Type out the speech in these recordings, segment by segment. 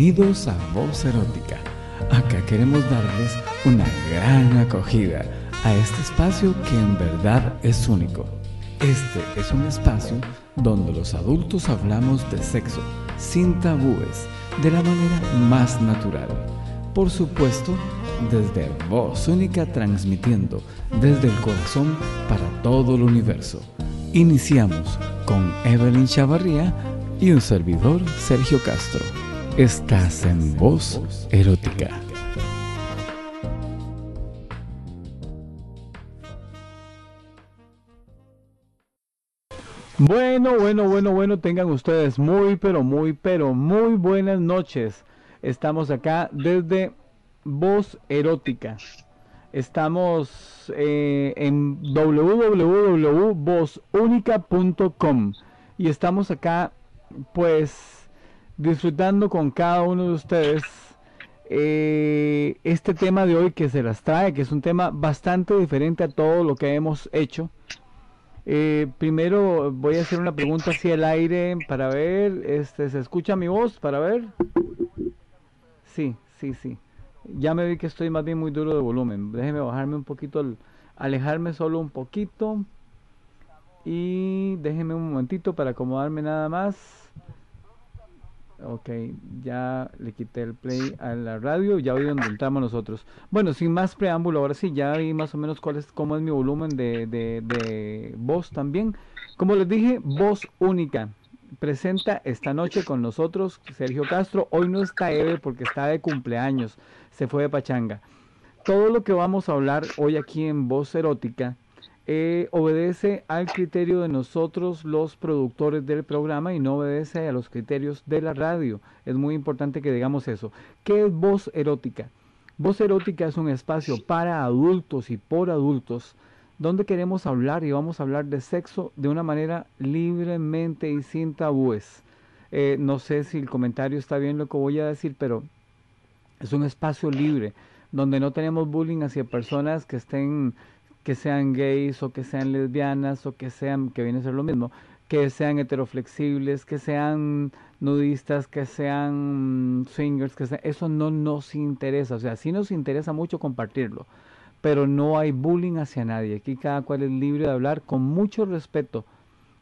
Bienvenidos a Voz Erótica. Acá queremos darles una gran acogida a este espacio que en verdad es único. Este es un espacio donde los adultos hablamos de sexo sin tabúes, de la manera más natural. Por supuesto, desde Voz Única transmitiendo desde el corazón para todo el universo. Iniciamos con Evelyn Chavarría y un servidor Sergio Castro. Estás en Voz Erótica. Bueno, bueno, bueno, bueno, tengan ustedes muy, pero muy, pero muy buenas noches. Estamos acá desde Voz Erótica. Estamos eh, en www.vozunica.com y estamos acá, pues, disfrutando con cada uno de ustedes eh, este tema de hoy que se las trae, que es un tema bastante diferente a todo lo que hemos hecho eh, primero voy a hacer una pregunta hacia el aire para ver, este, ¿se escucha mi voz para ver? Sí, sí, sí. Ya me vi que estoy más bien muy duro de volumen. Déjeme bajarme un poquito, alejarme solo un poquito. Y déjeme un momentito para acomodarme nada más. Ok, ya le quité el play a la radio, ya vi donde entramos nosotros. Bueno, sin más preámbulo, ahora sí, ya vi más o menos cuál es, cómo es mi volumen de, de, de voz también. Como les dije, voz única. Presenta esta noche con nosotros Sergio Castro. Hoy no está Eve porque está de cumpleaños, se fue de pachanga. Todo lo que vamos a hablar hoy aquí en Voz Erótica eh, obedece al criterio de nosotros los productores del programa y no obedece a los criterios de la radio. Es muy importante que digamos eso. ¿Qué es voz erótica? Voz erótica es un espacio para adultos y por adultos donde queremos hablar y vamos a hablar de sexo de una manera libremente y sin tabúes. Eh, no sé si el comentario está bien lo que voy a decir, pero es un espacio libre donde no tenemos bullying hacia personas que estén que sean gays o que sean lesbianas o que sean, que viene a ser lo mismo, que sean heteroflexibles, que sean nudistas, que sean swingers, que eso no nos interesa, o sea, sí nos interesa mucho compartirlo, pero no hay bullying hacia nadie, aquí cada cual es libre de hablar con mucho respeto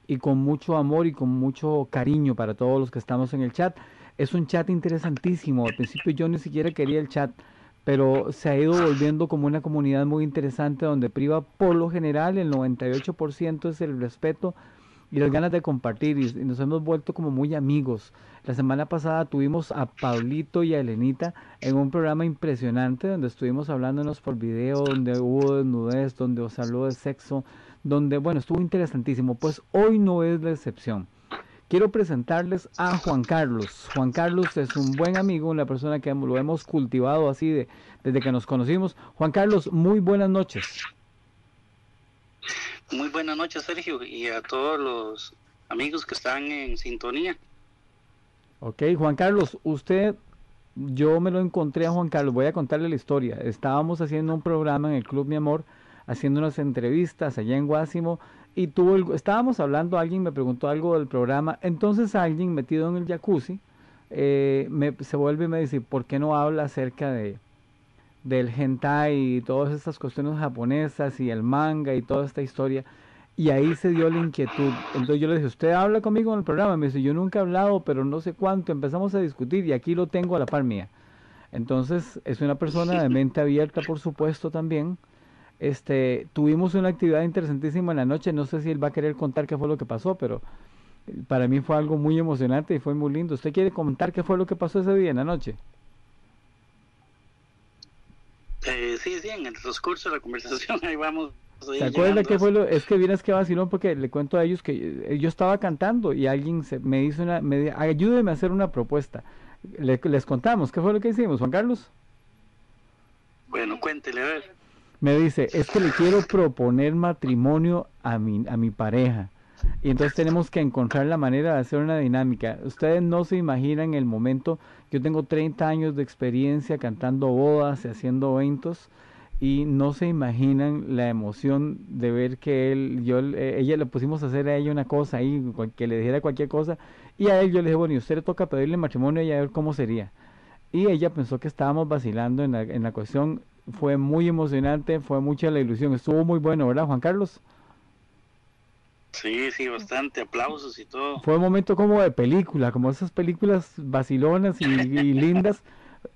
y con mucho amor y con mucho cariño para todos los que estamos en el chat. Es un chat interesantísimo, al principio yo ni siquiera quería el chat, pero se ha ido volviendo como una comunidad muy interesante donde priva por lo general el 98% es el respeto y las ganas de compartir y, nos hemos vuelto como muy amigos. La semana pasada tuvimos a Pablito y a Elenita en un programa impresionante donde estuvimos hablándonos por video, donde hubo desnudez, donde os habló de sexo, donde, bueno, estuvo interesantísimo. Pues hoy no es la excepción. Quiero presentarles a Juan Carlos. Juan Carlos es un buen amigo, una persona que lo hemos cultivado así de, desde que nos conocimos. Juan Carlos, muy buenas noches. Muy buenas noches, Sergio, y a todos los amigos que están en sintonía. Ok, Juan Carlos, usted, yo me lo encontré a Juan Carlos, voy a contarle la historia. Estábamos haciendo un programa en el Club Mi Amor, haciendo unas entrevistas allá en Guásimo, y tuvo estábamos hablando, alguien me preguntó algo del programa, entonces alguien metido en el jacuzzi eh, me, se vuelve y me dice, ¿por qué no habla acerca de del hentai y todas estas cuestiones japonesas y el manga y toda esta historia? Y ahí se dio la inquietud. Entonces yo le dije, ¿usted habla conmigo en el programa? Me dice, yo nunca he hablado, pero no sé cuánto. Empezamos a discutir y aquí lo tengo a la par mía. Entonces es una persona de mente abierta, por supuesto, también este, tuvimos una actividad interesantísima en la noche, no sé si él va a querer contar qué fue lo que pasó, pero para mí fue algo muy emocionante y fue muy lindo. ¿Usted quiere comentar qué fue lo que pasó ese día en la noche? Eh, sí, sí, en el transcurso de la conversación, ahí vamos. ¿Se acuerda qué fue lo? Es que vienes que vacilón porque le cuento a ellos que eh, yo estaba cantando y alguien se, me hizo una, me, ayúdeme a hacer una propuesta. les contamos, ¿qué fue lo que hicimos, Juan Carlos? Bueno, cuéntele, a ver me dice, es que le quiero proponer matrimonio a mi, a mi pareja. Y entonces tenemos que encontrar la manera de hacer una dinámica. Ustedes no se imaginan el momento, yo tengo 30 años de experiencia cantando bodas y haciendo eventos y no se imaginan la emoción de ver que él, yo, eh, ella le pusimos a hacer a ella una cosa ahí, que le dijera cualquier cosa y a él yo le dije, bueno, y usted le toca pedirle matrimonio y a ver cómo sería. y ella pensó que estábamos vacilando en la, en la cuestión. Fue muy emocionante, fue mucha la ilusión, estuvo muy bueno, ¿verdad, Juan Carlos? Sí, sí, bastante aplausos y todo. Fue un momento como de película, como esas películas vacilonas y, y lindas.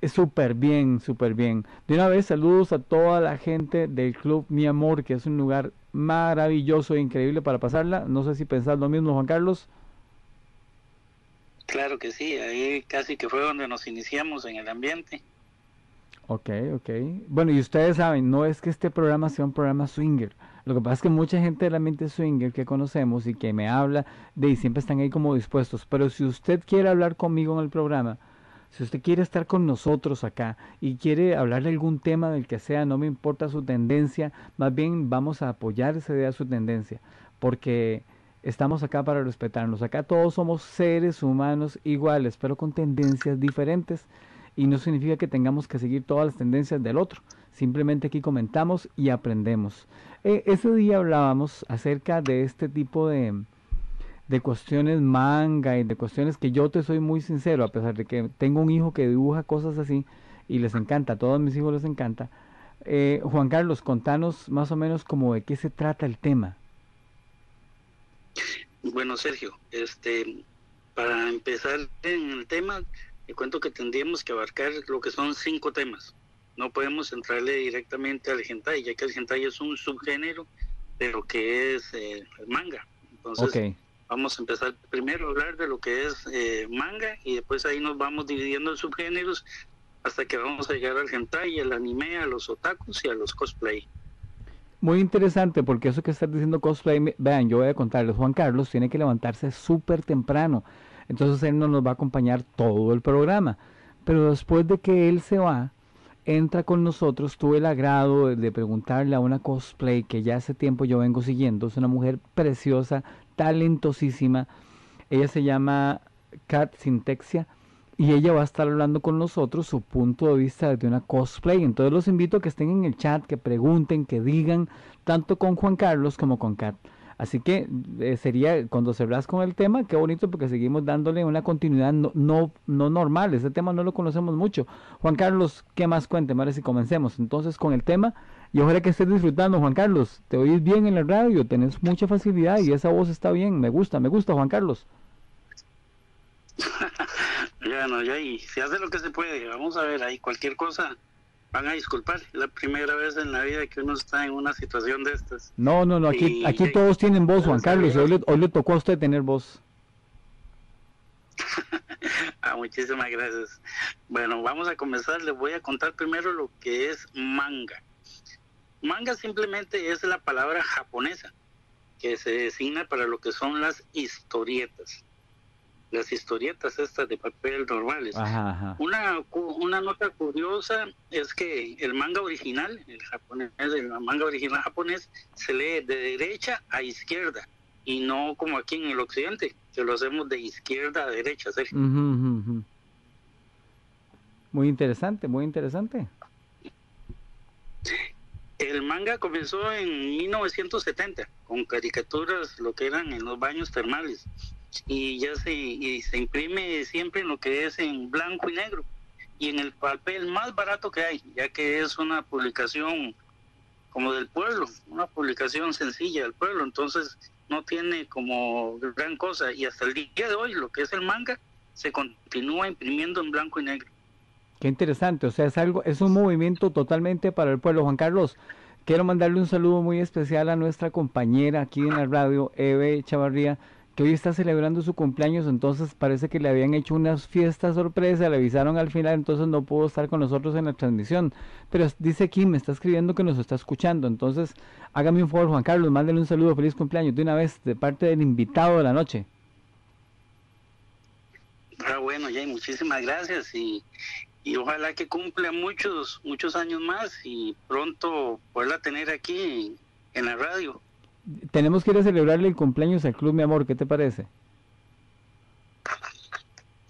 Súper bien, súper bien. De una vez, saludos a toda la gente del Club Mi Amor, que es un lugar maravilloso e increíble para pasarla. No sé si pensás lo mismo, Juan Carlos. Claro que sí, ahí casi que fue donde nos iniciamos en el ambiente. Ok, ok. Bueno, y ustedes saben, no es que este programa sea un programa swinger. Lo que pasa es que mucha gente de la mente swinger que conocemos y que me habla de y siempre están ahí como dispuestos. Pero si usted quiere hablar conmigo en el programa, si usted quiere estar con nosotros acá y quiere hablar de algún tema del que sea, no me importa su tendencia, más bien vamos a apoyar esa idea, su tendencia, porque estamos acá para respetarnos. Acá todos somos seres humanos iguales, pero con tendencias diferentes y no significa que tengamos que seguir todas las tendencias del otro. Simplemente aquí comentamos y aprendemos. Eh, ese día hablábamos acerca de este tipo de, de cuestiones manga y de cuestiones que yo te soy muy sincero, a pesar de que tengo un hijo que dibuja cosas así y les encanta, a todos mis hijos les encanta. Eh, Juan Carlos, contanos más o menos como de qué se trata el tema. Bueno, Sergio, este, para empezar en el tema, te cuento que tendríamos que abarcar lo que son cinco temas. No podemos entrarle directamente al hentai, ya que el hentai es un subgénero de lo que es eh, el manga. Entonces, vamos a empezar primero a hablar de lo que es eh, manga y después ahí nos vamos dividiendo en subgéneros hasta que vamos a llegar al hentai, al anime, a los otakus y a los cosplay. Muy interesante porque eso que estás diciendo cosplay, vean, yo voy a contarles, Juan Carlos tiene que levantarse súper temprano, entonces él no nos va a acompañar todo el programa, pero después de que él se va, entra con nosotros, tuve el agrado de preguntarle a una cosplay que ya hace tiempo yo vengo siguiendo, es una mujer preciosa, talentosísima. Ella se llama Kat Sintexia y ella va a estar hablando con nosotros su punto de vista de una cosplay. Entonces los invito a que estén en el chat, que pregunten, que digan, tanto con Juan Carlos como con Kat. Así que eh, sería, cuando hablas con el tema, qué bonito porque seguimos dándole una continuidad no, no, no, normal. Ese tema no lo conocemos mucho. Juan Carlos, ¿qué más cuente? Ahora si comencemos entonces con el tema y ojalá que estés disfrutando, Juan Carlos. Te oís bien en la radio, tenés mucha facilidad y esa voz está bien. Me gusta, me gusta, Juan Carlos. ya no, ya y se hace lo que se puede. Vamos a ver ahí cualquier cosa. Van a disculpar, es la primera vez en la vida que uno está en una situación de estas. No, no, no, aquí, aquí todos tienen voz, Juan Carlos, hoy le, hoy le tocó a usted tener voz. ah, muchísimas gracias. Bueno, vamos a comenzar. Les voy a contar primero lo que es manga. Manga simplemente es la palabra japonesa que se designa para lo que son las historietas. Las historietas estas de papel normales. Una, una nota curiosa es que el manga original, el japonés, el manga original japonés, se lee de derecha a izquierda y no como aquí en el occidente, que lo hacemos de izquierda a derecha. Muy interesante, muy interesante. El manga comenzó en 1970 con caricaturas, lo que eran en los baños termales, y ya se, se imprime siempre lo que es en blanco y negro y en el papel más barato que hay, ya que es una publicación como del pueblo, una publicación sencilla del pueblo, entonces no tiene como gran cosa y hasta el día de hoy lo que es el manga se continúa imprimiendo en blanco y negro. Qué interesante, o sea, es algo, es un movimiento totalmente para el pueblo. Juan Carlos, quiero mandarle un saludo muy especial a nuestra compañera aquí en la radio, Eve Chavarría, que hoy está celebrando su cumpleaños, entonces parece que le habían hecho unas fiestas sorpresa, le avisaron al final, entonces no pudo estar con nosotros en la transmisión. Pero dice aquí, me está escribiendo que nos está escuchando, entonces hágame un favor, Juan Carlos, mándele un saludo, feliz cumpleaños de una vez de parte del invitado de la noche. Ah, bueno, Jay, muchísimas gracias y, y ojalá que cumpla muchos, muchos años más y pronto poderla tener aquí en la radio. Tenemos que ir a celebrarle el cumpleaños al club, mi amor, ¿qué te parece?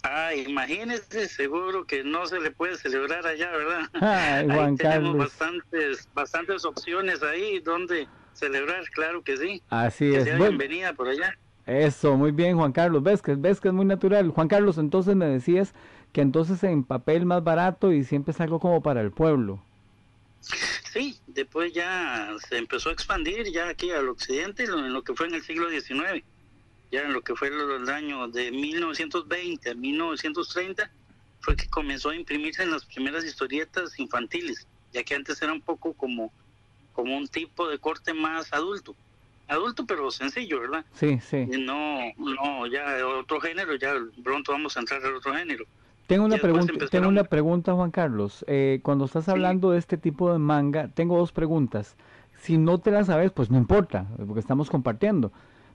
Ah, imagínese, seguro que no se le puede celebrar allá, ¿verdad? Ay, Juan tenemos bastantes, bastantes opciones ahí donde celebrar, claro que sí. Así es. bienvenida por allá. Eso, muy bien, Juan Carlos. Ves que, ves que es muy natural. Juan Carlos, entonces me decías que entonces en papel más barato y siempre es algo como para el pueblo. Sí, después ya se empezó a expandir ya aquí al occidente, en lo que fue en el siglo XIX, ya en lo que fue el año de 1920 a 1930, fue que comenzó a imprimirse en las primeras historietas infantiles, ya que antes era un poco como, como un tipo de corte más adulto adulto pero sencillo, ¿verdad? Sí, sí. No, no, ya otro género, ya pronto vamos a entrar al otro género. Tengo una pregunta, tengo una pregunta, Juan Carlos. Eh, cuando estás hablando de este tipo de manga, tengo dos preguntas. Si no te las sabes, pues no importa, porque estamos compartiendo.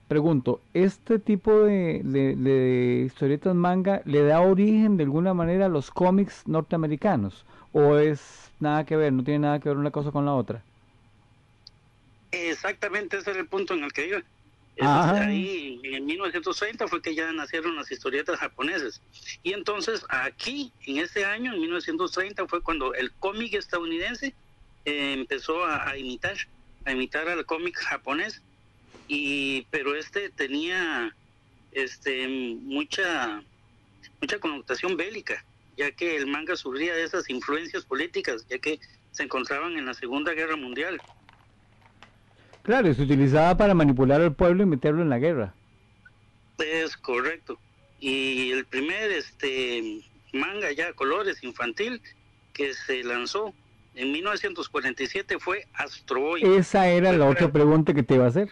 Pregunto, ¿este tipo de, de, de historietas manga le da origen de alguna manera a los cómics norteamericanos? ¿O es nada que ver, no tiene nada que ver una cosa con la otra? Exactamente, ese era el punto en el que iba. Ahí, en 1930 fue que ya nacieron las historietas japonesas. Y entonces aquí, en ese año, en 1930, fue cuando el cómic estadounidense eh, empezó a, imitar, a imitar al cómic japonés. Y, pero este tenía este mucha mucha connotación bélica, ya que el manga sufría de esas influencias políticas, ya que se encontraban en la Segunda Guerra Mundial. Claro, se utilizaba para manipular al pueblo y meterlo en la guerra. Es correcto. Y el primer este manga ya colores infantil que se lanzó en 1947 fue Astro Boy. Esa era la otra pregunta que te iba a hacer.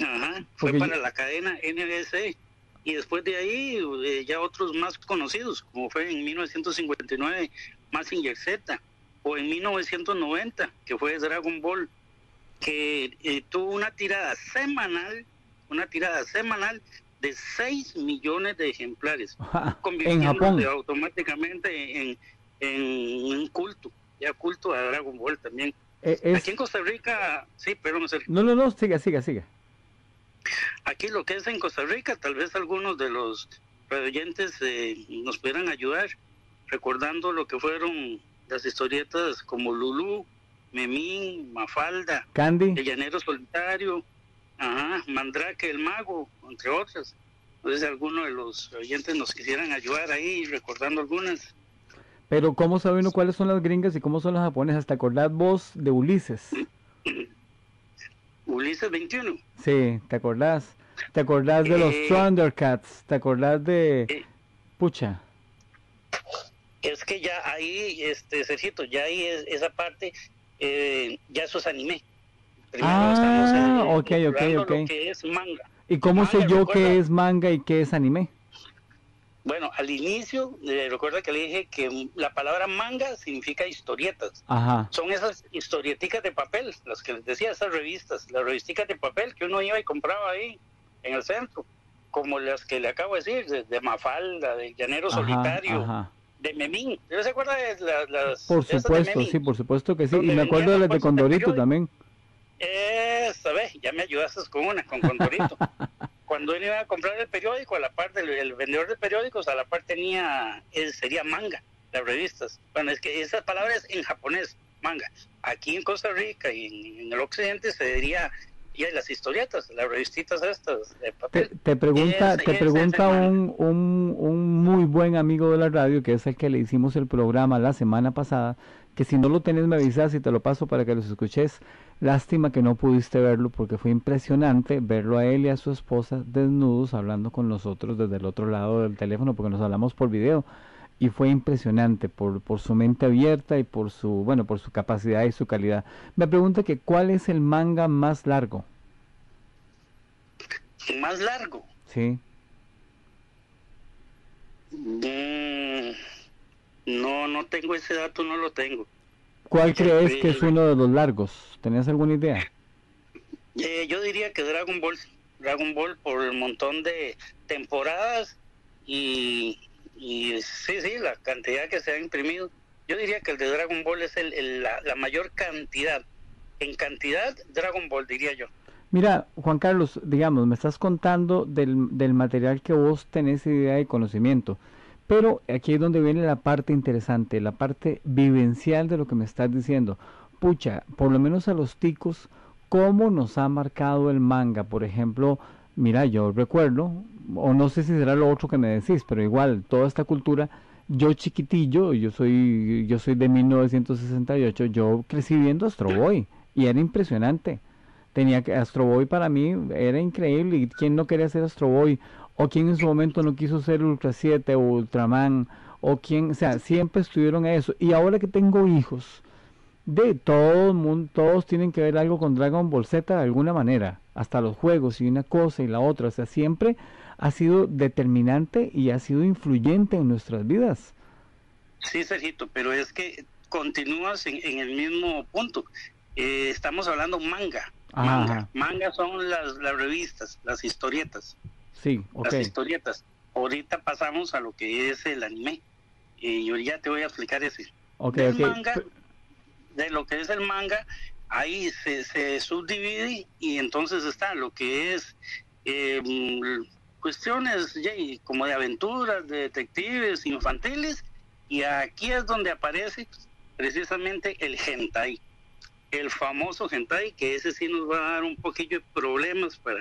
Ajá, fue para la cadena NBC. Y después de ahí eh, ya otros más conocidos, como fue en 1959 Massinger Z, o en 1990, que fue Dragon Ball, que eh, tuvo una tirada semanal, una tirada semanal de 6 millones de ejemplares, convirtiéndose automáticamente en, en, un culto, ya culto a Dragon Ball también. Eh, Aquí en Costa Rica, sí, perdón, No, no, no, siga, siga, siga. Aquí lo que es en Costa Rica, tal vez algunos de los oyentes eh, nos pudieran ayudar recordando lo que fueron las historietas como Lulú, Memín, Mafalda, Candy, El Llanero Solitario, ajá, Mandrake el Mago, entre otras. No sé si alguno de los oyentes nos quisieran ayudar ahí recordando algunas. Pero ¿cómo sabe uno cuáles son las gringas y cómo son las japonesas? ¿Te acordás vos de Ulises? Ulises 21. Sí, ¿te acordás? ¿Te acordás de los eh, Thundercats? ¿Te acordás de... Eh, Pucha es que ya ahí, este, Sergito, ya ahí es, esa parte, eh, ya eso es anime. Primero ah, ok, ok, ok. que es manga. ¿Y cómo sé yo qué es manga y qué es anime? Bueno, al inicio, eh, recuerda que le dije que la palabra manga significa historietas. Ajá. Son esas historieticas de papel, las que les decía, esas revistas, las revisticas de papel que uno iba y compraba ahí en el centro, como las que le acabo de decir, de, Mafalda, de Llanero Solitario. Ajá de Memín. ¿Se acuerda de las, Por supuesto, sí, por supuesto que sí. y me acuerdo de las de Condorito también. Esa vez, ya me ayudaste con una, con Condorito. Cuando él iba a comprar el periódico, a la parte del vendedor de periódicos, a la par tenía, él sería manga, las revistas. Bueno, es que esa palabra es en japonés, manga. Aquí en Costa Rica y en el occidente se diría y hay las historietas, las revistitas estas de papel. Te, pregunta, te pregunta un, un, un, muy buen amigo de la radio, que es el que le hicimos el programa la semana pasada, que si no lo tenés me avisas y te lo paso para que los escuches. Lástima que no pudiste verlo porque fue impresionante verlo a él y a su esposa desnudos hablando con nosotros desde el otro lado del teléfono porque nos hablamos por video y fue impresionante por, por su mente abierta y por su, bueno, por su capacidad y su calidad. Me pregunta que cuál es el manga más largo. ¿Más largo? Sí. Mm, no, no tengo ese dato, no lo tengo. ¿Cuál crees que es uno de los largos? ¿Tenías alguna idea? Eh, yo diría que Dragon Ball, Dragon Ball por el montón de temporadas y, y sí, sí, la cantidad que se ha imprimido. Yo diría que el de Dragon Ball es el, la, mayor cantidad. En cantidad, Dragon Ball, diría yo. Mira, Juan Carlos, digamos, me estás contando del, del material que vos tenés idea y conocimiento. Pero aquí es donde viene la parte interesante, la parte vivencial de lo que me estás diciendo. Pucha, por lo menos a los ticos, ¿cómo nos ha marcado el manga? Por ejemplo, Mira, yo recuerdo, o no sé si será lo otro que me decís, pero igual, toda esta cultura, yo chiquitillo, yo soy, yo soy de 1968, yo crecí viendo Astro Boy y era impresionante. Tenía que, Astro Boy para mí era increíble y quién no quería ser Astro Boy o quién en su momento no quiso ser Ultra 7 o Ultraman o quién, o sea, siempre estuvieron a eso. Y ahora que tengo hijos, de todo el mundo, todos tienen que ver algo con Dragon Ball Z de alguna manera, hasta los juegos y una cosa y la otra, o sea, siempre ha sido determinante y ha sido influyente en nuestras vidas. Sí, Sergito, pero es que continúas en, el mismo punto. Eh, estamos hablando manga. Manga. manga son las, las revistas, las historietas. Sí, Las historietas. Ahorita pasamos a lo que es el anime. Y yo ya te voy a explicar ese. Okay, Manga, de lo que es el manga, ahí se, se subdivide y entonces está lo que es eh, cuestiones como de aventuras, de detectives, infantiles, y aquí es donde aparece precisamente el hentai, el famoso hentai, que ese sí nos va a dar un poquillo de problemas para,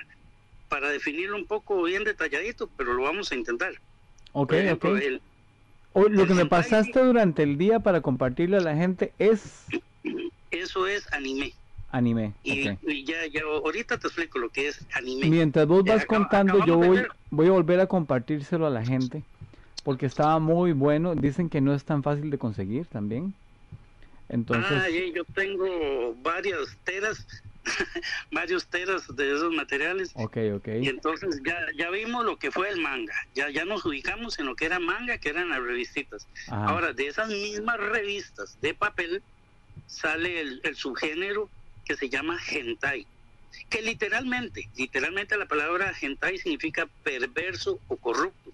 para definirlo un poco bien detalladito, pero lo vamos a intentar. Ok, ok. lo que me pasaste durante el día para compartirle a la gente es... Eso es anime. Anime. Y, ya, ya, ahorita te explico lo que es anime. Mientras vos vas contando, yo voy, voy a volver a compartírselo a la gente, porque estaba muy bueno. Dicen que no es tan fácil de conseguir también. Entonces... Ah, yo tengo varias teras, varios teras de esos materiales. Ok, ok. Y entonces ya, ya vimos lo que fue el manga. Ya, ya nos ubicamos en lo que era manga, que eran las revistitas. Ahora, de esas mismas revistas de papel, sale el, el subgénero que se llama hentai, que literalmente, literalmente la palabra hentai significa perverso o corrupto.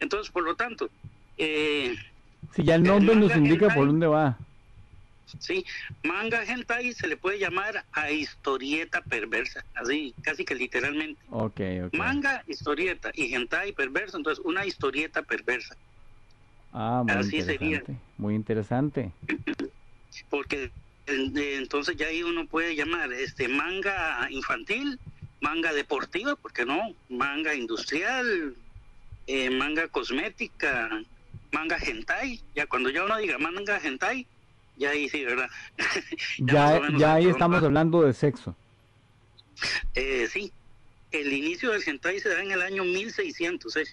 Entonces, por lo tanto... Eh, si ya el nombre nos indica por dónde va. Sí, manga hentai se le puede llamar a historieta perversa, así, casi que literalmente. Okay, okay. Manga, historieta y hentai perverso, entonces una historieta perversa. Ah, muy así interesante. Sería. Muy interesante. Porque entonces ya ahí uno puede llamar este manga infantil, manga deportiva, porque no, manga industrial, eh, manga cosmética, manga hentai, ya cuando ya uno diga manga hentai, ya ahí sí, ¿verdad? ya, ya, ahí estamos hablando de sexo. Eh, sí, el inicio del hentai se da en el año 1600. ¿eh?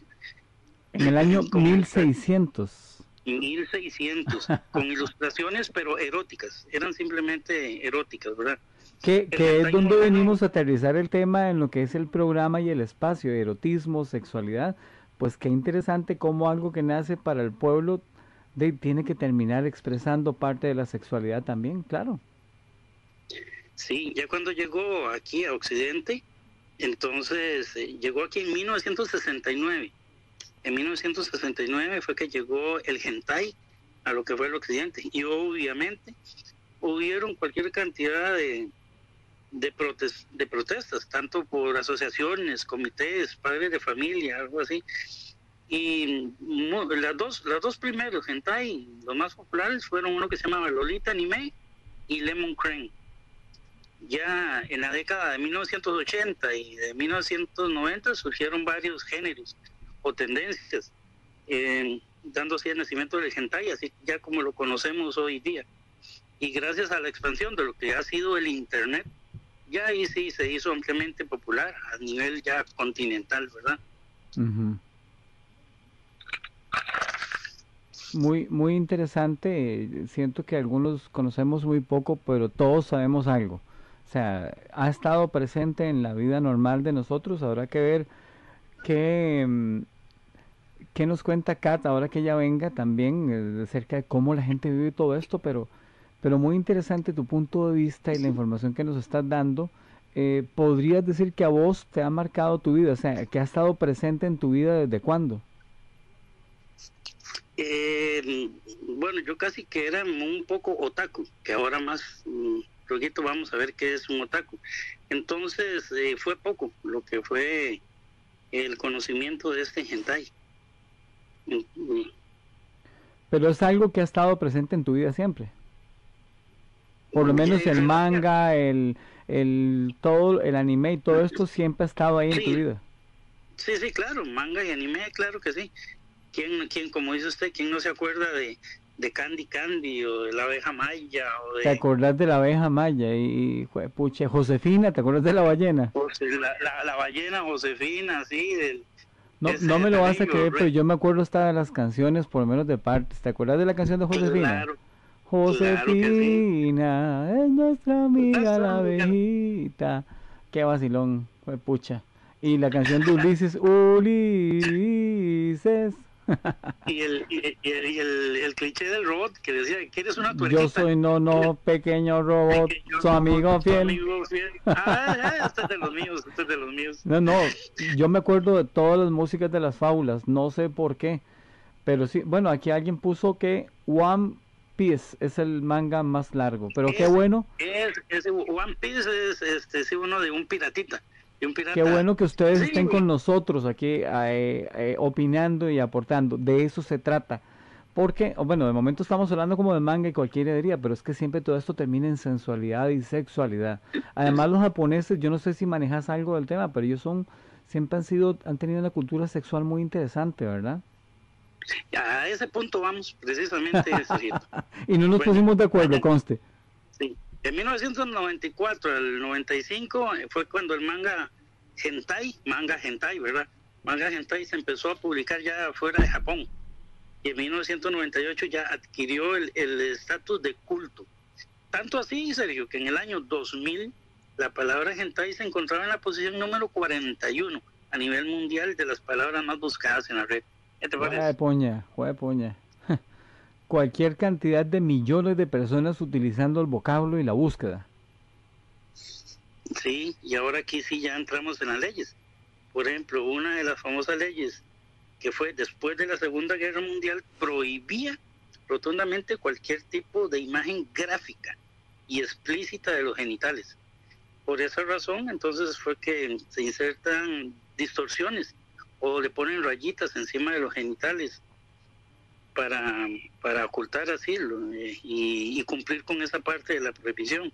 En el año 1600. 1600, con ilustraciones, pero eróticas, eran simplemente eróticas, ¿verdad? Que, que es donde venimos a aterrizar el tema en lo que es el programa y el espacio, erotismo, sexualidad. Pues qué interesante cómo algo que nace para el pueblo de, tiene que terminar expresando parte de la sexualidad también, claro. Sí, ya cuando llegó aquí a Occidente, entonces eh, llegó aquí en 1969 en 1969 fue que llegó el hentai a lo que fue el occidente y obviamente hubieron cualquier cantidad de, de, de protestas, tanto por asociaciones, comités, padres de familia, algo así. Y las dos, las dos primeros hentai, los más populares, fueron uno que se llamaba Lolita Anime y Lemon Crane. Ya en la década de 1980 y de 1990 surgieron varios géneros o tendencias, eh, dándose el nacimiento del hentai, así ya como lo conocemos hoy día. Y gracias a la expansión de lo que ha sido el Internet, ya ahí sí se hizo ampliamente popular a nivel ya continental, ¿verdad? Muy, muy interesante. Siento que algunos conocemos muy poco, pero todos sabemos algo. O sea, ha estado presente en la vida normal de nosotros. Habrá que ver ¿Qué, mm, ¿Qué nos cuenta Kat ahora que ella venga también eh, acerca de cómo la gente vive todo esto? Pero, pero muy interesante tu punto de vista y la información que nos estás dando. Eh, ¿Podrías decir que a vos te ha marcado tu vida? O sea, que ha estado presente en tu vida desde cuándo? Eh, bueno, yo casi que era un poco otaku, que ahora más, mm, vamos a ver qué es un otaku. Entonces eh, fue poco lo que fue el conocimiento de este hentai. Pero es algo que ha estado presente en tu vida siempre. Por lo menos el manga, el, el todo el anime y todo esto siempre ha estado ahí en tu vida. Sí, sí, claro, manga y anime, claro que sí. ¿Quién, quién como dice usted, quién no se acuerda de, de Candy Candy o de la abeja maya o de... ¿Te acordás de la abeja maya y, puche, Josefina, ¿te acuerdas de la ballena? La, la, ballena Josefina, sí, del... No, no me lo vas a creer, pero yo me acuerdo hasta de las canciones, por lo menos de partes. ¿Te acuerdas de la canción de Josefina? Claro, Josefina es nuestra amiga la abejita. Qué vacilón, fue pucha. Y la canción de Ulises, Ulises. Y el, y, el, el, cliché del robot que decía, ¿quieres una tuerquita? Yo soy no, no, pequeño robot, su amigo fiel. Ah, este es de los míos, este es de los míos. No, no, yo me acuerdo de todas las músicas de las fábulas, no sé por qué, pero sí, bueno, aquí alguien puso que One Piece es el manga más largo, pero qué bueno. Es, One Piece es este, sí, uno de un piratita. Qué bueno que ustedes estén con nosotros aquí eh, eh, opinando y aportando. De eso se trata. Porque, bueno, de momento estamos hablando como de manga y cualquier diría, pero es que siempre todo esto termina en sensualidad y sexualidad. Además, los japoneses, yo no sé si manejas algo del tema, pero ellos son, siempre han sido, han tenido una cultura sexual muy interesante, ¿verdad? A ese punto vamos, precisamente. y no nos pusimos de acuerdo, conste. Sí. En 1994 al 95 eh, fue cuando el manga hentai, manga hentai, ¿verdad? Manga hentai se empezó a publicar ya fuera de Japón. Y en 1998 ya adquirió el estatus de culto. Tanto así, Sergio, que en el año 2000 la palabra hentai se encontraba en la posición número 41 a nivel mundial de las palabras más buscadas en la red. ¿Qué te parece? Puña, puña cualquier cantidad de millones de personas utilizando el vocablo y la búsqueda. Sí, y ahora aquí sí ya entramos en las leyes. Por ejemplo, una de las famosas leyes que fue después de la Segunda Guerra Mundial prohibía rotundamente cualquier tipo de imagen gráfica y explícita de los genitales. Por esa razón, entonces fue que se insertan distorsiones o le ponen rayitas encima de los genitales para, para ocultar así eh, y, cumplir con esa parte de la prohibición.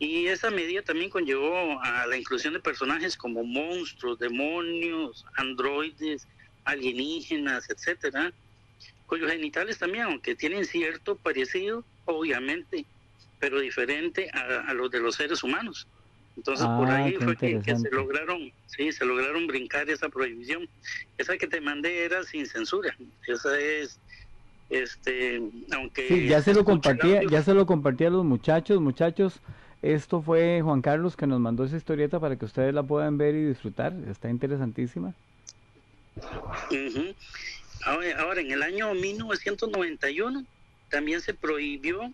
Y esa medida también conllevó a la inclusión de personajes como monstruos, demonios, androides, alienígenas, etcétera, cuyos genitales también, aunque tienen cierto parecido, obviamente, pero diferente a, los de los seres humanos. Entonces por ah, ahí fue que, que, se lograron, sí, se lograron brincar esa prohibición. Esa que te mandé era sin censura. Esa es este, aunque sí, ya se lo compartía, ya se lo compartía a los muchachos, muchachos. Esto fue Juan Carlos que nos mandó esa historieta para que ustedes la puedan ver y disfrutar. Está interesantísima. ahora, en el año 1991 también se prohibió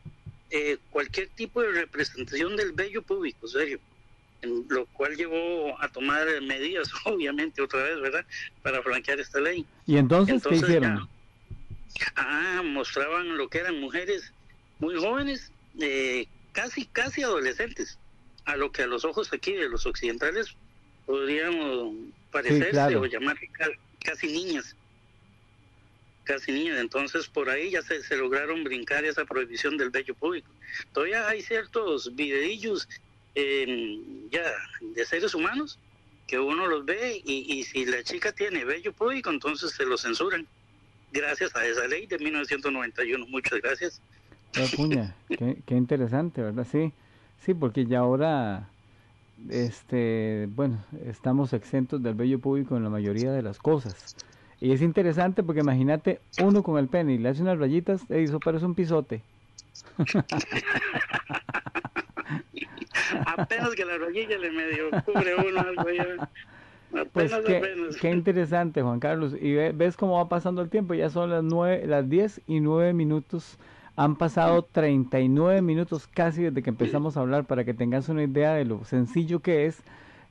eh, cualquier tipo de representación del bello público, serio. Lo cual llevó a tomar medidas, obviamente, otra vez, ¿verdad? Para flanquear esta ley. ¿Y entonces, qué hicieron? Ah, mostraban lo que eran mujeres muy jóvenes, eh, casi, casi adolescentes, a lo que a los ojos aquí de los occidentales podríamos parecerse o llamar casi niñas. Casi niñas, entonces por ahí ya se, se lograron brincar esa prohibición del bello público. Todavía hay ciertos videillos ya de seres humanos que uno los ve y, y si la chica tiene bello público, entonces se lo censuran gracias a esa ley de 1991. Muchas gracias. puña, qué, qué, interesante, ¿verdad? Sí, sí, porque ya ahora, este, bueno, estamos exentos del bello público en la mayoría de las cosas. Y es interesante porque imagínate uno con el pene y le hace unas rayitas, y eso parece un pisote. apenas que la rayilla le medio cubre uno algo ya. Pues qué, interesante, Juan Carlos. Y ves cómo va pasando el tiempo. Ya son las, nueve, las 10 y 9 minutos. Han pasado 39 minutos casi desde que empezamos a hablar para que tengas una idea de lo sencillo que es.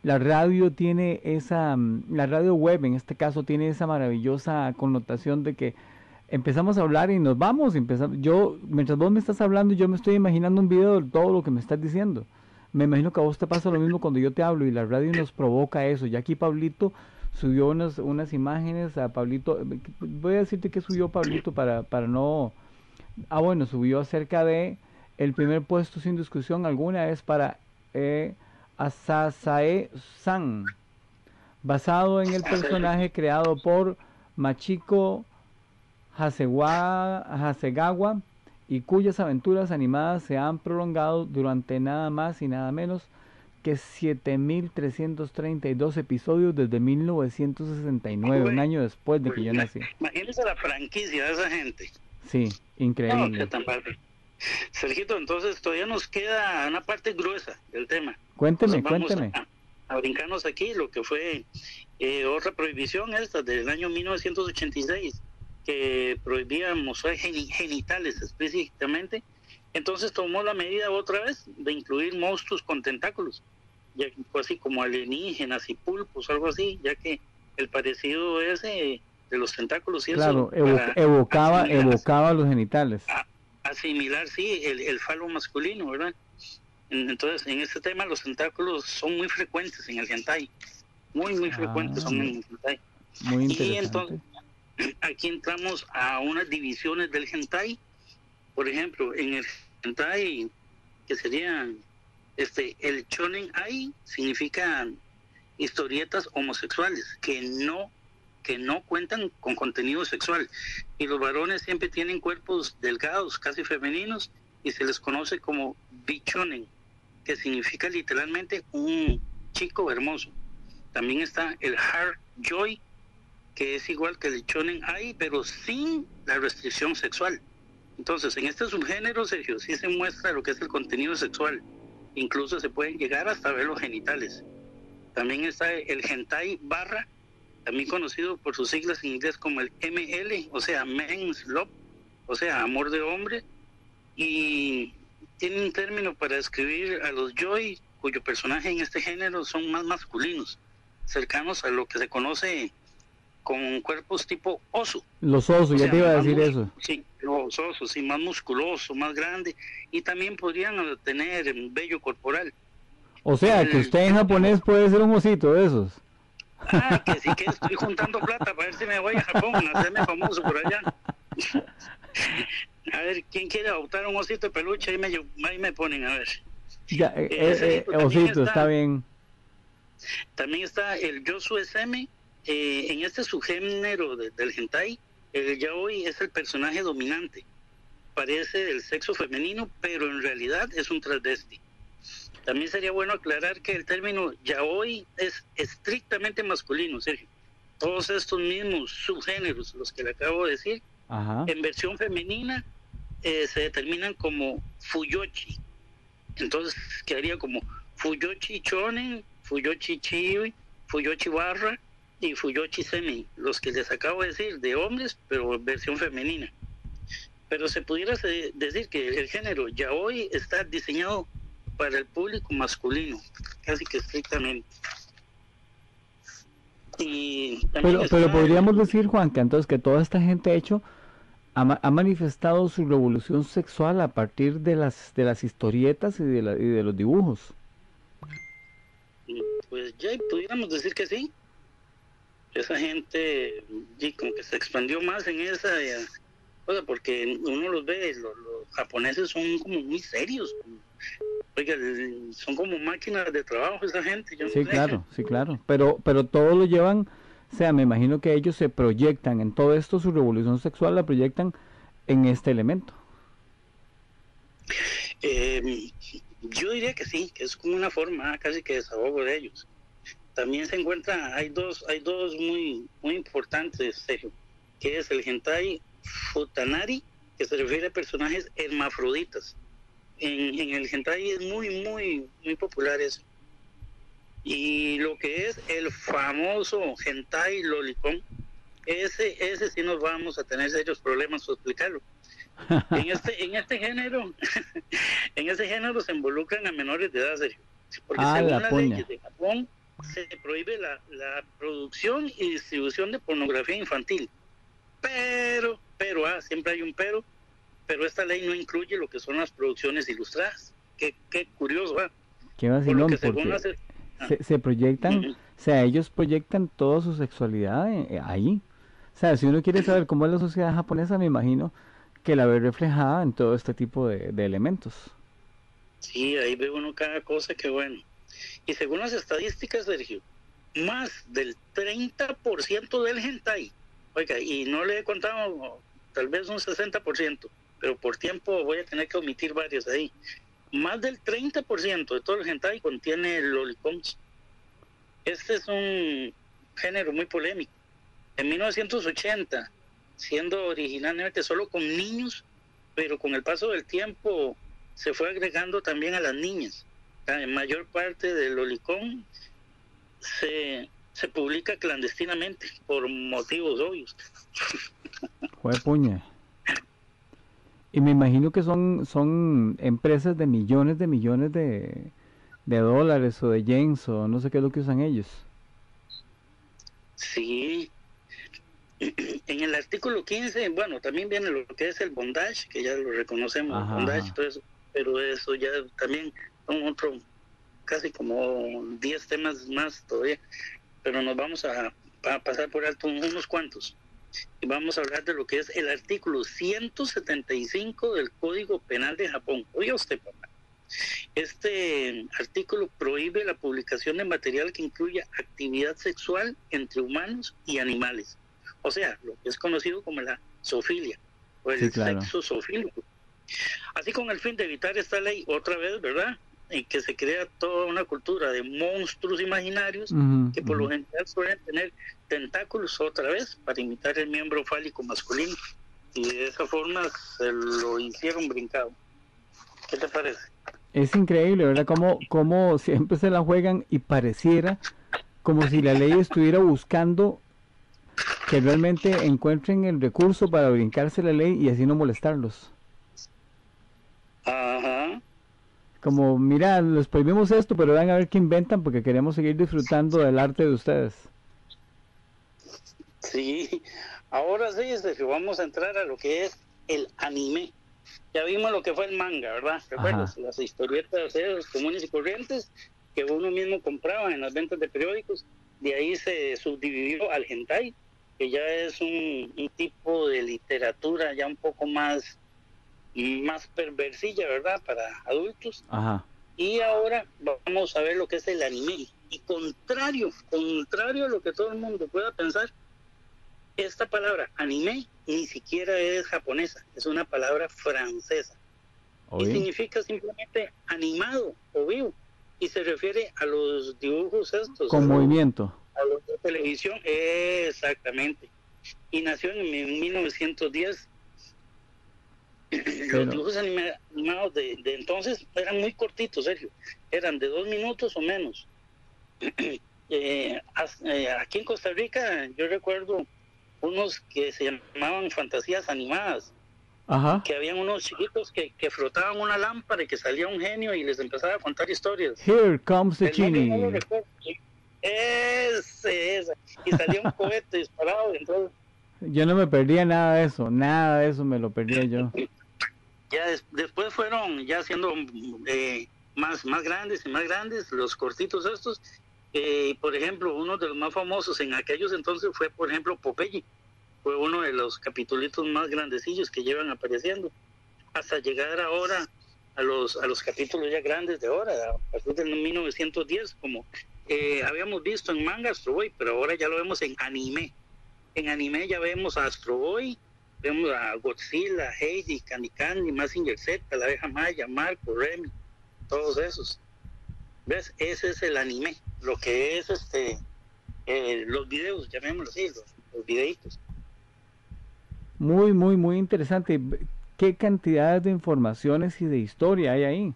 La radio tiene esa, mm, la radio web en este caso tiene esa maravillosa connotación de que empezamos a hablar y nos vamos. Empezamos, yo, mientras vos me estás hablando, yo me estoy imaginando un video de todo lo que me estás diciendo. Me imagino que a vos te pasa lo mismo cuando yo te hablo y la radio nos provoca eso. Ya aquí Pablito subió unas, unas imágenes a Pablito. Voy a decirte que subió Pablito para, para no... Ah, bueno, subió acerca de el primer puesto sin discusión alguna es para eh, Asasae-san, basado en el personaje creado por Machiko Hasegawa y cuyas aventuras animadas se han prolongado durante nada más y nada menos que 7.332 episodios desde 1969, un año después de que yo nací. Imagínense la franquicia de esa gente. Sí, increíble. Sergito, entonces todavía nos queda una parte gruesa del tema. Cuénteme, cuénteme. A, brincarnos aquí lo que fue eh, otra prohibición esta del año 1986 que prohibía mostrar genitales explícitamente. Entonces tomó la medida otra vez de incluir monstruos con tentáculos, ya, así como alienígenas y pulpos, algo así, ya que el parecido ese de los tentáculos y claro, evocaba, evocaba los genitales. asimilar, sí, el, el falo masculino, ¿verdad? Entonces, en este tema los tentáculos son muy frecuentes en el hentai. Muy, muy frecuentes son en el hentai. Muy interesante. Y entonces, aquí entramos a unas divisiones del hentai. Por ejemplo, en el hentai, que serían este, el shonen ai significa historietas homosexuales que no que no cuentan con contenido sexual y los varones siempre tienen cuerpos delgados, casi femeninos y se les conoce como bichonen, que significa literalmente un chico hermoso. También está el hard joy, que es igual que el chonen ai, pero sin la restricción sexual. Entonces, en este subgénero, Sergio, sí se muestra lo que es el contenido sexual. Incluso se pueden llegar hasta ver los genitales. También está el hentai barra, también conocido por sus siglas en inglés como el ML, o sea, Men's Love, o sea, amor de hombre. Y tiene un término para describir a los Joy, cuyo personaje en este género son más masculinos, cercanos a lo que se conoce con cuerpos tipo oso. Los osos, ya te iba a decir eso. Sí, los osos, sí, más musculoso, más grande, y también podrían tener vello corporal. O sea, que usted en japonés puede ser un osito de esos. Ah, que sí que estoy juntando plata para ver si me voy a Japón, a hacerme famoso por allá. a ver, ¿quién quiere adoptar un osito de peluche? Ahí me, ahí me ponen, a ver. Ya, eh, eh, osito, está, bien. También está el Yosu SM, eh, en este subgénero del hentai, el yaoi es el personaje dominante. Parece del sexo femenino, pero en realidad es un transvesti. También sería bueno aclarar que el término yaoi es estrictamente masculino, Sergio. Todos estos mismos subgéneros, los que le acabo de decir, en versión femenina eh, se determinan como fuyochi. Entonces quedaría como fuyochi chonen, fuyochi chibi, fuyochi barra, y Fuyoshi Semi, los que les acabo de decir, de hombres, pero versión femenina. Pero se pudiera decir que el género ya hoy está diseñado para el público masculino, casi que estrictamente. Y pero, pero podríamos decir, Juan, que entonces que toda esta gente ha hecho, ha, manifestado su revolución sexual a partir de las, de las historietas y de, y de los dibujos. Pues ya pudiéramos decir que sí esa gente y como que se expandió más en esa eh, cosa porque uno los ve los, japoneses son como muy serios oiga son como máquinas de trabajo esa gente sí claro sí claro pero pero todo lo llevan o sea me imagino que ellos se proyectan en todo esto su revolución sexual la proyectan en este elemento. Eh, yo diría que sí que es como una forma casi que desahogo de ellos también se encuentra, hay dos, hay dos muy, muy importantes, Sergio, que es el hentai futanari, que se refiere a personajes hermafroditas. En, en el hentai es muy, muy, muy popular eso. Y lo que es el famoso hentai lolicón, ese, ese sí nos vamos a tener serios problemas para explicarlo. en este, en este género, en ese género se involucran a menores de edad, Sergio. Porque ah, según las leyes de Japón, se prohíbe la, la producción y distribución de pornografía infantil. Pero, pero, ah, siempre hay un pero, pero esta ley no incluye lo que son las producciones ilustradas. Qué, qué curioso, ¿ah? Qué vacilón, porque se, se, proyectan, o sea, ellos proyectan toda su sexualidad eh, eh, ahí. O sea, si uno quiere saber cómo es la sociedad japonesa, me imagino que la ve reflejada en todo este tipo de, de elementos. Sí, ahí ve uno cada cosa que bueno. Y según las estadísticas, Sergio, más del 30% del hentai, oiga, y no le he contado tal vez un 60%, pero por tiempo voy a tener que omitir varios ahí. Más del 30% de todo el hentai contiene lollipops. Este es un género muy polémico. En 1980, siendo originalmente solo con niños, pero con el paso del tiempo se fue agregando también a las niñas. En mayor parte del lolicón se, se publica clandestinamente por motivos obvios. Fue puña. Y me imagino que son, son empresas de millones de millones de, de dólares o de yens o no sé qué es lo que usan ellos. Sí. En el artículo 15, bueno, también viene lo que es el bondage, que ya lo reconocemos, bondage, todo eso, pero eso ya también son otro, casi como 10 temas más todavía, pero nos vamos a, a pasar por alto unos cuantos y vamos a hablar de lo que es el artículo 175 del Código Penal de Japón. Oiga usted, papá. Este artículo prohíbe la publicación de material que incluya actividad sexual entre humanos y animales. O sea, lo que es conocido como la zoofilia o el sexo zoofílico. Así con el fin de evitar esta ley, otra vez, ¿verdad? En que se crea toda una cultura de monstruos imaginarios que por lo general suelen tener tentáculos otra vez para imitar el miembro fálico masculino. Y de esa forma se lo hicieron brincado. ¿Qué te parece? Es increíble, ¿verdad? Como, como siempre se la juegan y pareciera como si la ley estuviera buscando que realmente encuentren el recurso para brincarse la ley y así no molestarlos. Ajá. Como, mira, les prohibimos esto, pero van a ver qué inventan porque queremos seguir disfrutando del arte de ustedes. Sí, ahora sí, que vamos a entrar a lo que es el anime. Ya vimos lo que fue el manga, ¿verdad? ¿Recuerdas? Las historietas comunes y corrientes que uno mismo compraba en las ventas de periódicos. De ahí se subdividió al hentai, que ya es un, tipo de literatura ya un poco más, más perversilla, ¿verdad? Para adultos. Ajá. Y ahora vamos a ver lo que es el anime. Y contrario, contrario a lo que todo el mundo pueda pensar, esta palabra anime ni siquiera es japonesa, es una palabra francesa. Y significa simplemente animado o vivo. Y se refiere a los dibujos estos. Con movimiento. A los de televisión, exactamente. Y nació en 1910. Los dibujos animados de, entonces eran muy cortitos, Sergio. Eran de dos minutos o menos. Eh, eh, aquí en Costa Rica, yo recuerdo unos que se llamaban fantasías animadas. Ajá. Que habían unos chiquitos que, que frotaban una lámpara y que salía un genio y les empezaba a contar historias. Here comes the genie. ese, ese. Y salía un cohete disparado. Entonces... Yo no me perdía nada de eso, nada de eso me lo perdía yo. Ya después fueron ya siendo eh, más, más grandes y más grandes los cortitos estos eh, por ejemplo, uno de los más famosos en aquellos entonces fue, por ejemplo, Popeye. Fue uno de los capítulos más grandecillos que llevan apareciendo. Hasta llegar ahora a los, a los capítulos ya grandes de ahora, a partir del 1910, como eh, habíamos visto en manga Astro Boy, pero ahora ya lo vemos en anime. En anime ya vemos a Astro Boy, vemos a Godzilla, Heidi, Candy Candy, Massinger Z, la abeja Maya, Marco, Remy, todos esos. ¿Ves? Ese es el anime, lo que es este eh, los videos, llamémoslo así, los, videitos. Muy, muy, muy interesante. ¿Qué cantidad de informaciones y de historia hay ahí?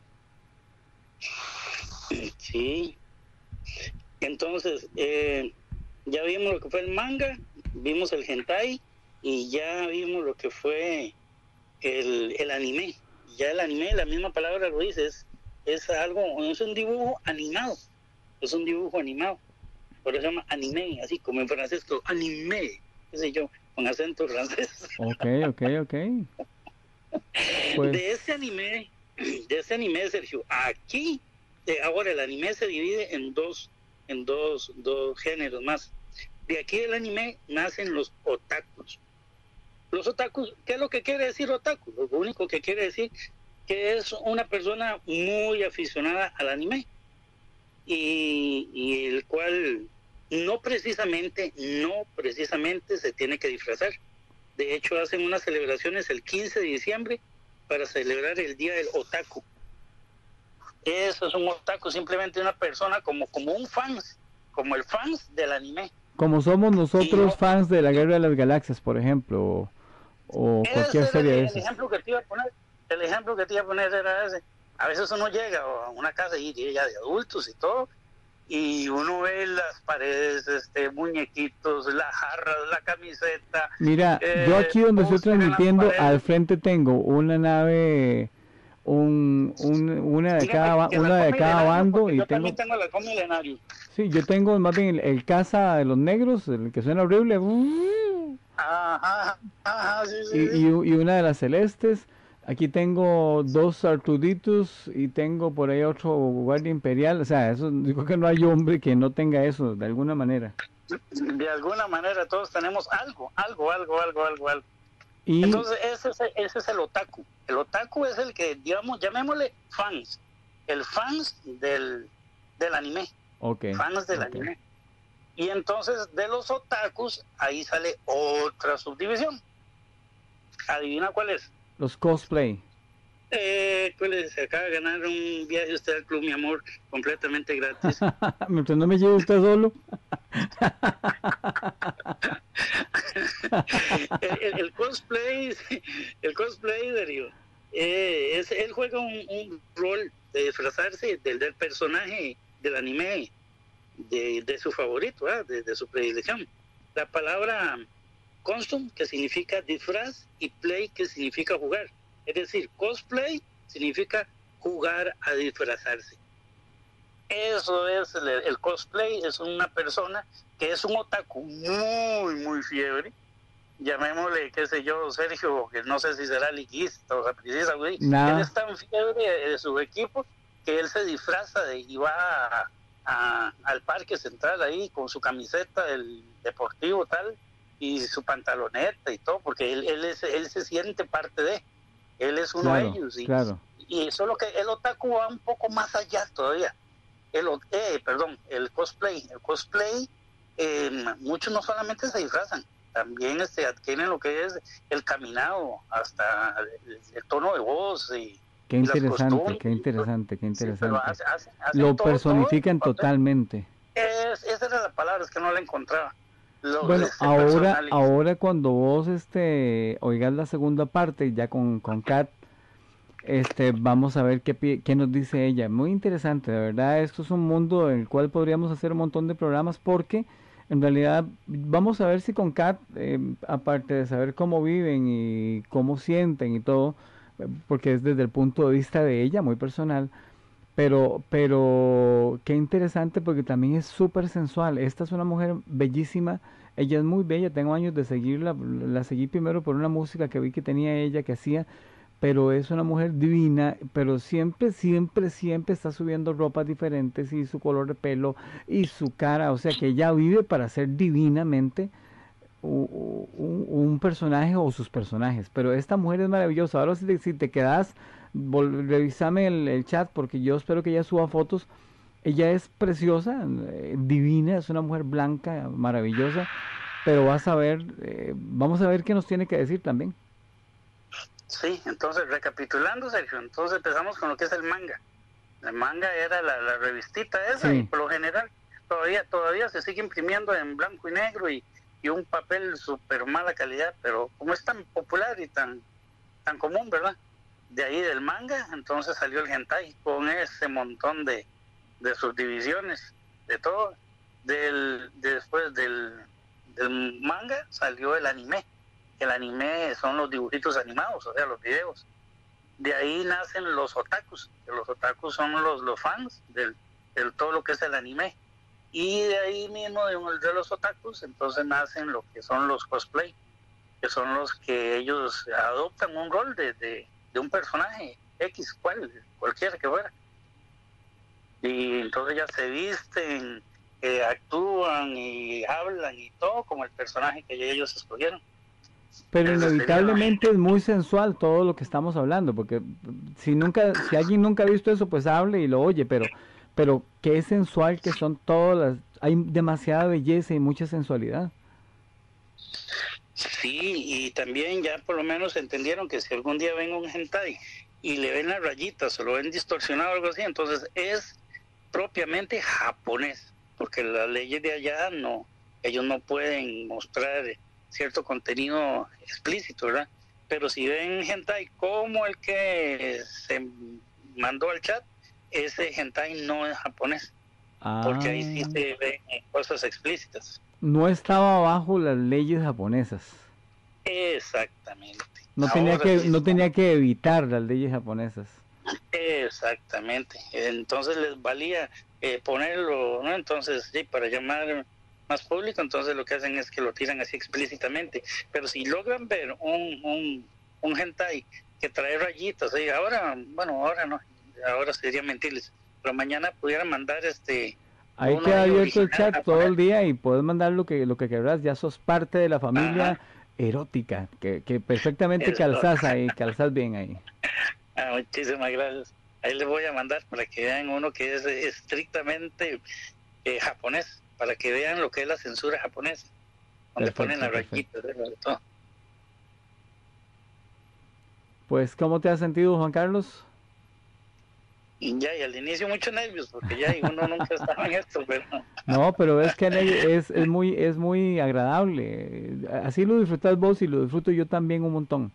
Sí. Entonces, eh, ya vimos lo que fue el manga, vimos el hentai y ya vimos lo que fue el, el anime. Ya el anime, la misma palabra lo dice, es es algo, es un dibujo animado, es un dibujo animado, por eso se llama anime, así como en francés, anime, qué sé yo, con acento francés. Ok, ok, ok. Pues de ese anime, de ese anime, Sergio, aquí, ahora el anime se divide en dos, en dos, dos géneros más. De aquí del anime nacen los otakus. Los otakus, ¿qué es lo que quiere decir otaku? Lo único que quiere decir que es una persona muy aficionada al anime y, y el cual no precisamente, no precisamente se tiene que disfrazar. De hecho, hacen unas celebraciones el 15 de diciembre para celebrar el Día del Otaku. Eso es un otaku, simplemente una persona como, como un fans, como el fans del anime. Como somos nosotros fans de la Guerra de las Galaxias, por ejemplo, o, cualquier serie el, de el ejemplo que te iba a poner, el ejemplo que te iba a poner era ese. A veces uno llega a una casa y ya de adultos y todo, y uno ve las paredes, este, muñequitos, las jarras, la camiseta. Mira, eh, yo aquí donde estoy transmitiendo, al frente tengo una nave, un, un- una de Dígame cada, una de cada bando y yo tengo, también tengo la Milenario. sí, yo tengo más bien el, el caza de los negros, el que suena horrible, Ajá, ajá, sí, sí. y, sí. y, y una de las celestes. Aquí tengo dos Artuditos y tengo por ahí otro guardia imperial. O sea, eso digo que no hay hombre que no tenga eso de alguna manera. De alguna manera todos tenemos algo, algo, algo, algo, algo, algo. Y Entonces ese es, ese es el otaku. El otaku es el que, digamos, llamémosle fans. El fans del, del anime. ok, Fans del anime. Y entonces de los otakus, ahí sale otra subdivisión. Adivina cuál es. los cosplay. Eh, ¿cuál es? Se acaba de ganar un viaje usted al club, mi amor, completamente gratis. Mientras no me lleve usted solo. el, el- el cosplay, el cosplay, Darío, eh, es, él juega un, un rol de disfrazarse del, del personaje del anime de, de su favorito, ¿ah? de, de su predilección. La palabra costume, que significa disfraz, y play, que significa jugar. Es decir, cosplay significa jugar a disfrazarse. Eso es el, el cosplay, es una persona que es un otaku muy, muy fiebre. Llamémosle, qué sé yo, Sergio, que no sé si será liguista o sapricista. Nah. Él es tan fiebre de su equipo que él se disfraza de, y va a- a- al parque central ahí con su camiseta del deportivo tal y su pantaloneta y todo, porque él, él, es, él se siente parte de, él es uno Claro, de ellos. Y, claro. y solo que el otaku va un poco más allá todavía. El, eh, perdón, el cosplay. El cosplay, eh, muchos no solamente se disfrazan, también este, adquieren lo que es el caminado, hasta el, el tono de voz. Y, Qué interesante, qué interesante, qué sí, interesante. hace- hace- hacen Lo todo- personifican todo totalmente. Es- esa era la palabra, es que no la encontraba. Lo- Bueno, este, ahora, ahora cuando vos este oigas la segunda parte ya con, con Kat, este vamos a ver qué, qué nos dice ella. Muy interesante, de verdad, esto es un mundo en el cual podríamos hacer un montón de programas porque en realidad vamos a ver si con Kat, eh, aparte de saber cómo viven y cómo sienten y todo, porque es desde el punto de vista de ella, muy personal, pero, pero qué interesante porque también es súper sensual. Esta es una mujer bellísima, ella es muy bella, tengo años de seguirla, la seguí primero por una música que vi que tenía ella, que hacía, pero es una mujer divina, pero siempre, siempre, siempre está subiendo ropas diferentes y su color de pelo y su cara, o sea que ella vive para ser divinamente un, un personaje o sus personajes, pero esta mujer es maravillosa. Ahora si te, si te quedas, vol- revísame el, el chat porque yo espero que ella suba fotos. Ella es preciosa, eh, divina, es una mujer blanca, maravillosa, pero vas a ver, eh, vamos a ver qué nos tiene que decir también. Sí, entonces recapitulando, Sergio, entonces empezamos con lo que es el manga. El manga era la, la revistita esa Sí. y por lo general todavía todavía se sigue imprimiendo en blanco y negro y, y un papel súper mala calidad, pero como es tan popular y tan, tan común, ¿verdad? De ahí del manga, entonces salió el hentai con ese montón de, de subdivisiones, de todo. Del, después del, del manga salió el anime. El anime son los dibujitos animados, o sea, los videos. De ahí nacen los otakus, los otakus son los, los fans del, del todo lo que es el anime. Y de ahí mismo, de, un- de los otakus, entonces nacen lo que son los cosplay, que son los que ellos adoptan un rol de, de, de un personaje X, cual, cualquiera que fuera. Y entonces ya se visten, eh, actúan y hablan y todo como el personaje que ellos escogieron. Pero inevitablemente es muy sensual todo lo que estamos hablando, porque si nunca, si alguien nunca ha visto eso, pues hable y lo oye, pero, pero es sensual, que son todas las, hay demasiada belleza y mucha sensualidad. Sí, y también ya por lo menos entendieron que si algún día ven un hentai y le ven las rayitas o lo ven distorsionado o algo así, entonces es propiamente japonés, porque las leyes de allá no, ellos no pueden mostrar cierto contenido explícito, ¿verdad? Pero si ven hentai como el que se mandó al chat, ese hentai no es japonés, porque ahí sí ah. se ven cosas explícitas. No estaba bajo las leyes japonesas. Exactamente. No tenía que no tenía que evitar las leyes japonesas. Exactamente. Entonces les valía eh, ponerlo, ¿no? Entonces, sí, para llamar más público, entonces lo que hacen es que lo tiran así explícitamente. Pero si logran ver un, un, un hentai que trae rayitas, ahora, bueno, ahora no, ahora sería mentirles, pero mañana pudieran mandar este... Ahí queda abierto el chat todo el día y puedes mandar lo que, lo que querrás, ya sos parte de la familia erótica, que, que perfectamente calzas ahí, calzas bien ahí. Ah, muchísimas gracias. Ahí les voy a mandar para que vean uno que es estrictamente eh, japonés para que vean lo que es la censura japonesa, donde ponen la rayita de todo. Pues, ¿cómo te has sentido, Juan Carlos? Y ya, y al inicio mucho nervios, porque ya uno nunca estaba en esto, pero... No, pero es que es, es, muy, es muy agradable. Así lo disfrutas vos y lo disfruto yo también un montón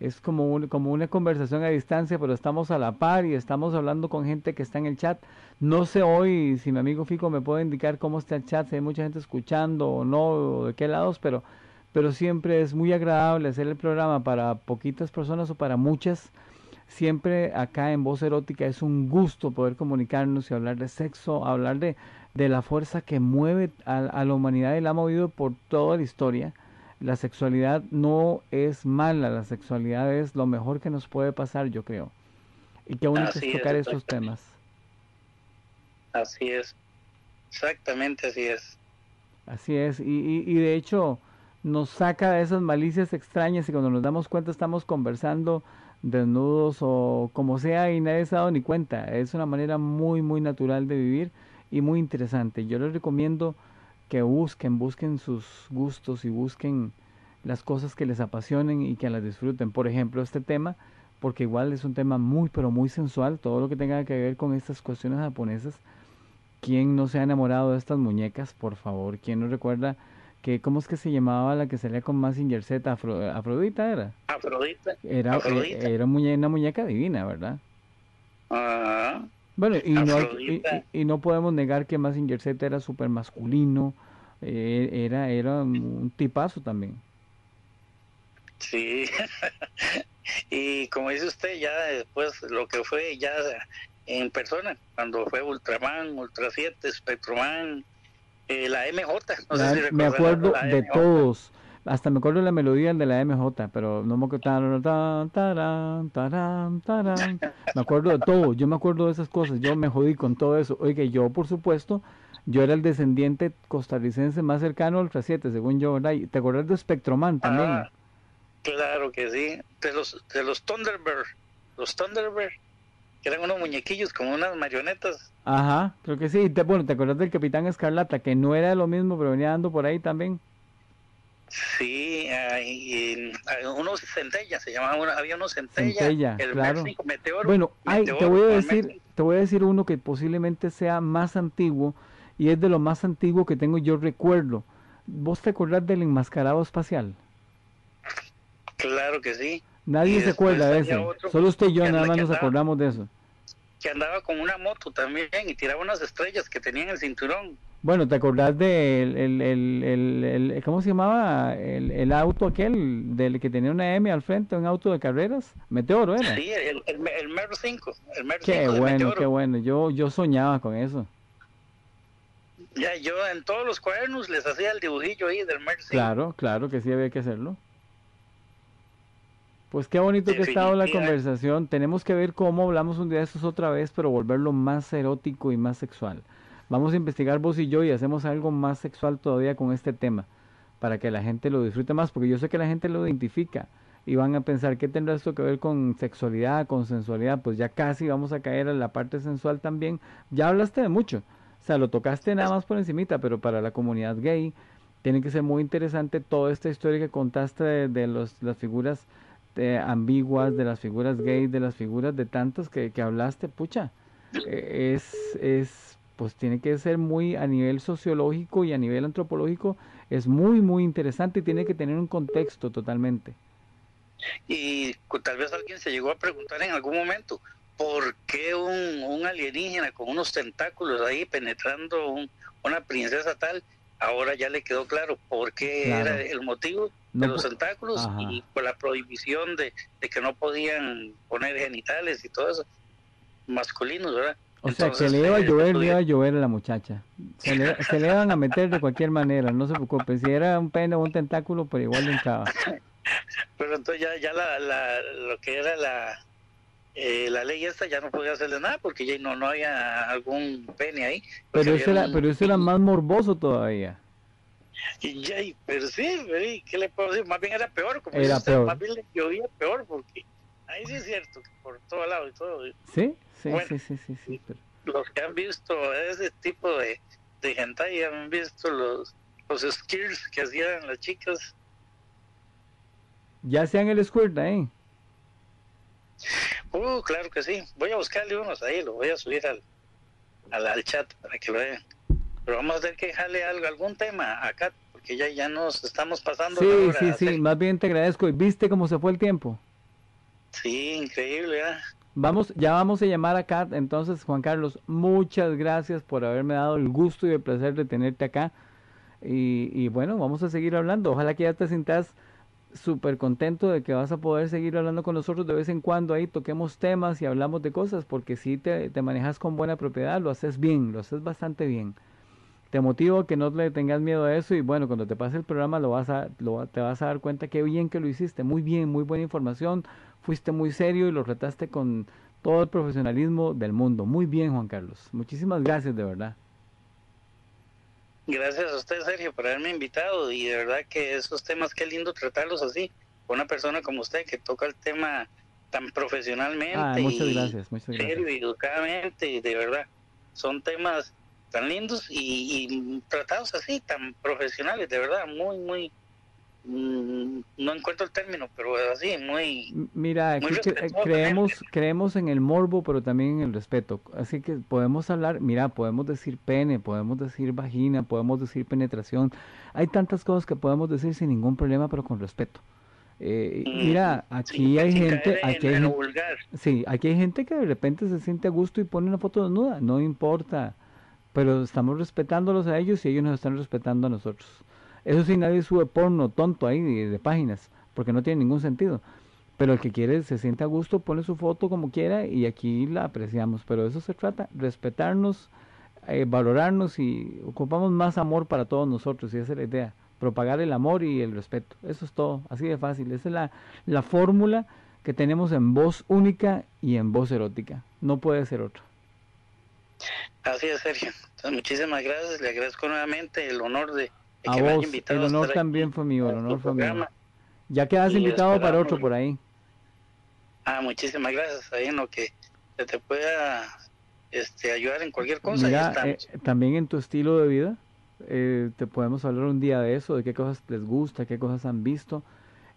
es como, como una conversación a distancia, pero estamos a la par y estamos hablando con gente que está en el chat. No sé hoy si mi amigo Fico me puede indicar cómo está el chat, si hay mucha gente escuchando o no, o de qué lados, pero, pero siempre es muy agradable hacer el programa para poquitas personas o para muchas. Siempre acá en Voz Erótica es un gusto poder comunicarnos y hablar de sexo, hablar de, de la fuerza que mueve a, a la humanidad y la ha movido por toda la historia la sexualidad no es mala, la sexualidad es lo mejor que nos puede pasar, yo creo. Y qué bonito es tocar esos temas. Así es, exactamente así es. Así es, y, y, de hecho nos saca de esas malicias extrañas y cuando nos damos cuenta estamos conversando desnudos o como sea y nadie se ha dado ni cuenta. Es una manera muy, muy natural de vivir y muy interesante. Yo les recomiendo que busquen, busquen sus gustos y busquen las cosas que les apasionen y que las disfruten. Por ejemplo, este tema, porque igual es un tema muy, pero muy sensual, todo lo que tenga que ver con estas cuestiones japonesas. ¿Quién no se ha enamorado de estas muñecas, por favor? ¿Quién no recuerda que, cómo es que se llamaba la que salía con más Z? Afrodita era. Afrodita. Era, Afrodita. era una muñeca divina, ¿verdad? Ajá. Bueno, y no, y, no podemos negar que Massinger Z era súper masculino, eh, era, era un tipazo también. Sí, y como dice usted, ya después lo que fue ya en persona, cuando fue Ultraman, Ultra 7, Spectroman, eh, la MJ. me acuerdo de todos hasta me acuerdo de la melodía de la MJ, pero no me acuerdo. Me acuerdo de todo, yo me acuerdo de esas cosas, yo me jodí con todo eso. Oye, yo, por supuesto, yo era el descendiente costarricense más cercano al Ultra 7, según yo, ¿verdad? ¿Te acuerdas de Spectroman también? Ah, claro que sí, de los, de los Thunderbird, los Thunderbird, que eran unos muñequillos como unas marionetas. Ajá, creo que sí. bueno, ¿te acuerdas del Capitán Escarlata, que no era lo mismo, pero venía dando por ahí también? Sí, unos centellas, se llamaba, había unos centella, el claro. meteoro. Bueno, te voy a decir, te voy a decir uno que posiblemente sea más antiguo y es de lo más antiguo que tengo yo recuerdo. ¿Vos te acordás del enmascarado espacial? Claro que sí. Nadie se acuerda de eso. Solo usted y yo nada más nos acordamos de eso. Que andaba con una moto también y tiraba unas estrellas que tenía en el cinturón. Bueno, ¿te acordás del el, el, el, ¿cómo se llamaba? El, auto aquel del que tenía una M al frente, un auto de carreras? Meteoro era. Sí, el, el, Mer 5. El Mer qué bueno, qué bueno. Yo, yo soñaba con eso. Ya, yo en todos los cuadernos les hacía el dibujillo ahí del Mer 5. Claro, claro que sí había que hacerlo. Pues qué bonito que ha estado la conversación. Tenemos que ver cómo hablamos un día de estos otra vez, pero volverlo más erótico y más sexual. Vamos a investigar vos y yo y hacemos algo más sexual todavía con este tema, para que la gente lo disfrute más, porque yo sé que la gente lo identifica y van a pensar qué tendrá esto que ver con sexualidad, con sensualidad, pues ya casi vamos a caer en la parte sensual también. Ya hablaste de mucho, o sea, lo tocaste nada más por encimita, pero para la comunidad gay tiene que ser muy interesante toda esta historia que contaste de, los, las figuras eh, ambiguas, de las figuras gay, de las figuras de tantos que, que hablaste, pucha, eh, es, es, pues tiene que ser muy a nivel sociológico y a nivel antropológico, es muy, muy interesante y tiene que tener un contexto totalmente. Y tal vez alguien se llegó a preguntar en algún momento, ¿por qué un, alienígena con unos tentáculos ahí penetrando una princesa tal? Ahora ya le quedó claro por qué era el motivo de los tentáculos y por la prohibición de, que no podían poner genitales y todo eso masculinos, ¿verdad? O sea, que le iba a eh, llover, le iba a llover a la muchacha. Se le, se le iban a meter de cualquier manera, no se preocupe. Si era un pene o un tentáculo, pero igual le entraba. Pero entonces ya, ya la, la, lo que era la, eh, la ley esta ya no podía hacerle nada porque ya no, no había algún pene ahí. Pero eso, era, pero eso era más morboso todavía. Y ya, pero sí, ¿qué le puedo decir? Más bien era peor, como era peor. más bien le llovía peor porque ahí sí es cierto, por todo lado y todo. Sí, sí, sí, sí, sí, sí Los que han visto ese tipo de, de gente han visto los, los skills que hacían las chicas ya sean el squirt ahí. Uh, claro que sí. Voy a buscarle unos ahí, lo voy a subir al, al, chat para que lo vean. Pero vamos a tener que dejarle algo, algún tema acá, porque ya, ya nos estamos pasando. Sí, sí, sí, más bien te agradezco. ¿Y viste cómo se fue el tiempo? Sí, increíble. Vamos, ya vamos a llamar a Kat. Entonces, Juan Carlos, muchas gracias por haberme dado el gusto y el placer de tenerte acá. Y, y bueno, vamos a seguir hablando. Ojalá que ya te sientas súper contento de que vas a poder seguir hablando con nosotros de vez en cuando ahí, toquemos temas y hablamos de cosas, porque si te, te manejas con buena propiedad, lo haces bien, lo haces bastante bien. Te motivo que no le tengas miedo a eso y bueno, cuando te pase el programa lo vas a, lo, te vas a dar cuenta que bien que lo hiciste, muy bien, muy buena información, fuiste muy serio y lo trataste con todo el profesionalismo del mundo. Muy bien, Juan Carlos. Muchísimas gracias, de verdad. Gracias a usted, Sergio, por haberme invitado. Y de verdad que esos temas, qué lindo tratarlos así, con una persona como usted que toca el tema tan profesionalmente ah, muchas gracias, muchas serio y educadamente, y de verdad, son temas tan lindos y, y tratados así, tan profesionales, de verdad, muy, muy, no encuentro el término, pero así, muy... Mira, aquí creemos, creemos en el morbo, pero también en el respeto. Así que podemos hablar, mira, podemos decir pene, podemos decir vagina, podemos decir penetración. Hay tantas cosas que podemos decir sin ningún problema, pero con respeto. Eh, mm, mira, aquí hay gente, aquí hay, sí, aquí hay gente que de repente se siente a gusto y pone una foto desnuda, no importa, pero estamos respetándolos a ellos y ellos nos están respetando a nosotros. Eso sí, nadie sube porno tonto ahí de, páginas, porque no tiene ningún sentido. Pero el que quiere, se siente a gusto, pone su foto como quiera y aquí la apreciamos. Pero eso se trata, respetarnos, eh, valorarnos y ocupamos más amor para todos nosotros, y esa es la idea. Propagar el amor y el respeto. Eso es todo, así de fácil. Esa es la, la fórmula que tenemos en voz única y en voz erótica. No puede ser otra. Así es, Sergio. muchísimas gracias. Le agradezco nuevamente el honor de, a vos, el honor también fue mío, el honor fue mío. Ya quedas invitado para otro por ahí. Ah, muchísimas gracias. Ahí en lo que te pueda este, ayudar en cualquier cosa. Eh, también en tu estilo de vida, eh, te podemos hablar un día de eso, de qué cosas les gusta, qué cosas han visto.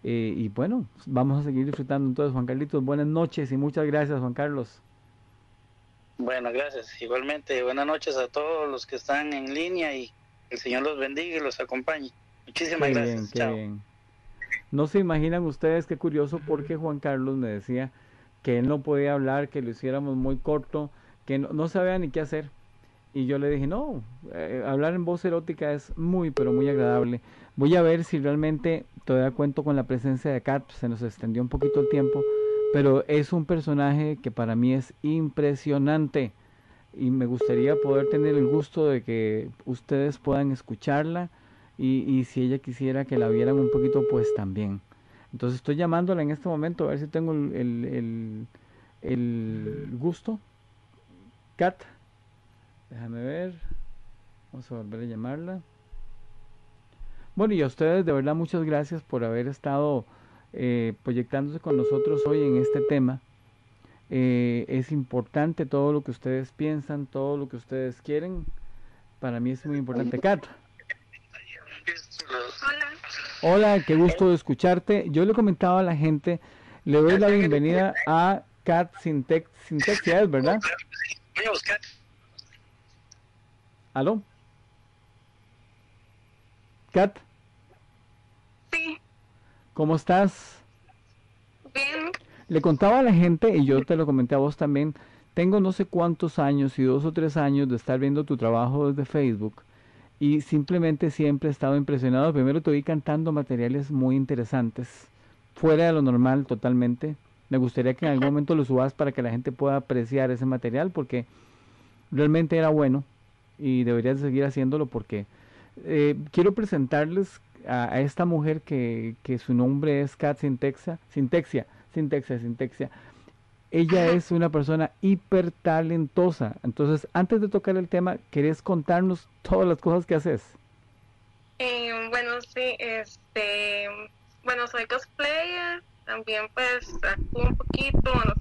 Eh, y bueno, vamos a seguir disfrutando. Entonces, Juan Carlitos, buenas noches y muchas gracias, Juan Carlos. Bueno, gracias. Igualmente, buenas noches a todos los que están en línea y el Señor los bendiga y los acompañe. Muchísimas gracias. No se imaginan ustedes qué curioso porque Juan Carlos me decía que él no podía hablar, que lo hiciéramos muy corto, que no, sabía ni qué hacer. Y yo le dije, no, eh, hablar en voz erótica es muy, pero muy agradable. Voy a ver si realmente todavía cuento con la presencia de Kat, se nos extendió un poquito el tiempo, pero es un personaje que para mí es impresionante y me gustaría poder tener el gusto de que ustedes puedan escucharla y, y, si ella quisiera que la vieran un poquito pues también. Entonces estoy llamándola en este momento a ver si tengo el, el, el, gusto. Kat, déjame ver. Vamos a volver a llamarla. Bueno, y a ustedes de verdad muchas gracias por haber estado eh, proyectándose con nosotros hoy en este tema. Eh, es importante todo lo que ustedes piensan, todo lo que ustedes quieren. Para mí es muy importante. Kat. Hola. Hola, qué gusto de escucharte. Yo le comentaba a la gente, le doy la bienvenida a Kat Sintex, Sintexia, ¿verdad? ¿Aló? Kat, Sí, ¿cómo estás? bien. Le contaba a la gente, y yo te lo comenté a vos también, tengo no sé cuántos años y dos o tres años de estar viendo tu trabajo desde Facebook y simplemente siempre he estado impresionado. Primero te vi cantando materiales muy interesantes, fuera de lo normal totalmente. Me gustaría que en algún momento lo subas para que la gente pueda apreciar ese material porque realmente era bueno y deberías seguir haciéndolo porque eh, quiero presentarles a, esta mujer que, que su nombre es Kat Sintexia, Sintexia, Sintexia, Sintexia. Ella es una persona hiper talentosa. Entonces, antes de tocar el tema, ¿querés contarnos todas las cosas que haces? Eh, bueno, sí, este, bueno, soy cosplayer, también pues actúo un poquito, bueno,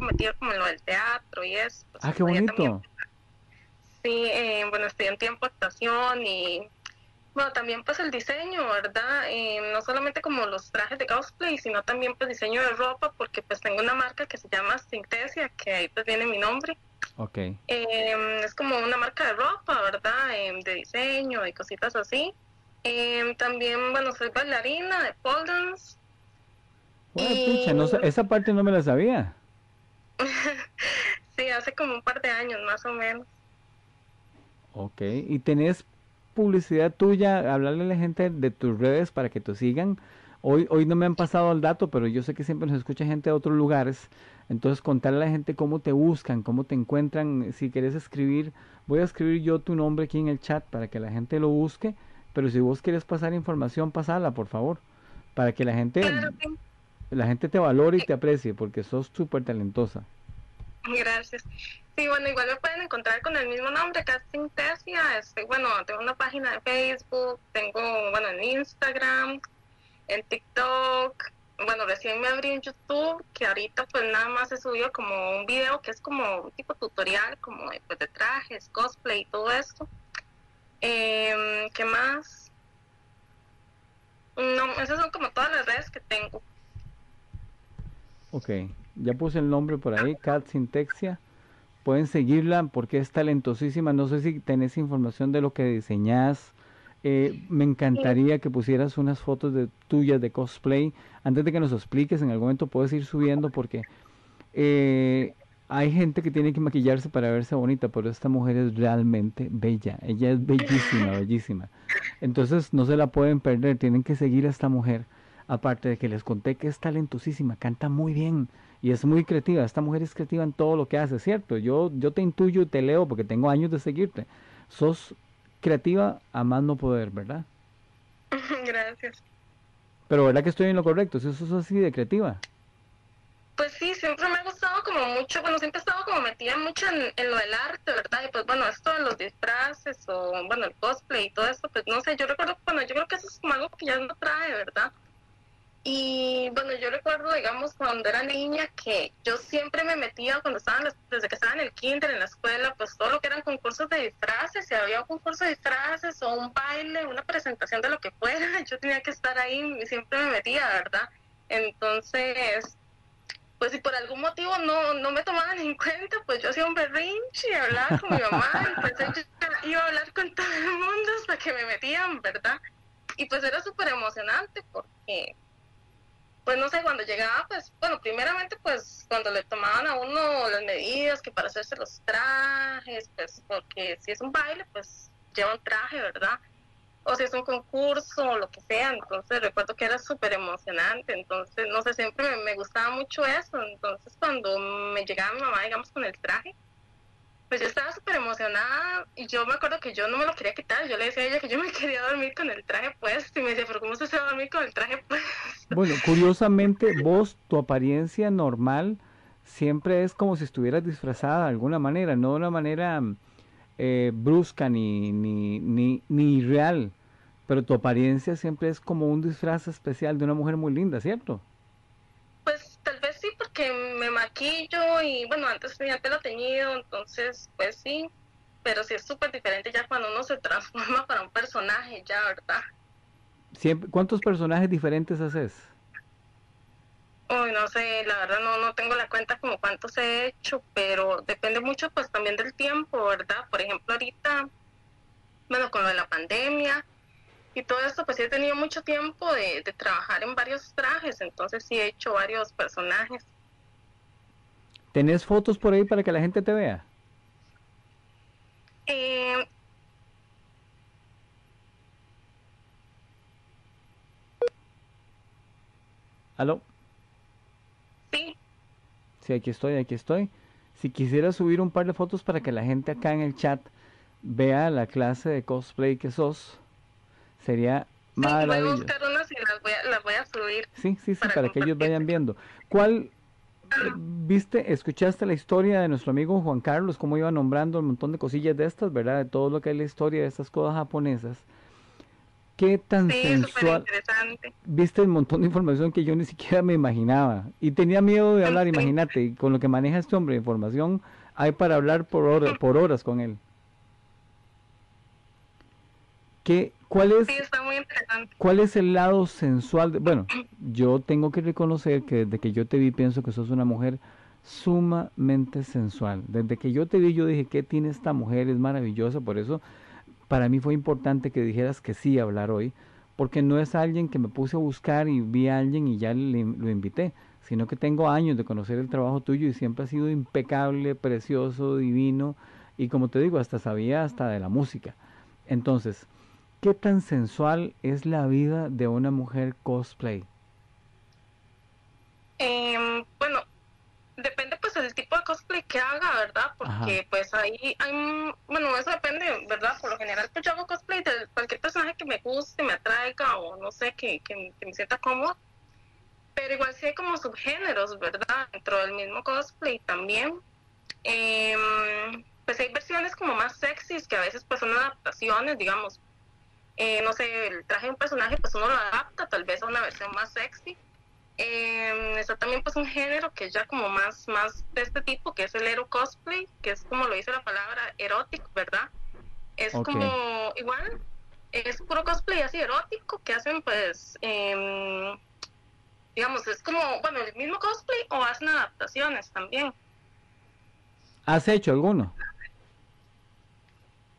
metida como en lo del teatro y eso. pues, Ah, qué bonito. también- sí, eh, bueno, estudié en tiempo actuación y, bueno, también pues el diseño, ¿verdad? Eh, no solamente como los trajes de cosplay, sino también pues diseño de ropa, porque pues tengo una marca que se llama Sintesia, que ahí pues viene mi nombre. Ok. Eh, es como una marca de ropa, ¿verdad? Eh, de diseño y cositas así. Eh, también, bueno, soy bailarina de pole dance. Bueno, Y- pucha, no sé, esa parte no me la sabía. sí, hace como un par de años más o menos. Ok. ¿Y tenés publicidad tuya? Hablarle a la gente de tus redes para que te sigan. Hoy, hoy no me han pasado el dato, pero yo sé que siempre nos escucha gente de otros lugares. Entonces, contarle a la gente cómo te buscan, cómo te encuentran. Si quieres escribir, voy a escribir yo tu nombre aquí en el chat para que la gente lo busque. Pero si vos quieres pasar información, pasala, por favor. Para que la gente, la gente te valore y te aprecie, porque sos súper talentosa. Gracias. Sí, bueno, igual me pueden encontrar con el mismo nombre, Casting Tesia. Este, bueno, tengo una página de Facebook, tengo, bueno, en Instagram, en TikTok. Bueno, recién me abrí en YouTube, que ahorita pues nada más he subido como un video que es como un tipo tutorial, como pues, de trajes, cosplay y todo esto. Em, ¿Qué más? No, esas son como todas las redes que tengo. Ok, ya puse el nombre por ahí, Kat Sintexia. Pueden seguirla porque es talentosísima. No sé si tenés información de lo que diseñás. Eh, me encantaría que pusieras unas fotos de tuyas de cosplay. Antes de que nos expliques, en algún momento puedes ir subiendo porque eh, hay gente que tiene que maquillarse para verse bonita, pero esta mujer es realmente bella. Ella es bellísima, bellísima. Entonces no se la pueden perder, tienen que seguir a esta mujer. Aparte de que les conté que es talentosísima, canta muy bien y es muy creativa. Esta mujer es creativa en todo lo que hace, ¿cierto? Yo, yo te intuyo y te leo porque tengo años de seguirte. Sos creativa a más no poder, ¿verdad? Gracias. Pero ¿verdad que estoy en lo correcto? Si sos así de creativa. Pues sí, siempre me ha gustado como mucho, bueno, siempre he estado como metida mucho en, en lo del arte, ¿verdad? Y pues bueno, esto de los disfraces o, bueno, el cosplay y todo esto, pues no sé, yo recuerdo, bueno, yo creo que eso es como algo que ya no trae, ¿verdad? Y bueno, yo recuerdo, digamos, cuando era niña, que yo siempre me metía, cuando estaba en la- desde que estaba en el kinder, en la escuela, pues todo lo que eran concursos de disfraces, si había un concurso de disfraces o un baile, una presentación de lo que fuera, yo tenía que estar ahí y siempre me metía, ¿verdad? Entonces, pues si por algún motivo no, no me tomaban en cuenta, pues yo hacía un berrinche y hablaba con mi mamá, y pues ella iba a hablar con todo el mundo hasta que me metían, ¿verdad? Y pues era súper emocionante porque, pues no sé, cuando llegaba, pues, bueno, primeramente pues cuando le tomaban a uno las medidas que para hacerse los trajes, pues porque si es un baile, pues lleva un traje, ¿verdad? o si es un concurso o lo que sea, entonces recuerdo que era súper emocionante, entonces no sé, siempre me, me gustaba mucho eso, entonces cuando me llegaba mi mamá, digamos, con el traje, pues yo estaba súper emocionada y yo me acuerdo que yo no me lo quería quitar, yo le decía a ella que yo me quería dormir con el traje puesto y me decía, pero ¿cómo se va dormir con el traje puesto? Bueno, curiosamente, vos, tu apariencia normal siempre es como si estuvieras disfrazada de alguna manera, no de una manera eh, brusca ni, ni, ni, ni real. pero tu apariencia siempre es como un disfraz especial de una mujer muy linda, ¿cierto? Pues tal vez sí, porque me maquillo y bueno, antes tenía pelo teñido, entonces pues sí, pero sí es súper diferente ya cuando uno se transforma para un personaje, ya, ¿verdad? Siempre, ¿Cuántos personajes diferentes haces? Uy, no sé, la verdad no, no tengo la cuenta como cuántos he hecho, pero depende mucho pues también del tiempo, ¿verdad? Por ejemplo, ahorita, bueno, con lo de la pandemia y todo esto, pues sí he tenido mucho tiempo de, de trabajar en varios trajes, entonces sí he hecho varios personajes. ¿Tenés fotos por ahí para que la gente te vea? Eh, ¿Aló? sí, Sí, aquí estoy, aquí estoy. Si quisiera subir un par de fotos para que la gente acá en el chat vea la clase de cosplay que sos, sería sí, voy a maravilloso. buscar unas y las voy a, las voy a subir. Sí, sí, sí, para para que ellos vayan viendo. ¿Cuál, viste, escuchaste la historia de nuestro amigo Juan Carlos, cómo iba nombrando un montón de cosillas de estas, ¿verdad? De todo lo que es la historia de estas cosas japonesas. ¿Qué tan Sí, sensual? interesante. Viste un montón de información que yo ni siquiera me imaginaba. Y tenía miedo de hablar, Sí. imagínate, con lo que maneja este hombre de información, hay para hablar por, hora- por horas con él. ¿Qué, cuál es, Sí, está muy interesante. ¿Cuál es el lado sensual? de- bueno, yo tengo que reconocer que desde que yo te vi pienso que sos una mujer sumamente sensual. Desde que yo te vi yo dije, ¿qué tiene esta mujer? Es maravillosa. Por eso para mí fue importante que dijeras que sí hablar hoy, porque no es alguien que me puse a buscar y vi a alguien y ya le- lo invité, sino que tengo años de conocer el trabajo tuyo y siempre ha sido impecable, precioso, divino y como te digo, hasta sabía hasta de la música. Entonces, ¿qué tan sensual es la vida de una mujer cosplay? Em, bueno, depende pues del tipo de cosplay que haga, ¿verdad? Porque pues ahí hay, bueno, eso depende, ¿verdad? Por lo general pues yo hago cosplay de cualquier personaje que me guste, me atraiga o no sé, que, que, que me sienta cómodo. Pero igual sí hay como subgéneros, ¿verdad? Dentro del mismo cosplay también. Em, pues hay versiones como más sexys que a veces pues son adaptaciones, digamos. Eh, no sé, el traje de un personaje pues uno lo adapta tal vez a una versión más sexy. Eh, está también pues un género que es ya como más, más de este tipo, que es el ero cosplay, que es como lo dice la palabra erótico, ¿verdad? Es como igual, es puro cosplay así erótico que hacen pues, em, digamos, es como, bueno, el mismo cosplay o hacen adaptaciones también. ¿Has hecho alguno?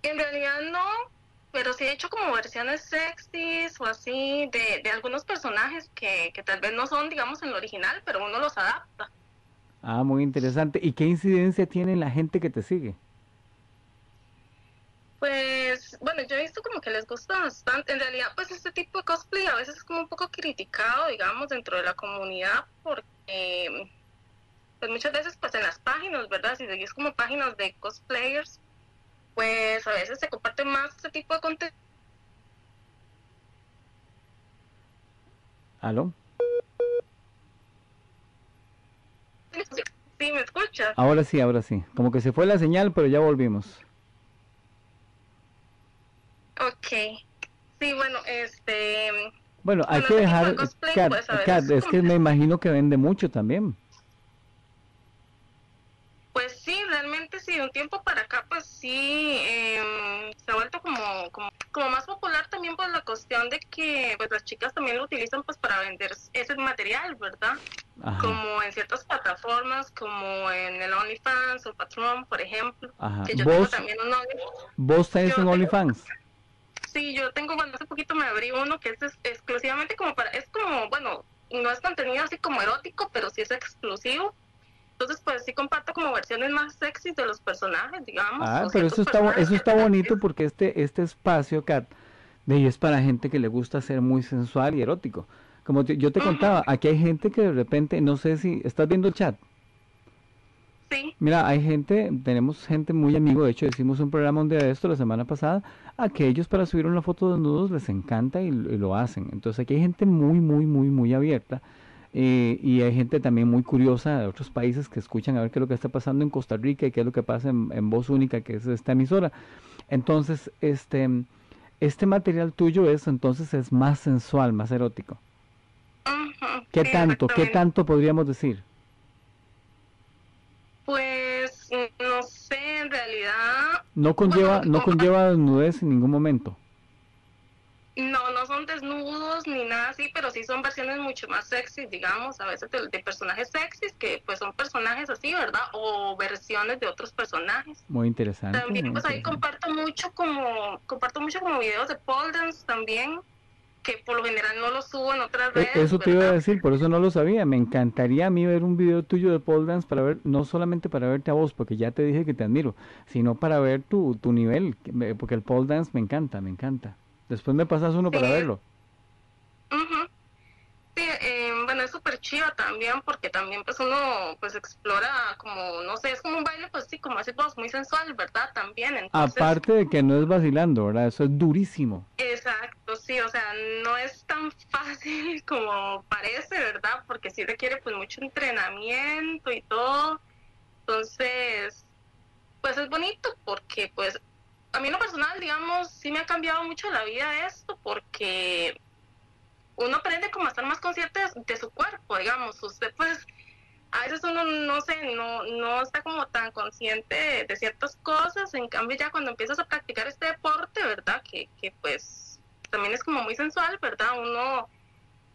En realidad no, pero sí he hecho como versiones sexys o así de, de algunos personajes que, que tal vez no son, digamos, en lo original, pero uno los adapta. Ah, muy interesante. ¿Y qué incidencia tiene la gente que te sigue? Pues bueno, yo he visto como que les gusta bastante. En realidad, pues este tipo de cosplay a veces es como un poco criticado, digamos, dentro de la comunidad, porque pues muchas veces pues en las páginas, ¿verdad? Si seguís como páginas de cosplayers, pues a veces se comparte más este tipo de contenido. ¿Aló? Sí, ¿me escuchas? Ahora sí, ahora sí. Como que se fue la señal, pero ya volvimos. Ok. Sí, bueno, este... Bueno, hay Bueno, que de dejar, cosplay, Kat, pues, Kat, es que me imagino que vende mucho también. Pues sí, sí, de un tiempo para acá, pues sí, em, se ha vuelto como, como, como más popular también por la cuestión de que pues las chicas también lo utilizan pues para vender ese material, ¿verdad? Ajá, Como en ciertas plataformas, como en el OnlyFans o Patreon, por ejemplo, ajá. que yo tengo ¿Vos, también uno. vos tenés un OnlyFans? Sí, yo tengo, bueno, hace poquito me abrí uno que es, es- exclusivamente como para, es como, bueno, no es contenido así como erótico, pero sí es exclusivo. Entonces, pues sí comparto como versiones más sexys de los personajes, digamos. Ah, pero eso está, eso está bonito porque este, este espacio, Kat, de ahí es para gente que le gusta ser muy sensual y erótico. Como te- yo te contaba, aquí hay gente que de repente, no sé si estás viendo el chat. Sí, Mira, hay gente, tenemos gente muy amigo, de hecho hicimos un programa un día de esto la semana pasada, a que ellos para subir una foto desnudos les encanta y, y lo hacen. Entonces aquí hay gente muy, muy, muy, muy abierta eh, y hay gente también muy curiosa de otros países que escuchan a ver qué es lo que está pasando en Costa Rica y qué es lo que pasa en, en Voz Única, que es esta emisora. Entonces, este, este material tuyo es entonces es más sensual, más erótico. ¿Qué tanto? ¿Qué tanto podríamos decir? Pues no sé, en realidad. No conlleva, no conlleva desnudez en ningún momento. Son desnudos ni nada así, pero sí son versiones mucho más sexy, digamos, a veces de, personajes sexys, que pues son personajes así, ¿verdad? O versiones de otros personajes. Muy interesante. También pues ahí comparto mucho como, comparto mucho como videos de pole dance también, que por lo general no los subo en otras e, redes. Eso te iba a decir, por eso no lo sabía. Me encantaría a mí ver un video tuyo de pole dance para ver, no solamente para verte a vos, porque ya te dije que te admiro, sino para ver tu, tu nivel, porque el pole dance me encanta, me encanta. Después me pasas uno para verlo. Sí, eh, bueno, es súper chido también porque también pues uno pues explora como, no sé, es como un baile pues sí, como así vos, muy sensual, ¿verdad? También. Aparte de que no es vacilando, ¿verdad? Eso es durísimo. Exacto, sí, o sea, no es tan fácil como parece, ¿verdad? Porque sí requiere pues mucho entrenamiento y todo. Entonces, pues es bonito porque pues a mí lo personal, digamos, sí me ha cambiado mucho la vida esto porque uno aprende como a estar más consciente de, su cuerpo, digamos. Usted pues a veces uno no sé, no, no está como tan consciente de, ciertas cosas, en cambio ya cuando empiezas a practicar este deporte, ¿verdad? Que, que pues también es como muy sensual, ¿verdad? Uno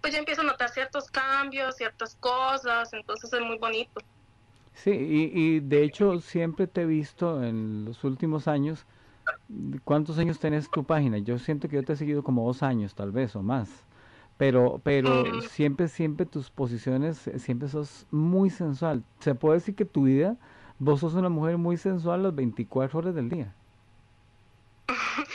pues ya empieza a notar ciertos cambios, ciertas cosas, entonces es muy bonito. Sí, y, y de hecho siempre te he visto en los últimos años ¿Cuántos años tenés tu página? Yo siento que yo te he seguido como dos años, tal vez, o más. Pero, pero siempre, siempre tus posiciones, eh, siempre sos muy sensual. Se puede decir que tu vida, vos sos una mujer muy sensual las 24 horas del día.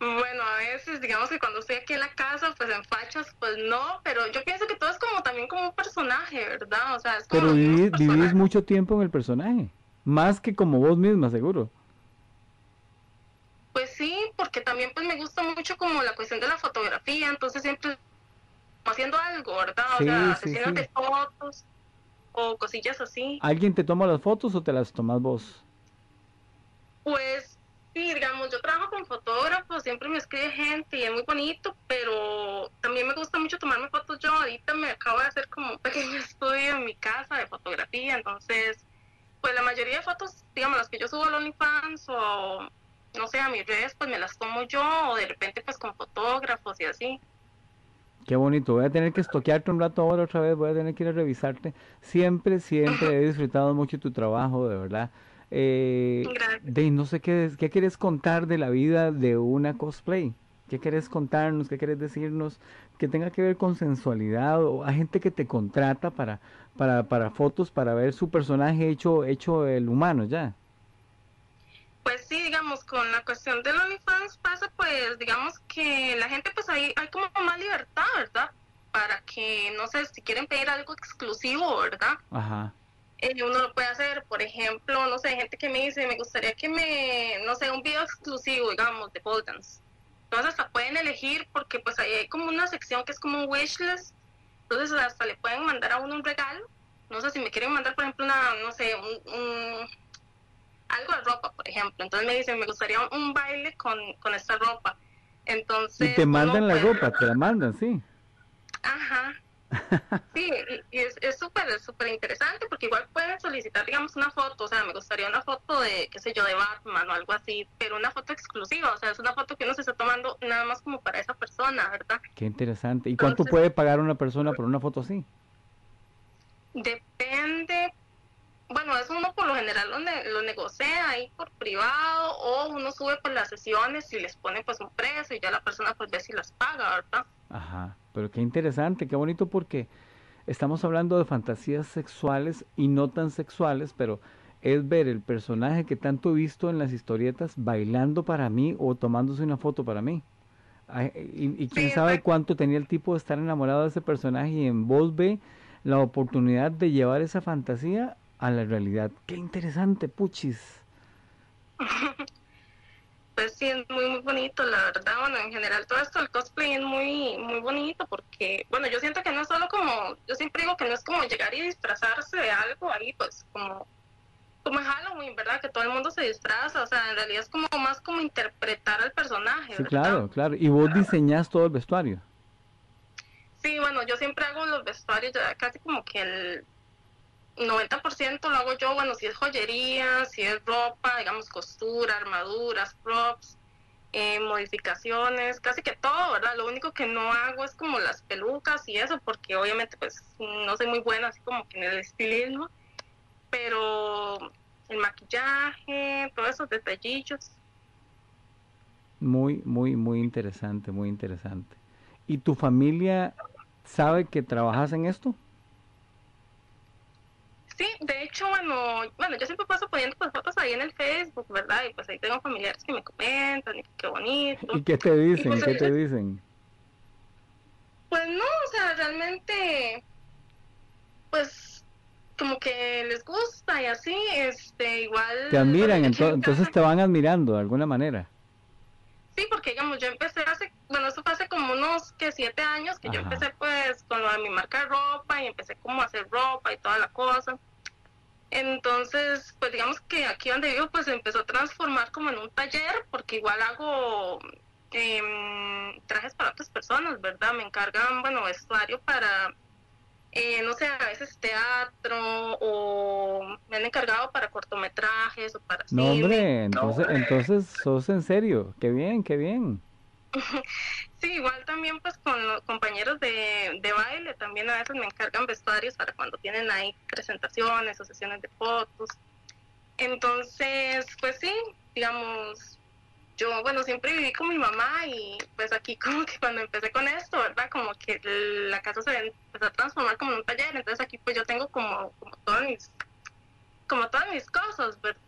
Bueno, a veces, digamos que cuando estoy aquí en la casa, pues en fachas, pues no, pero yo pienso que todo es como también como un personaje, ¿verdad? O sea, es como pero vivís mucho tiempo en el personaje, más que como vos misma, seguro. Pues sí, porque también pues me gusta mucho como la cuestión de la fotografía, entonces siempre haciendo algo, ¿verdad? O sea, haciendo fotos o cosillas así. ¿Alguien te toma las fotos o te las tomas vos? Pues sí, digamos, yo trabajo con fotógrafos, siempre me escribe gente y es muy bonito, pero también me gusta mucho tomarme fotos yo. Ahorita me acabo de hacer como un pequeño estudio en mi casa de fotografía, entonces, pues la mayoría de fotos, digamos, las que yo subo a OnlyFans o no sé, a mis redes pues me las tomo yo o de repente pues con fotógrafos y así. Qué bonito, voy a tener que estoquearte un rato ahora otra vez, voy a tener que ir a revisarte. Siempre, siempre he disfrutado mucho tu trabajo, de verdad. Eh, de, no sé qué, qué quieres contar de la vida de una cosplay. ¿Qué quieres contarnos? ¿Qué quieres decirnos? Que tenga que ver con sensualidad o a gente que te contrata para, para, para fotos, para ver su personaje hecho, hecho el humano ya pues sí, digamos, con la cuestión del OnlyFans pasa, pues, digamos que la gente, pues ahí hay como más libertad, ¿verdad? Para que, no sé, si quieren pedir algo exclusivo, ¿verdad? Ajá. Eh, uno lo puede hacer, por ejemplo, no sé, gente que me dice, me gustaría que me, no sé, un video exclusivo, digamos, de pole dance. Entonces hasta pueden elegir porque pues ahí hay como una sección que es como un wishlist. Entonces hasta le pueden mandar a uno un regalo. No sé si me quieren mandar, por ejemplo, una, no sé, un algo de ropa, por ejemplo. Entonces me dicen, me gustaría un, baile con, con, esta ropa. Entonces... Y te mandan la ropa, te la mandan, sí. Ajá. Sí, y es súper, súper interesante porque igual pueden solicitar, digamos, una foto, o sea, me gustaría una foto de, qué sé yo, de Batman o algo así, pero una foto exclusiva, o sea, es una foto que uno se está tomando nada más como para esa persona, ¿verdad? Qué interesante. ¿Y cuánto puede pagar una persona por una foto así? Depende, bueno, eso uno por lo general lo, negocia ahí por privado o uno sube por las sesiones y les pone pues un precio y ya la persona pues ve si las paga, ¿verdad? Ajá, pero qué interesante, qué bonito porque estamos hablando de fantasías sexuales y no tan sexuales, pero es ver el personaje que tanto he visto en las historietas bailando para mí o tomándose una foto para mí. y, quién sabe cuánto tenía el tipo de estar enamorado de ese personaje y en voz ve la oportunidad de llevar esa fantasía a la realidad. Qué interesante, puchis. Pues sí, es muy, muy bonito, la verdad. Bueno, en general todo esto, el cosplay es muy, muy bonito porque, bueno, yo siento que no es solo como, yo siempre digo que no es como llegar y disfrazarse de algo ahí, pues como como en Halloween, ¿verdad? Que todo el mundo se disfraza, o sea, en realidad es como más como interpretar al personaje. Sí, claro, claro. ¿Y vos diseñás todo el vestuario? Sí, bueno, yo siempre hago los vestuarios, ya casi como que el 90% lo hago yo, bueno, si es joyería, si es ropa, digamos costura, armaduras, props, eh, modificaciones, casi que todo, ¿verdad? Lo único que no hago es como las pelucas y eso, porque obviamente pues no soy muy buena así como que en el estilismo, pero el maquillaje, todos esos detallillos. Muy, muy, muy interesante, muy interesante. ¿Y tu familia sabe que trabajas en esto? Sí, de hecho, bueno, bueno, yo siempre paso poniendo pues, fotos ahí en el Facebook, ¿verdad? Y pues ahí tengo familiares que me comentan, y qué bonito. ¿Y qué te dicen? Pues, ¿Qué te dicen? Pues no, o sea, realmente, pues como que les gusta y así, este, igual... Te admiran, entonces te van admirando de alguna manera. Sí, porque digamos, yo empecé hace, bueno, eso fue hace como unos que siete años que yo empecé pues con lo de mi marca de ropa y empecé como a hacer ropa y toda la cosa. Entonces, pues digamos que aquí donde vivo pues se empezó a transformar como en un taller porque igual hago eh, trajes para otras personas, ¿verdad? Me encargan, bueno, vestuario para eh, no sé, a veces teatro o me han encargado para cortometrajes o para no, Hombre, entonces, entonces sos en serio, qué bien, qué bien. sí, igual también pues con los compañeros de, de baile, también a veces me encargan vestuarios para cuando tienen ahí presentaciones o sesiones de fotos. Entonces, pues sí, digamos, yo, bueno, siempre viví con mi mamá y pues aquí como que cuando empecé con esto, ¿verdad? Como que la casa se empezó a transformar como un taller, entonces aquí pues yo tengo como, como todas mis, como todas mis cosas, ¿verdad?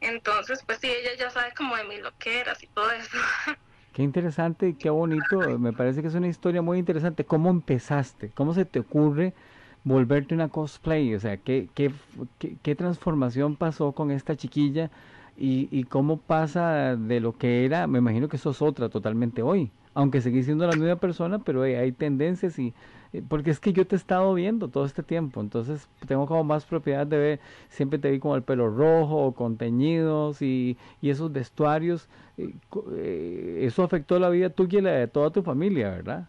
Entonces, pues sí, ella ya sabe como de mis loqueras y todo eso. Qué interesante y qué bonito, me parece que es una historia muy interesante. ¿Cómo empezaste? ¿Cómo se te ocurre volverte una cosplay? O sea, ¿qué, qué, qué, transformación pasó con esta chiquilla? y, y cómo pasa de lo que era, me imagino que sos otra totalmente hoy, aunque seguís siendo la misma persona, pero hay, tendencias y porque es que yo te he estado viendo todo este tiempo, entonces tengo como más propiedad de ver, siempre te vi con el pelo rojo, con teñidos y, y esos vestuarios, eh, eh, eso afectó la vida tuya y la de toda tu familia, ¿verdad?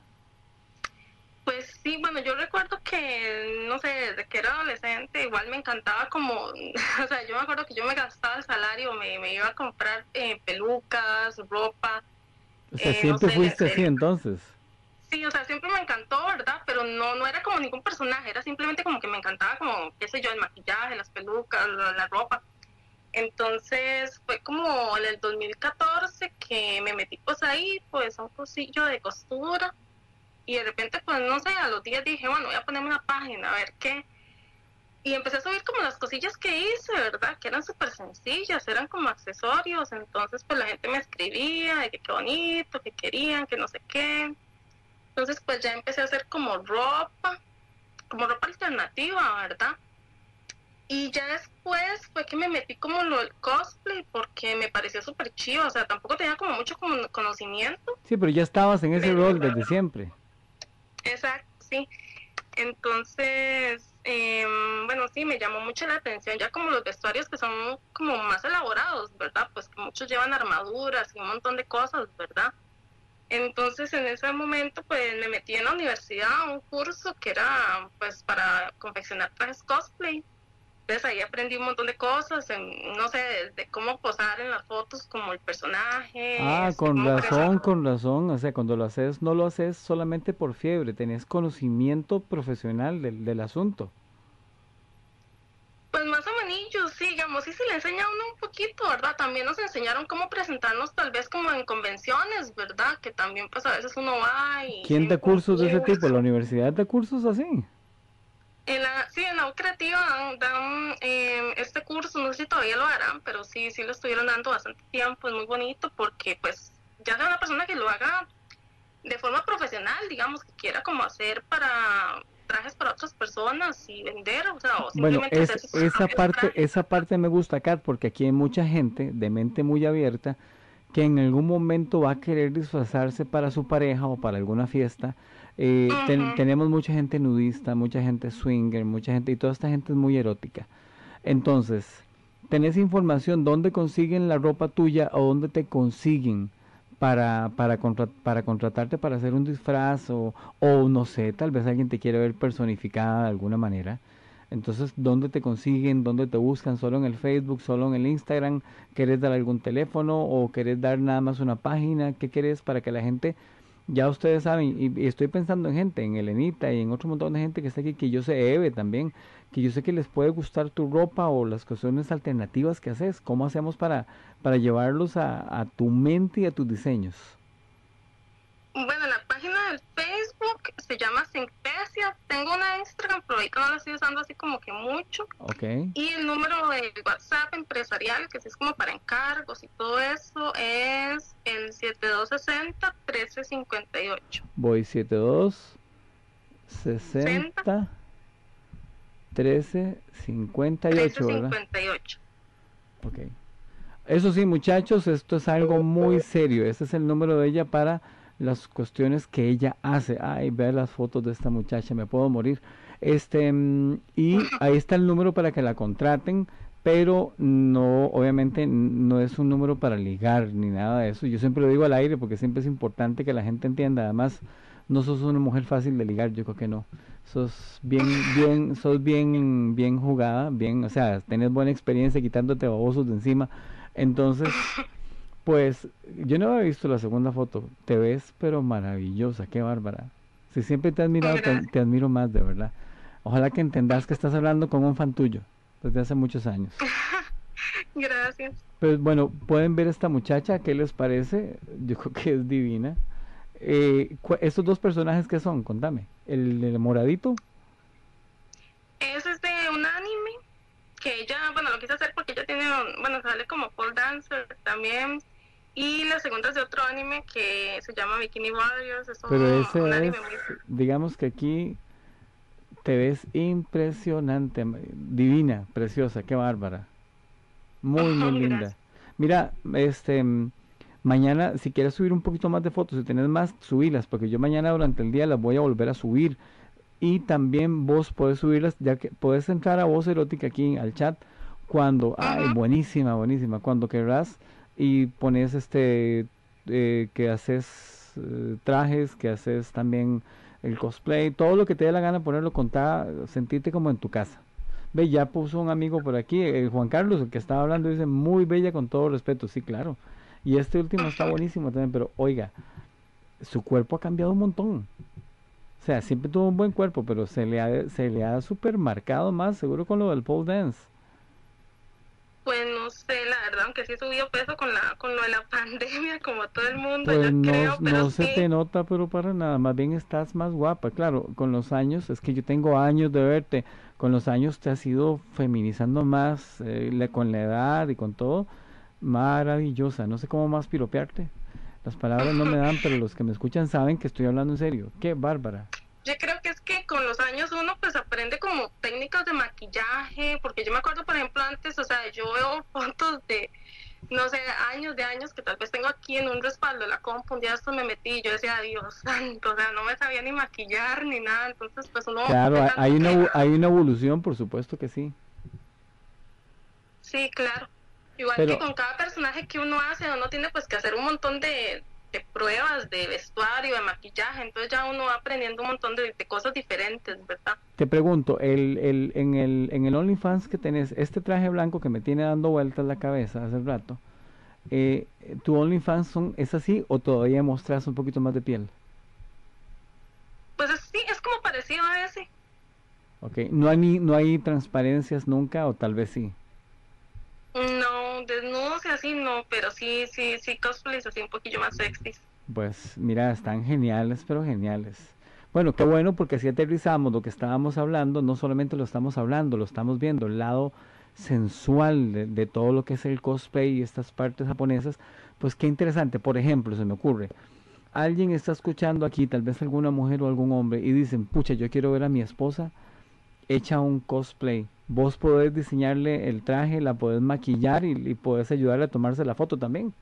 Pues sí, bueno, yo recuerdo que, no sé, desde que era adolescente, igual me encantaba como, o sea, yo me acuerdo que yo me gastaba el salario, me, me iba a comprar eh, pelucas, ropa. O sea, eh, siempre fuiste así entonces. Sí, o sea, siempre me encantó, ¿verdad? No, no era como ningún personaje, era simplemente como que me encantaba como, qué sé yo, el maquillaje, las pelucas, la, ropa. Entonces fue como en el 2014 que me metí pues ahí, pues a un cursillo de costura y de repente, pues no sé, a los días dije, bueno, voy a ponerme una página, a ver qué. Y empecé a subir como las cosillas que hice, ¿verdad? Que eran súper sencillas, eran como accesorios. Entonces, pues la gente me escribía de que qué bonito, que querían, que no sé qué. Entonces, pues ya empecé a hacer como ropa, como ropa alternativa, ¿verdad? Y ya después fue que me metí como lo del cosplay porque me parecía súper chido, o sea, tampoco tenía como mucho conocimiento. Sí, pero ya estabas en ese rol desde siempre. Exacto, sí. Entonces, em, bueno, sí, me llamó mucho la atención, ya como los vestuarios que son como más elaborados, ¿verdad? Pues que muchos llevan armaduras y un montón de cosas, ¿verdad? Entonces, en ese momento, pues me metí en la universidad a un curso que era, pues, para confeccionar trajes cosplay. Entonces ahí aprendí un montón de cosas, no sé, de cómo posar en las fotos como el personaje. Ah, con razón, con razón. O sea, cuando lo haces, no lo haces solamente por fiebre, tenés conocimiento profesional del, del asunto. Pues más o menos, sí, digamos, sí se le enseña a uno un poquito, ¿verdad? También nos enseñaron cómo presentarnos tal vez como en convenciones, ¿verdad? Que también pues a veces uno va y... ¿Quién da cursos de ese tipo? ¿La universidad da cursos así? En la, sí, en la U Creativa dan, em, este curso, no sé si todavía lo harán, pero sí, sí lo estuvieron dando bastante tiempo, es muy bonito porque pues ya sea una persona que lo haga de forma profesional, digamos, que quiera como hacer para trajes para otras personas y vender, o sea, o simplemente bueno, esa parte, esa parte me gusta, Kat, porque aquí hay mucha gente de mente muy abierta que en algún momento va a querer disfrazarse para su pareja o para alguna fiesta. Eh, tenemos mucha gente nudista, mucha gente swinger, mucha gente, y toda esta gente es muy erótica. Entonces, ¿tenés información dónde consiguen la ropa tuya o dónde te consiguen para, para, para contratarte para hacer un disfraz o, o no sé, tal vez alguien te quiere ver personificada de alguna manera? Entonces, ¿dónde te consiguen? ¿Dónde te buscan? ¿Solo en el Facebook? ¿Solo en el Instagram? ¿Querés dar algún teléfono? ¿O querés dar nada más una página? ¿Qué querés para que la gente, ya ustedes saben, y, estoy pensando en gente, en Elenita y en otro montón de gente que está aquí, que yo sé, Eve también, que yo sé que les puede gustar tu ropa o las cuestiones alternativas que haces. ¿Cómo hacemos para, para llevarlos a, a tu mente y a tus diseños? Bueno, la página del Facebook se llama Sintesia. Tengo una Instagram, pero ahorita no la estoy usando así como que mucho. Okay. Y el número de WhatsApp empresarial, que es como para encargos y todo eso, es el 7260-1358. Voy 7260 1358, ¿verdad? 1358. Ok. Eso sí, muchachos, esto es algo muy serio. Ese es el número de ella para las cuestiones que ella hace. Ay, ver las fotos de esta muchacha, me puedo morir. Este, mm, y ahí está el número para que la contraten, pero no, obviamente no es un número para ligar ni nada de eso. Yo siempre lo digo al aire porque siempre es importante que la gente entienda. Además, no sos una mujer fácil de ligar, yo creo que no. Sos bien, bien, sos bien, bien jugada, bien, o sea, tenés buena experiencia quitándote babosos de encima. Entonces, pues yo no había visto la segunda foto. Te ves, pero maravillosa, qué bárbara. Si siempre te he admirado, te, admiro más, de verdad. Ojalá que entendas que estás hablando con un fan tuyo desde hace muchos años. Gracias. Pues bueno, pueden ver esta muchacha, ¿qué les parece? Yo creo que es divina. Eh, ¿Estos dos personajes qué son? Contame. ¿El, moradito? Ese es de un anime que ella, bueno, lo quise hacer porque ella tiene, bueno, sale como pole dancer también. Y la segunda es de otro anime que se llama Bikini Warriors. Es un, Pero ese es, digamos que aquí te ves impresionante, divina, preciosa, qué bárbara. Muy, muy linda. Mira, este, mañana, si quieres subir un poquito más de fotos, si tienes más, subirlas, porque yo mañana durante el día las voy a volver a subir. Y también vos podés subirlas, ya que puedes entrar a Voz Erótica aquí al chat cuando, ay, buenísima, buenísima, cuando querrás y pones este eh, que haces eh, trajes, que haces también el cosplay, todo lo que te dé la gana ponerlo, contar, sentirte como en tu casa. Ve, ya puso un amigo por aquí, el Juan Carlos, el que estaba hablando, dice, muy bella con todo respeto, sí, claro. Y este último está buenísimo también, pero oiga, su cuerpo ha cambiado un montón. O sea, siempre tuvo un buen cuerpo, pero se le ha, se le ha supermarcado más, seguro con lo del pole dance. Pues no sé, la verdad, aunque sí subió peso con la con lo de la pandemia, como todo el mundo, pues yo no, creo, pero no sí. se te nota, pero para nada, más bien estás más guapa. Claro, con los años, es que yo tengo años de verte, con los años te has ido feminizando más, eh, con la edad y con todo, maravillosa. No sé cómo más piropearte. Las palabras no me dan, pero los que me escuchan saben que estoy hablando en serio. Qué bárbara. Yo creo que es que con los años uno pues aprende como técnicas de maquillaje, porque yo me acuerdo, por ejemplo, antes, o sea, yo veo fotos de, no sé, años de años que tal vez tengo aquí en un respaldo la compu, un día esto me metí y yo decía, Dios santo, o sea, no me sabía ni maquillar ni nada, entonces pues uno... Claro, hay- una, hay una evolución, por supuesto que sí. Sí, claro. Igual Pero- que con cada personaje que uno hace, uno tiene pues que hacer un montón de, de pruebas de vestuario, de maquillaje, entonces ya uno va aprendiendo un montón de, de cosas diferentes, ¿verdad? Te pregunto, el, el, en, el, en el OnlyFans que tenés, este traje blanco que me tiene dando vueltas la cabeza hace rato, eh, ¿tu OnlyFans son, es así o todavía mostras un poquito más de piel? Pues es- sí, es como parecido a ese. Ok, ¿no hay, no hay transparencias nunca o tal vez sí? No, desnudos y así no, pero sí, sí, sí, cosplays así un poquillo más sexy. Pues mira, están geniales, pero geniales. Bueno, qué bueno porque así aterrizamos lo que estábamos hablando, no solamente lo estamos hablando, lo estamos viendo, el lado sensual de, de todo lo que es el cosplay y estas partes japonesas, pues qué interesante. Por ejemplo, se me ocurre, alguien está escuchando aquí, tal vez alguna mujer o algún hombre, y dicen, pucha, yo quiero ver a mi esposa hecha un cosplay. Vos podés diseñarle el traje, la podés maquillar y, y podés ayudarle a tomarse la foto también.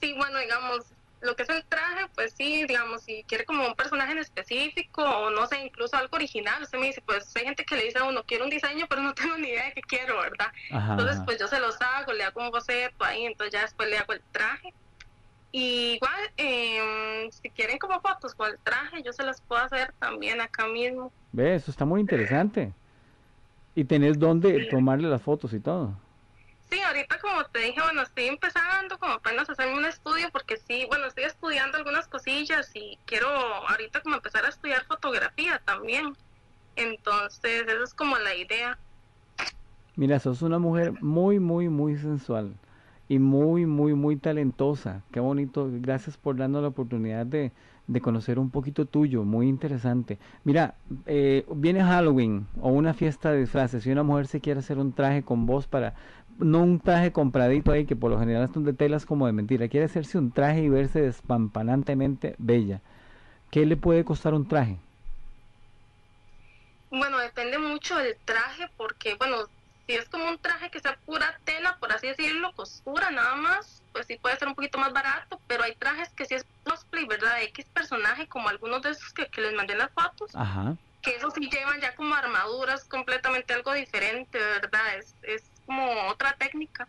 Sí, bueno, digamos, lo que es el traje, pues sí, digamos, si quiere como un personaje en específico o no sé, incluso algo original, usted me dice, pues hay gente que le dice a uno, quiero un diseño, pero no tengo ni idea de qué quiero, ¿verdad? Entonces, pues yo se los hago, le hago un boceto ahí, entonces ya después le hago el traje. Y igual, eh, si quieren como fotos con el traje, yo se las puedo hacer también acá mismo. Ve, eso está muy interesante. Y tenés dónde tomarle las fotos y todo. Sí, ahorita como te dije, bueno, estoy empezando como apenas a hacerme un estudio porque sí, bueno, estoy estudiando algunas cosillas y quiero ahorita como empezar a estudiar fotografía también. Entonces, esa es como la idea. Mira, sos una mujer muy, muy, muy sensual y muy, muy, muy talentosa. Qué bonito. Gracias por darnos la oportunidad de, de conocer un poquito tuyo. Muy interesante. Mira, eh, viene Halloween o una fiesta de disfraces. Si una mujer se quiere hacer un traje con vos para no un traje compradito ahí que por lo general son de telas como de mentira, quiere hacerse un traje y verse despampanantemente bella. ¿Qué le puede costar un traje? Bueno, depende mucho del traje porque, bueno, si es como un traje que sea pura tela, por así decirlo, costura nada más, pues sí puede ser un poquito más barato, pero hay trajes que sí es cosplay, ¿verdad? X personaje, como algunos de esos que, que les mandé las fotos. Ajá. Que esos sí llevan ya como armaduras completamente algo diferente, ¿verdad? Es, es como otra técnica.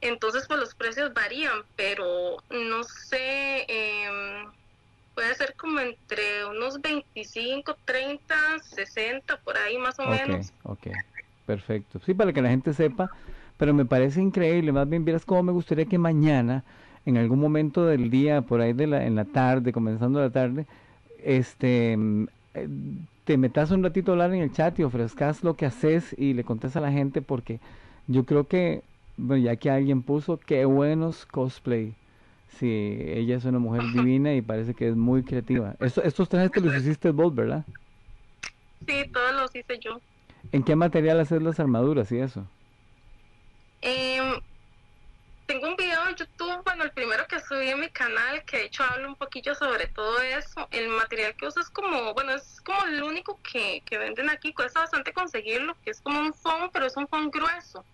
Entonces, pues los precios varían, pero no sé, em, puede ser como entre unos 25, 30, 60, por ahí más o menos. Ok, perfecto. Sí, para que la gente sepa, pero me parece increíble, más bien vieras cómo me gustaría que mañana, en algún momento del día, por ahí de la, en la tarde, comenzando la tarde, este, em, te metas un ratito a hablar en el chat y ofrezcas lo que haces y le contes a la gente porque yo creo que, bueno, ya que alguien puso, qué buenos cosplay. Sí, ella es una mujer divina y parece que es muy creativa. estos trajes te los hiciste vos, ¿verdad? Sí, todos los hice yo. ¿En qué material haces las armaduras y eso? Eh, tengo un video en YouTube, bueno, el primero que subí en mi canal, que de hecho hablo un poquillo sobre todo eso. El material que uso es como, bueno, es como el único que, que venden aquí, cuesta bastante conseguirlo, que es como un foam, pero es un foam grueso.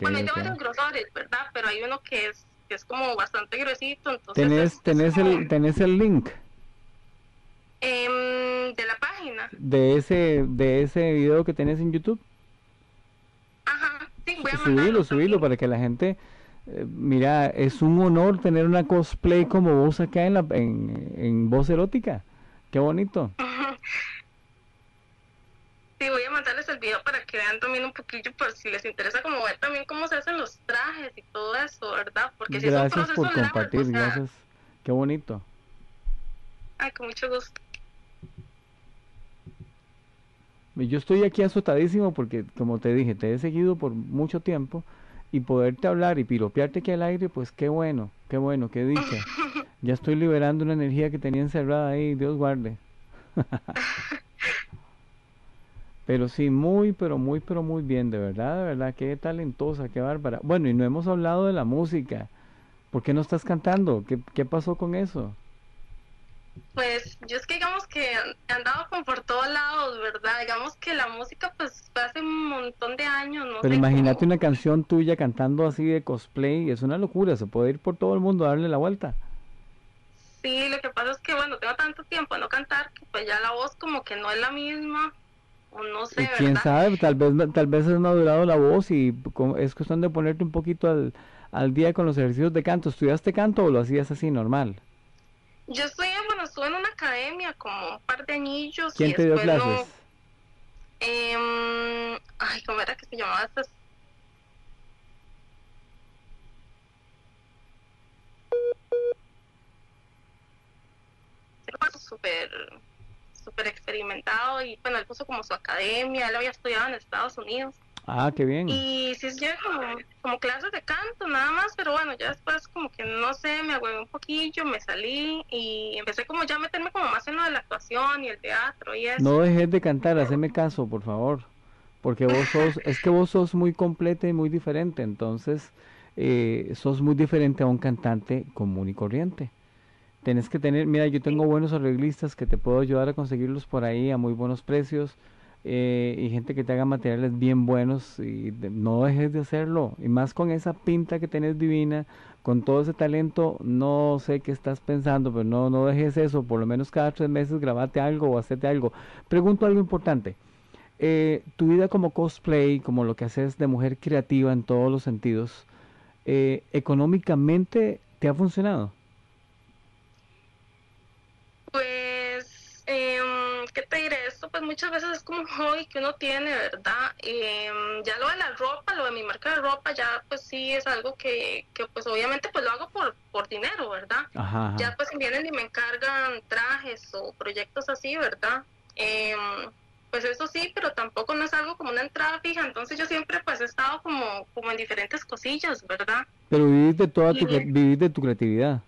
bueno, hay de varios grosores, ¿verdad? Pero hay uno que es, que es como bastante gruesito, entonces... ¿Tenés, tenés, el, ¿tenés el link? Em, de la página. De ese, de ese video que tenés en YouTube. Ajá, sí, voy a Subilo, subilo para que la gente eh, mira, es un honor tener una cosplay como vos acá en, la, en, en Voz Erótica. Qué bonito. Sí, voy a mandarles el video para que vean también un poquillo, por si les interesa como ver también cómo se hacen los trajes y todo eso, ¿verdad? Porque si gracias es por compartir, gracias. Qué bonito. Ay, con mucho gusto. Yo estoy aquí azotadísimo porque, como te dije, te he seguido por mucho tiempo y poderte hablar y piropearte aquí al aire, pues qué bueno, qué bueno, qué dicha. Ya estoy liberando una energía que tenía encerrada ahí, Dios guarde. pero sí, muy, pero muy, pero muy bien, de verdad, de verdad, qué talentosa, qué bárbara. Bueno, y no hemos hablado de la música. ¿Por qué no estás cantando? ¿Qué, qué pasó con eso? Pues yo es que digamos que he andado como por todos lados, ¿verdad? Digamos que la música pues hace un montón de años, ¿no? Pero imagínate una canción tuya cantando así de cosplay, es una locura, se puede ir por todo el mundo a darle la vuelta. Sí, lo que pasa es que bueno, tengo tanto tiempo a no cantar que pues ya la voz como que no es la misma, o no sé, ¿verdad? quién sabe, tal vez, tal vez has madurado la voz y es cuestión de ponerte un poquito al, al día con los ejercicios de canto. ¿Estudiaste canto o lo hacías así normal? Yo estoy, bueno, estuve en una academia como un par de anillos. ¿Quién y te dio clases? eh, ay, ¿cómo era que se llamaba esta? súper súper experimentado y bueno, él puso como su academia, él había estudiado en Estados Unidos. Ah, qué bien. Y sí, es como, como clases de canto, nada más, pero bueno, ya después como que no sé, me agüevé un poquillo, me salí y empecé como ya a meterme como más en lo de la actuación y el teatro y eso. No dejes de cantar, haceme caso, por favor, porque vos sos, es que vos sos muy completa y muy diferente, entonces eh, sos muy diferente a un cantante común y corriente. Tenés que tener, mira, yo tengo buenos arreglistas que te puedo ayudar a conseguirlos por ahí a muy buenos precios eh, y gente que te haga materiales bien buenos y no dejes de hacerlo. Y más con esa pinta que tenés divina, con todo ese talento, no sé qué estás pensando, pero no, no dejes eso. Por lo menos cada tres meses grabate algo o hacete algo. Pregunto algo importante. Eh, tu vida como cosplay, como lo que haces de mujer creativa en todos los sentidos, eh, económicamente te ha funcionado? ¿qué te diré? Esto pues muchas veces es como un hobby que uno tiene, ¿verdad? Em, ya lo de la ropa, lo de mi marca de ropa, ya pues sí es algo que, que pues obviamente pues lo hago por, por dinero, ¿verdad? Ya pues vienen y me encargan trajes o proyectos así, ¿verdad? Em, pues eso sí, pero tampoco no es algo como una entrada fija, entonces yo siempre pues he estado como, como en diferentes cosillas, ¿verdad? Pero vivís de toda tu, vivís de tu creatividad.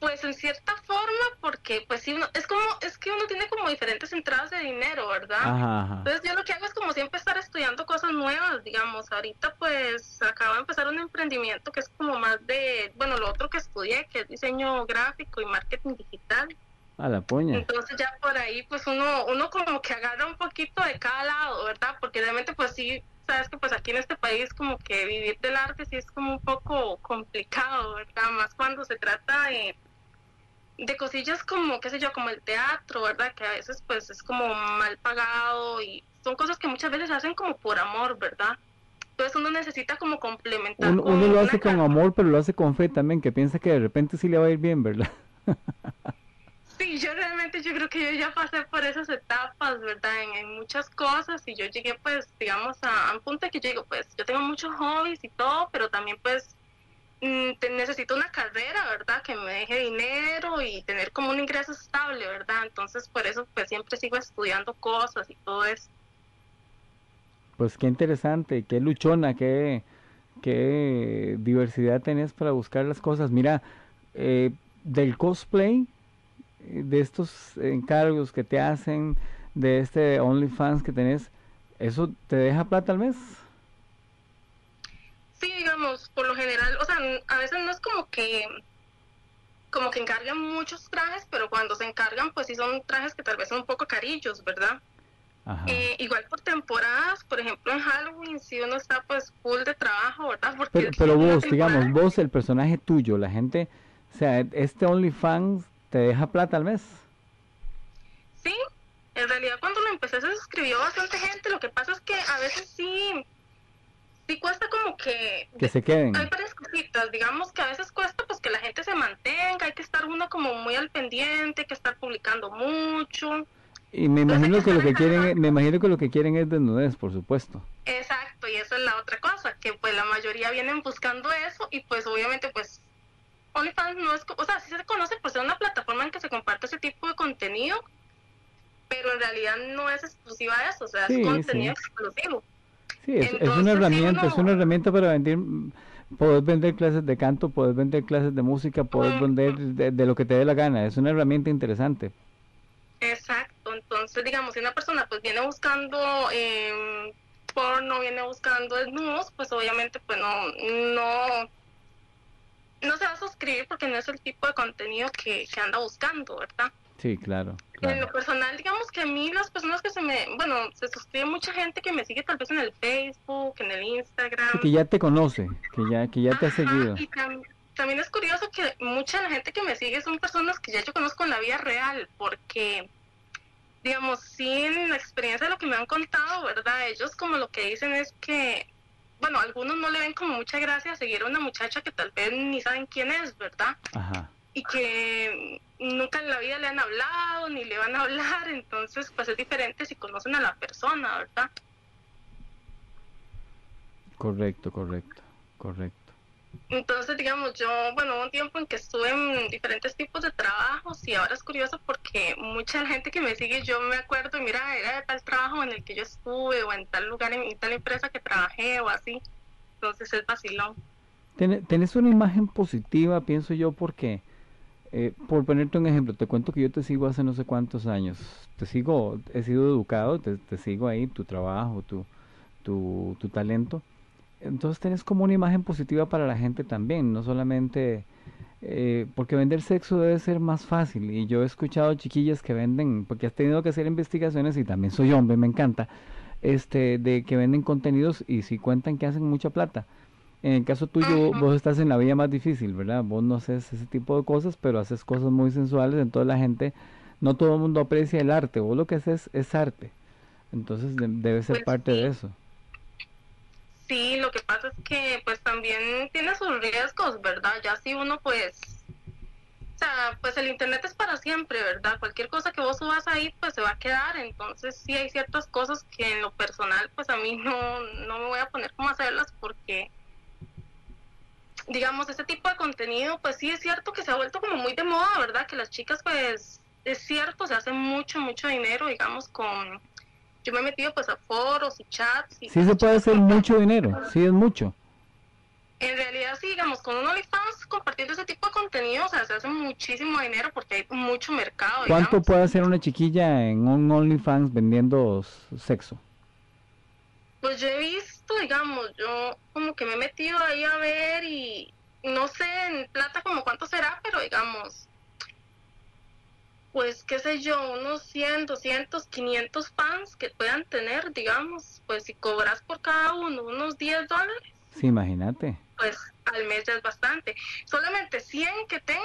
Pues en cierta forma, porque pues sí, uno, es como, es que uno tiene como diferentes entradas de dinero, ¿verdad? Entonces yo lo que hago es como siempre estar estudiando cosas nuevas, digamos. Ahorita pues acabo de empezar un emprendimiento que es como más de, bueno, lo otro que estudié, que es diseño gráfico y marketing digital. A la poña. Entonces ya por ahí pues uno, uno como que agarra un poquito de cada lado, ¿verdad? Porque realmente pues sí, sabes que pues aquí en este país como que vivir del arte sí es como un poco complicado, ¿verdad? Más cuando se trata de de cosillas como, qué sé yo, como el teatro, ¿verdad? Que a veces pues es como mal pagado y son cosas que muchas veces hacen como por amor, ¿verdad? Entonces uno necesita como complementar. Uno, lo hace con amor, pero lo hace con fe también, que piensa que de repente sí le va a ir bien, ¿verdad? sí, yo realmente yo creo que yo ya pasé por esas etapas, ¿verdad? En, en muchas cosas y yo llegué pues, digamos, a, a un punto que yo digo, pues yo tengo muchos hobbies y todo, pero también pues necesito una carrera, ¿verdad? Que me deje dinero y tener como un ingreso estable, ¿verdad? Entonces, por eso, pues siempre sigo estudiando cosas y todo eso. Pues qué interesante, qué luchona, qué, qué diversidad tenés para buscar las cosas. Mira, eh, del cosplay, eh, de estos encargos que te hacen, de este OnlyFans que tenés, ¿eso te deja plata al mes? Sí, digamos, por lo general, o sea, a veces no es como que como que encargan muchos trajes, pero cuando se encargan, pues sí son trajes que tal vez son un poco carillos, ¿verdad? Eh, igual por temporadas, por ejemplo en Halloween, si uno está pues full de trabajo, ¿verdad? Porque pero, vos, digamos, vos, el personaje tuyo, la gente, o sea, este OnlyFans te deja plata al mes. Sí, en realidad cuando lo empecé se suscribió bastante gente, lo que pasa es que a veces sí sí cuesta como que... Que se queden. Hay varias cositas, digamos que a veces cuesta pues que la gente se mantenga, hay que estar uno como muy al pendiente, hay que estar publicando mucho. Y me imagino que, lo que quieren, me imagino que lo que quieren es desnudez, por supuesto. Exacto, y eso es la otra cosa, que pues la mayoría vienen buscando eso y pues obviamente pues OnlyFans no es, o sea, sí se conoce por ser una plataforma en que se comparte ese tipo de contenido, pero en realidad no es exclusiva de eso, o sea, es contenido exclusivo. Sí, es, una herramienta, es una herramienta para vender, poder vender clases de canto, poder vender clases de música, poder vender de, lo que te dé la gana, es una herramienta interesante. Exacto, entonces digamos, si una persona pues viene buscando eh, porno, viene buscando desnudos, pues obviamente pues no, no, no se va a suscribir porque no es el tipo de contenido que, que anda buscando, ¿verdad? Sí, claro, En lo personal, digamos que a mí las personas que se me, bueno, se suscribe mucha gente que me sigue tal vez en el Facebook, en el Instagram. que ya te conoce, que ya, que ya te ha seguido. Y también es curioso que mucha de la gente que me sigue son personas que ya yo conozco en la vida real, porque, digamos, sin la experiencia de lo que me han contado, ¿verdad? Ellos como lo que dicen es que, bueno, algunos no le ven como mucha gracia seguir a una muchacha que tal vez ni saben quién es, ¿verdad? Ajá y que nunca en la vida le han hablado ni le van a hablar, entonces pues es diferente si conocen a la persona, ¿verdad? Correcto, correcto, correcto. Entonces, digamos, yo, bueno, hubo un tiempo en que estuve en diferentes tipos de trabajos y ahora es curioso porque mucha gente que me sigue, yo me acuerdo, mira, era de tal trabajo en el que yo estuve o en tal lugar, en, tal empresa que trabajé o así. Entonces es vacilón. Tienes una imagen positiva, pienso yo, porque eh, por ponerte un ejemplo, te cuento que yo te sigo hace no sé cuántos años. Te sigo, he sido educado, te, sigo ahí, tu trabajo, tu, tu, tu, talento. Entonces tienes como una imagen positiva para la gente también, no solamente eh, porque vender sexo debe ser más fácil. Y yo he escuchado chiquillas que venden, porque has tenido que hacer investigaciones y también soy hombre, me encanta, este, de que venden contenidos y si cuentan que hacen mucha plata. En el caso tuyo, vos estás en la vía más difícil, ¿verdad? Vos no haces ese tipo de cosas, pero haces cosas muy sensuales, entonces la gente, no todo el mundo aprecia el arte, vos lo que haces es arte. Entonces debe ser pues parte de eso. Sí, lo que pasa es que pues también tiene sus riesgos, ¿verdad? Ya si uno pues, o sea, pues el internet es para siempre, ¿verdad? Cualquier cosa que vos subas ahí pues se va a quedar, entonces sí hay ciertas cosas que en lo personal pues a mí no, no me voy a poner como hacerlas porque digamos, ese tipo de contenido, pues sí es cierto que se ha vuelto como muy de moda, ¿verdad? Que las chicas, pues, es cierto, se hace mucho, mucho dinero, digamos, con yo me he metido pues a foros y chats. Y sí se puede hacer mucho dinero, sí es mucho. En realidad sí, digamos, con un OnlyFans compartiendo ese tipo de contenido, o sea, se hace muchísimo dinero porque hay mucho mercado. ¿Cuánto puede hacer una chiquilla en un OnlyFans vendiendo sexo? Pues yo he visto, digamos, yo como que me he metido ahí a ver y no sé en plata como cuánto será, pero digamos, pues qué sé yo, unos 100, 200, 500 fans que puedan tener, digamos, pues si cobras por cada uno unos 10 dólares. Sí, imagínate. Pues al mes ya es bastante. Solamente 100 que tenga,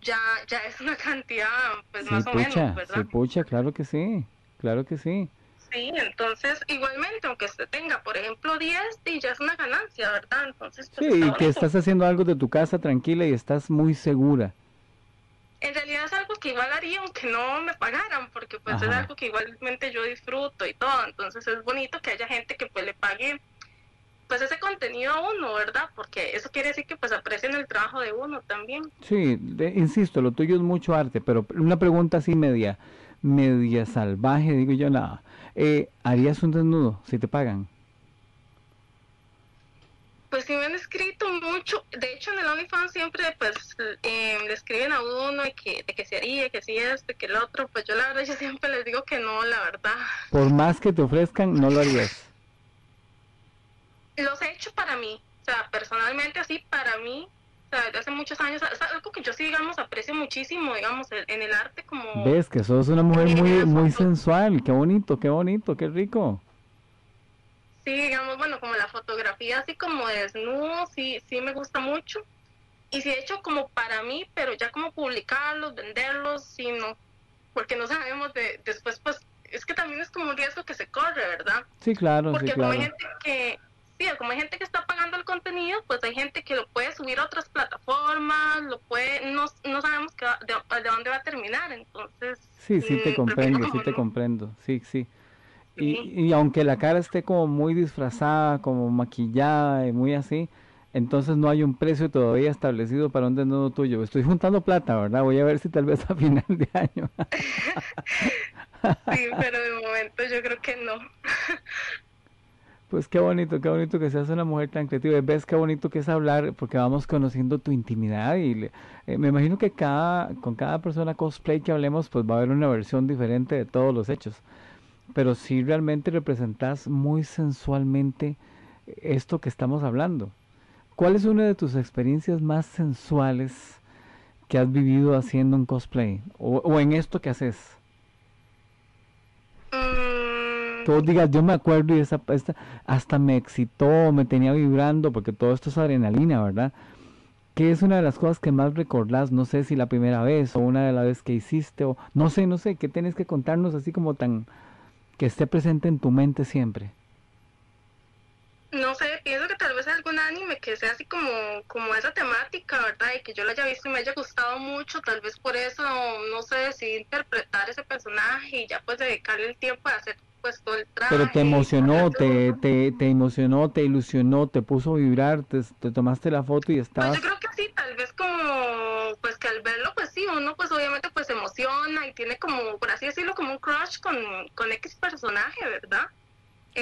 ya ya es una cantidad, pues más o menos, ¿verdad? Sí, pucha, claro que sí, claro que sí. Sí, entonces igualmente, aunque usted tenga, por ejemplo, 10, ya es una ganancia, ¿verdad? Entonces, pues, sí, y que estás haciendo algo de tu casa tranquila y estás muy segura en realidad es algo que igual haría aunque no me pagaran, porque pues es algo que igualmente yo disfruto y todo, entonces es bonito que haya gente que pues le pague pues ese contenido a uno, ¿verdad? Porque eso quiere decir que pues aprecien el trabajo de uno también. Sí, insisto, lo tuyo es mucho arte, pero una pregunta así media, media salvaje, digo yo, nada, eh, ¿harías un desnudo si te pagan? Pues sí me han escrito mucho. De hecho, en el OnlyFans siempre pues eh, le escriben a uno de que, de que se haría, que si este, que el otro. Pues yo la verdad yo siempre les digo que no, la verdad. Por más que te ofrezcan, no lo harías. Los he hecho para mí. O sea, personalmente así para mí. O sea, desde hace muchos años. Es algo que yo sí, digamos, aprecio muchísimo, digamos, en el arte como... Ves que sos una mujer muy, muy sensual. Qué bonito, qué bonito, qué rico. Sí, digamos, bueno, como la fotografía así como desnudo, sí, sí me gusta mucho. Y sí he hecho como para mí, pero ya como publicarlos, venderlos, sí no. Porque no sabemos de, después, pues, es que también es como un riesgo que se corre, ¿verdad? Sí, claro, Porque sí, claro. hay gente que, como hay gente que está pagando el contenido, pues hay gente que lo puede subir a otras plataformas, lo puede, no, no sabemos que, de, de, dónde va a terminar, entonces... Sí, sí te mm, comprendo, sí te comprendo, sí, sí. Y, aunque la cara esté como muy disfrazada, como maquillada y muy así, entonces no hay un precio todavía establecido para un desnudo tuyo. Estoy juntando plata, ¿verdad? Voy a ver si tal vez a final de año. sí, pero de momento yo creo que no. Pues qué bonito, qué bonito que seas una mujer tan creativa. Ves qué bonito que es hablar, porque vamos conociendo tu intimidad y eh, me imagino que cada, con cada persona cosplay que hablemos, pues va a haber una versión diferente de todos los hechos pero si realmente representas muy sensualmente esto que estamos hablando. ¿Cuál es una de tus experiencias más sensuales que has vivido haciendo un cosplay o, en esto que haces? Mm. Todos digas, yo me acuerdo y esa, esta, hasta me excitó, me tenía vibrando, porque todo esto es adrenalina, ¿verdad? ¿Qué es una de las cosas que más recordás? No sé si la primera vez o una de las veces que hiciste, o no sé, no sé, ¿qué tienes que contarnos así como tan, que esté presente en tu mente siempre? No sé, pienso que tal vez algún anime que sea así como, como esa temática, ¿verdad? Y que yo lo haya visto y me haya gustado mucho, tal vez por eso, no sé, decidí interpretar ese personaje y ya pues dedicarle el tiempo a hacer pues todo el traje. Pero te emocionó, te, te, te, emocionó, te ilusionó, te puso a vibrar, te, tomaste la foto y estabas... Pues yo creo que sí, tal vez como, pues que al verlo, pues sí, uno pues obviamente pues se emociona y tiene como, por así decirlo, como un crush con, con X personaje, ¿verdad?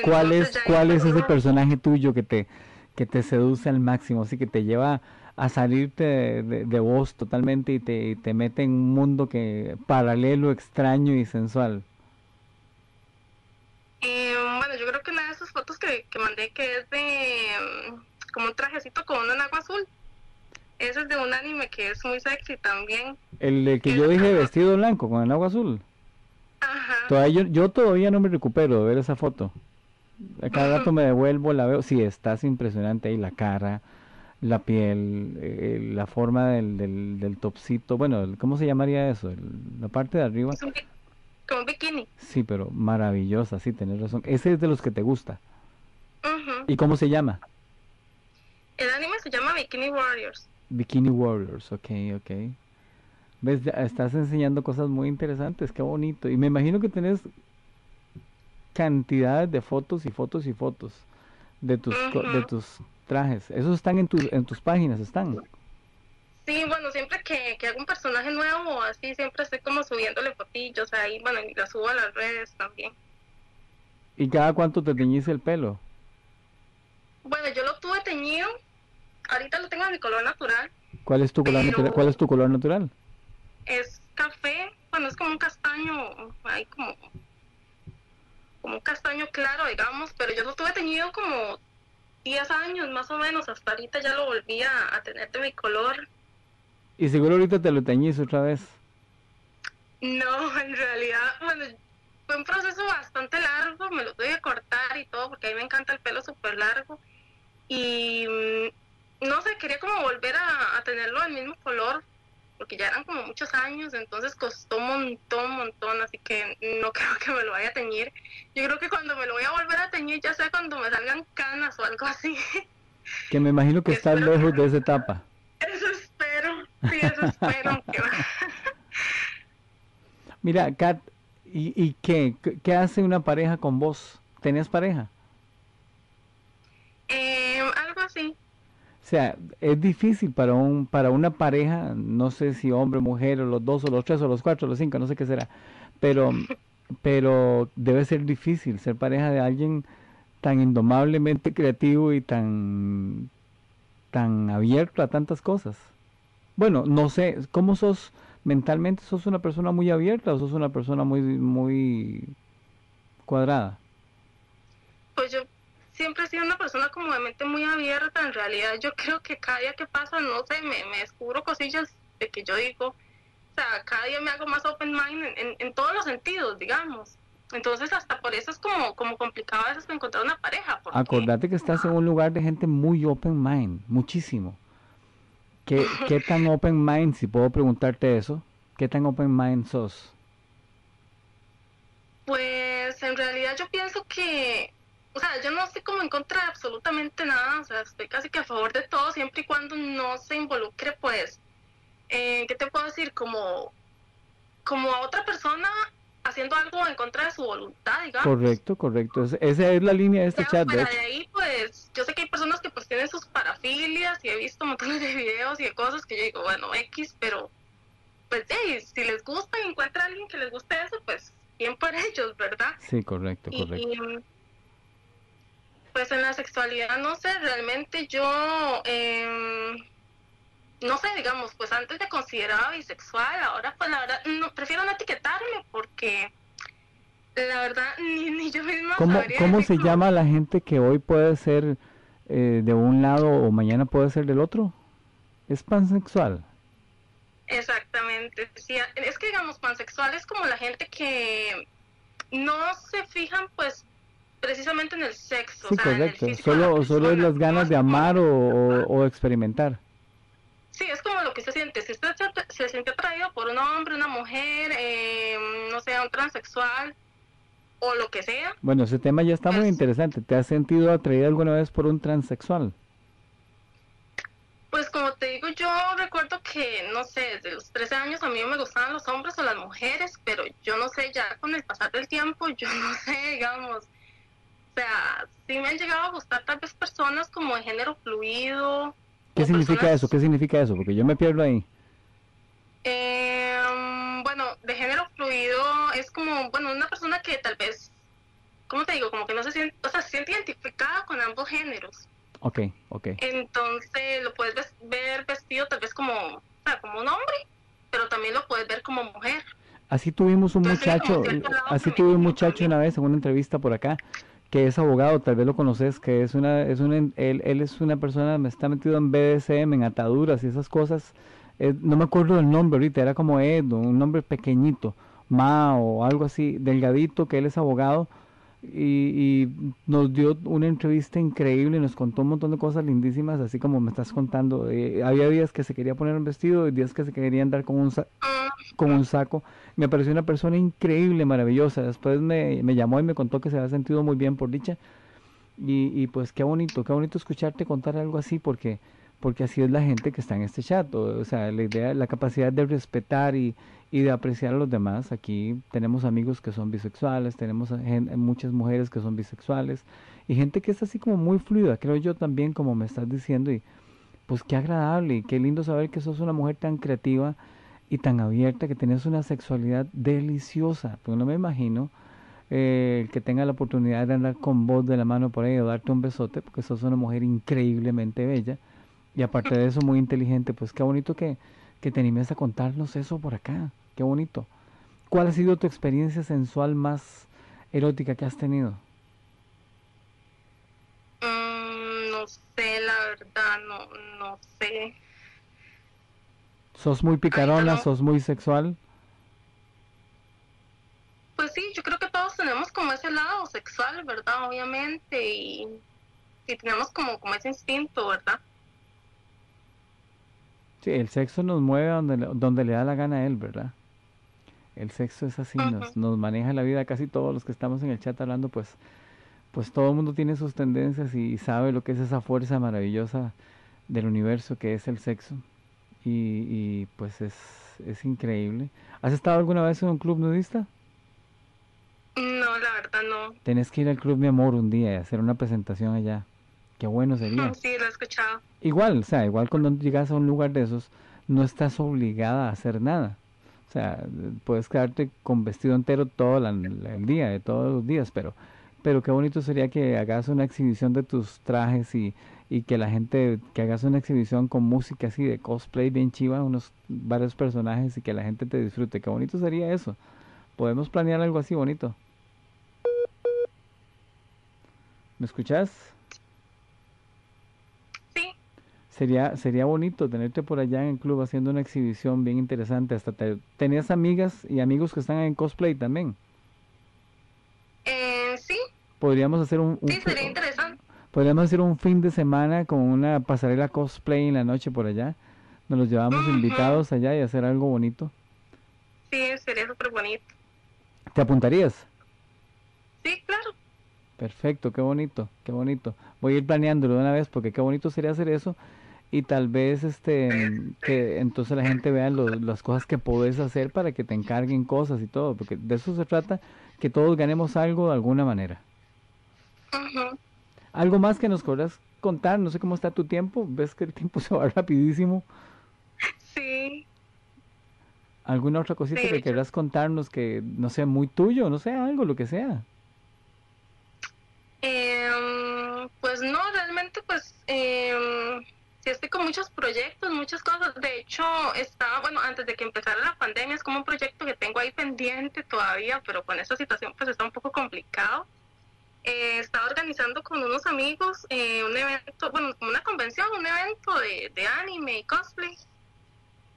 ¿Cuál es, cuál es ese personaje tuyo que te, que te seduce al máximo, así que te lleva a salirte de, vos totalmente y te, y te mete en un mundo que paralelo, extraño y sensual? Eh, bueno, yo creo que una de esas fotos que, que mandé que es de mm, como un trajecito con una agua azul. Ese es de un anime que es muy sexy también. El, que yo dije vestido blanco con el agua azul. Ajá. Todavía, yo, yo todavía no me recupero de ver esa foto. A cada rato me devuelvo, la veo. Sí, estás impresionante ahí, la cara, la piel, eh, la forma del, del, del topsito. Bueno, ¿cómo se llamaría eso? la parte de arriba. Es un un bikini. Sí, pero maravillosa, sí, tenés razón. Ese es de los que te gusta. ¿Y cómo se llama? El anime se llama Bikini Warriors. Bikini Warriors, ok, ok. ¿Ves? Estás enseñando cosas muy interesantes, qué bonito. Y me imagino que tenés cantidades de fotos y fotos y fotos de tus, co- de tus trajes. ¿Esos están en, tu, en tus páginas? ¿Están? Sí, bueno, siempre que, que hago un personaje nuevo o así, siempre estoy como subiéndole fotillos ahí, bueno, y las subo a las redes también. ¿Y cada cuánto te teñís el pelo? Bueno, yo lo tuve teñido, ahorita lo tengo en mi color natural, ¿Cuál es tu color natural? ¿Cuál es tu color natural? es café, bueno, es como un castaño, ahí como, como un castaño claro, digamos, pero yo lo tuve teñido como 10 años más o menos, hasta ahorita ya lo volví a, a tener de mi color. Y seguro ahorita te lo teñís otra vez. No, en realidad, bueno, fue un proceso bastante largo, me lo tuve que cortar y todo, porque a mí me encanta el pelo súper largo. Y mm, no sé, quería como volver a, a tenerlo del mismo color, porque ya eran como muchos años, entonces costó un montón, un montón, así que no creo que me lo vaya a teñir. Yo creo que cuando me lo voy a volver a teñir, ya sea cuando me salgan canas o algo así. Que me imagino que estás lejos de esa etapa. Eso espero, sí, eso espero. aunque- Mira, Kat, ¿y, y qué? ¿Qué- ¿Qué hace una pareja con vos? ¿Tenés pareja? Eh, algo así. O sea, es difícil para un para una pareja, no sé si hombre, mujer, o los dos, o los tres, o los cuatro, o los cinco, no sé qué será, pero pero debe ser difícil ser pareja de alguien tan indomablemente creativo y tan tan abierto a tantas cosas. Bueno, no sé, ¿cómo sos mentalmente? ¿Sos una persona muy abierta o sos una persona muy muy cuadrada? Pues yo siempre he sido una persona como de mente muy abierta. En realidad, yo creo que cada día que pasa, no sé, me, me descubro cosillas de que yo digo, o sea, cada día me hago más open mind en, en, en todos los sentidos, digamos. Entonces, hasta por eso es como, como complicado a veces encontrar una pareja. Porque, Acordate que estás en un lugar de gente muy open mind, muchísimo. ¿Qué, qué tan open mind, si puedo preguntarte eso? ¿Qué tan open mind sos? Pues en realidad yo pienso que, o sea, yo no estoy como en contra de absolutamente nada, o sea, estoy casi que a favor de todo, siempre y cuando no se involucre, pues, eh, ¿qué te puedo decir? Como, como a otra persona haciendo algo en contra de su voluntad, digamos. Correcto, correcto. Es- esa es la línea de este Ya chat, de fuera de ahí, pues, yo sé que hay personas que pues tienen sus parafilias y he visto montones de videos y de cosas que yo digo, bueno, X, pero pues hey, si les gusta y encuentra a alguien que les guste eso, pues bien por ellos, ¿verdad? Sí, correcto, Y, correcto. y, pues en la sexualidad, no sé, realmente yo, em, no sé, digamos, pues antes me consideraba bisexual, ahora pues la verdad, no, prefiero no etiquetarme porque la verdad ni, ni yo misma ¿Cómo, sabría cómo se llama la gente que hoy puede ser eh, de un lado o mañana puede ser del otro? Es pansexual. Exactamente, sí, es que digamos, pansexual es como la gente que no se fijan pues precisamente en el sexo, Sí, o sea, en el correcto. físico Solo, solo es las ganas de amar o, o- o experimentar. Sí, es como lo que se siente. Si usted se, se siente atraído por un hombre, una mujer, eh, no sé, un transexual o lo que sea, Bueno, ese tema ya está muy Pues- interesante. ¿Te has sentido atraído alguna vez por un transexual? pues como te digo, yo recuerdo que, no sé, desde los 13 años a mí me gustaban los hombres o las mujeres, pero yo no sé, ya con el pasar del tiempo, yo no sé, digamos, o sea, sí me han llegado a gustar tal vez personas como de género fluido. ¿Qué significa personas- eso? ¿Qué significa eso? Porque yo me pierdo ahí. Eh, bueno, de género fluido es como, bueno, una persona que tal vez, ¿cómo te digo? Como que no se siente, o sea, se siente identificada con ambos géneros. Ok, ok. Entonces lo puedes ves- ver vestido tal vez como, o sea, como un hombre, pero también lo puedes ver como mujer. Así tuvimos un Entonces, muchacho, así tuve un muchacho también. una vez en una entrevista por acá, que es abogado, tal vez lo conoces, que es una, es una, él, él es una persona, me está metido en BDSM, en ataduras y esas cosas. Eh, no me acuerdo del nombre ahorita, era como Ed, un nombre pequeñito, Ma o algo así, delgadito, que él es abogado y, nos dio una entrevista increíble, nos contó un montón de cosas lindísimas, así como me estás contando. Eh, había días que se quería poner un vestido y días que se quería andar con un, con un saco. Me pareció una persona increíble, maravillosa. Después me, me llamó y me contó que se había sentido muy bien por dicha. Y, y pues qué bonito, qué bonito escucharte contar algo así porque porque así es la gente que está en este chat, o, sea, la idea, la capacidad de respetar y, y, de apreciar a los demás. Aquí tenemos amigos que son bisexuales, tenemos muchas mujeres que son bisexuales y gente que es así como muy fluida, creo yo también, como me estás diciendo, y pues qué agradable y qué lindo saber que sos una mujer tan creativa y tan abierta, que tenés una sexualidad deliciosa, porque no me imagino eh, que tenga la oportunidad de andar con vos de la mano por ahí o darte un besote, porque sos una mujer increíblemente bella y aparte de eso, muy inteligente. Pues qué bonito que, que te animes a contarnos eso por acá. Qué bonito. ¿Cuál ha sido tu experiencia sensual más erótica que has tenido? Mm, no sé, la verdad, no, no sé. ¿Sos muy picarona? ¿Sos muy sexual? Pues sí, yo creo que todos tenemos como ese lado sexual, ¿verdad? Obviamente, y, y tenemos como, como ese instinto, ¿verdad? el sexo nos mueve donde, donde le da la gana a él, ¿verdad? El sexo es así, nos, nos maneja la vida. Casi todos los que estamos en el chat hablando, pues, pues todo el mundo tiene sus tendencias y sabe lo que es esa fuerza maravillosa del universo que es el sexo. Y, y pues es, es increíble. ¿Has estado alguna vez en un club nudista? No, la verdad no. Tenés que ir al club Mi Amor un día y hacer una presentación allá. Qué bueno sería. Sí, lo he escuchado. Igual, o sea, igual cuando llegas a un lugar de esos, no estás obligada a hacer nada. O sea, puedes quedarte con vestido entero todo el día, de todos los días, pero, pero qué bonito sería que hagas una exhibición de tus trajes y, y que la gente, que hagas una exhibición con música así de cosplay bien chiva, unos varios personajes y que la gente te disfrute. Qué bonito sería eso. Podemos planear algo así bonito. ¿Me escuchas? Sería, sería bonito tenerte por allá en el club haciendo una exhibición bien interesante. Hasta tenías amigas y amigos que están en cosplay también. Eh, sí. Podríamos hacer un, sí, sería interesante. Podríamos hacer un fin de semana con una pasarela cosplay en la noche por allá. Nos los llevamos invitados allá y hacer algo bonito. Sí, sería súper bonito. ¿Te apuntarías? Sí, claro. Perfecto, qué bonito, qué bonito. Voy a ir planeándolo de una vez porque qué bonito sería hacer eso y tal vez este que entonces la gente vea las cosas que puedes hacer para que te encarguen cosas y todo, porque de eso se trata, que todos ganemos algo de alguna manera. Algo más que nos quieras contar, no sé cómo está tu tiempo, ves que el tiempo se va rapidísimo. Sí. ¿Alguna otra cosita que quieras contarnos que no sea muy tuyo, no sé, algo, lo que sea? Eh, pues no, realmente pues eh, estoy con muchos proyectos, muchas cosas. De hecho, estaba, bueno, antes de que empezara la pandemia, es como un proyecto que tengo ahí pendiente todavía, pero con esta situación pues está un poco complicado. Eh, estaba organizando con unos amigos eh, un evento, bueno, una convención, un evento de, de anime y cosplay.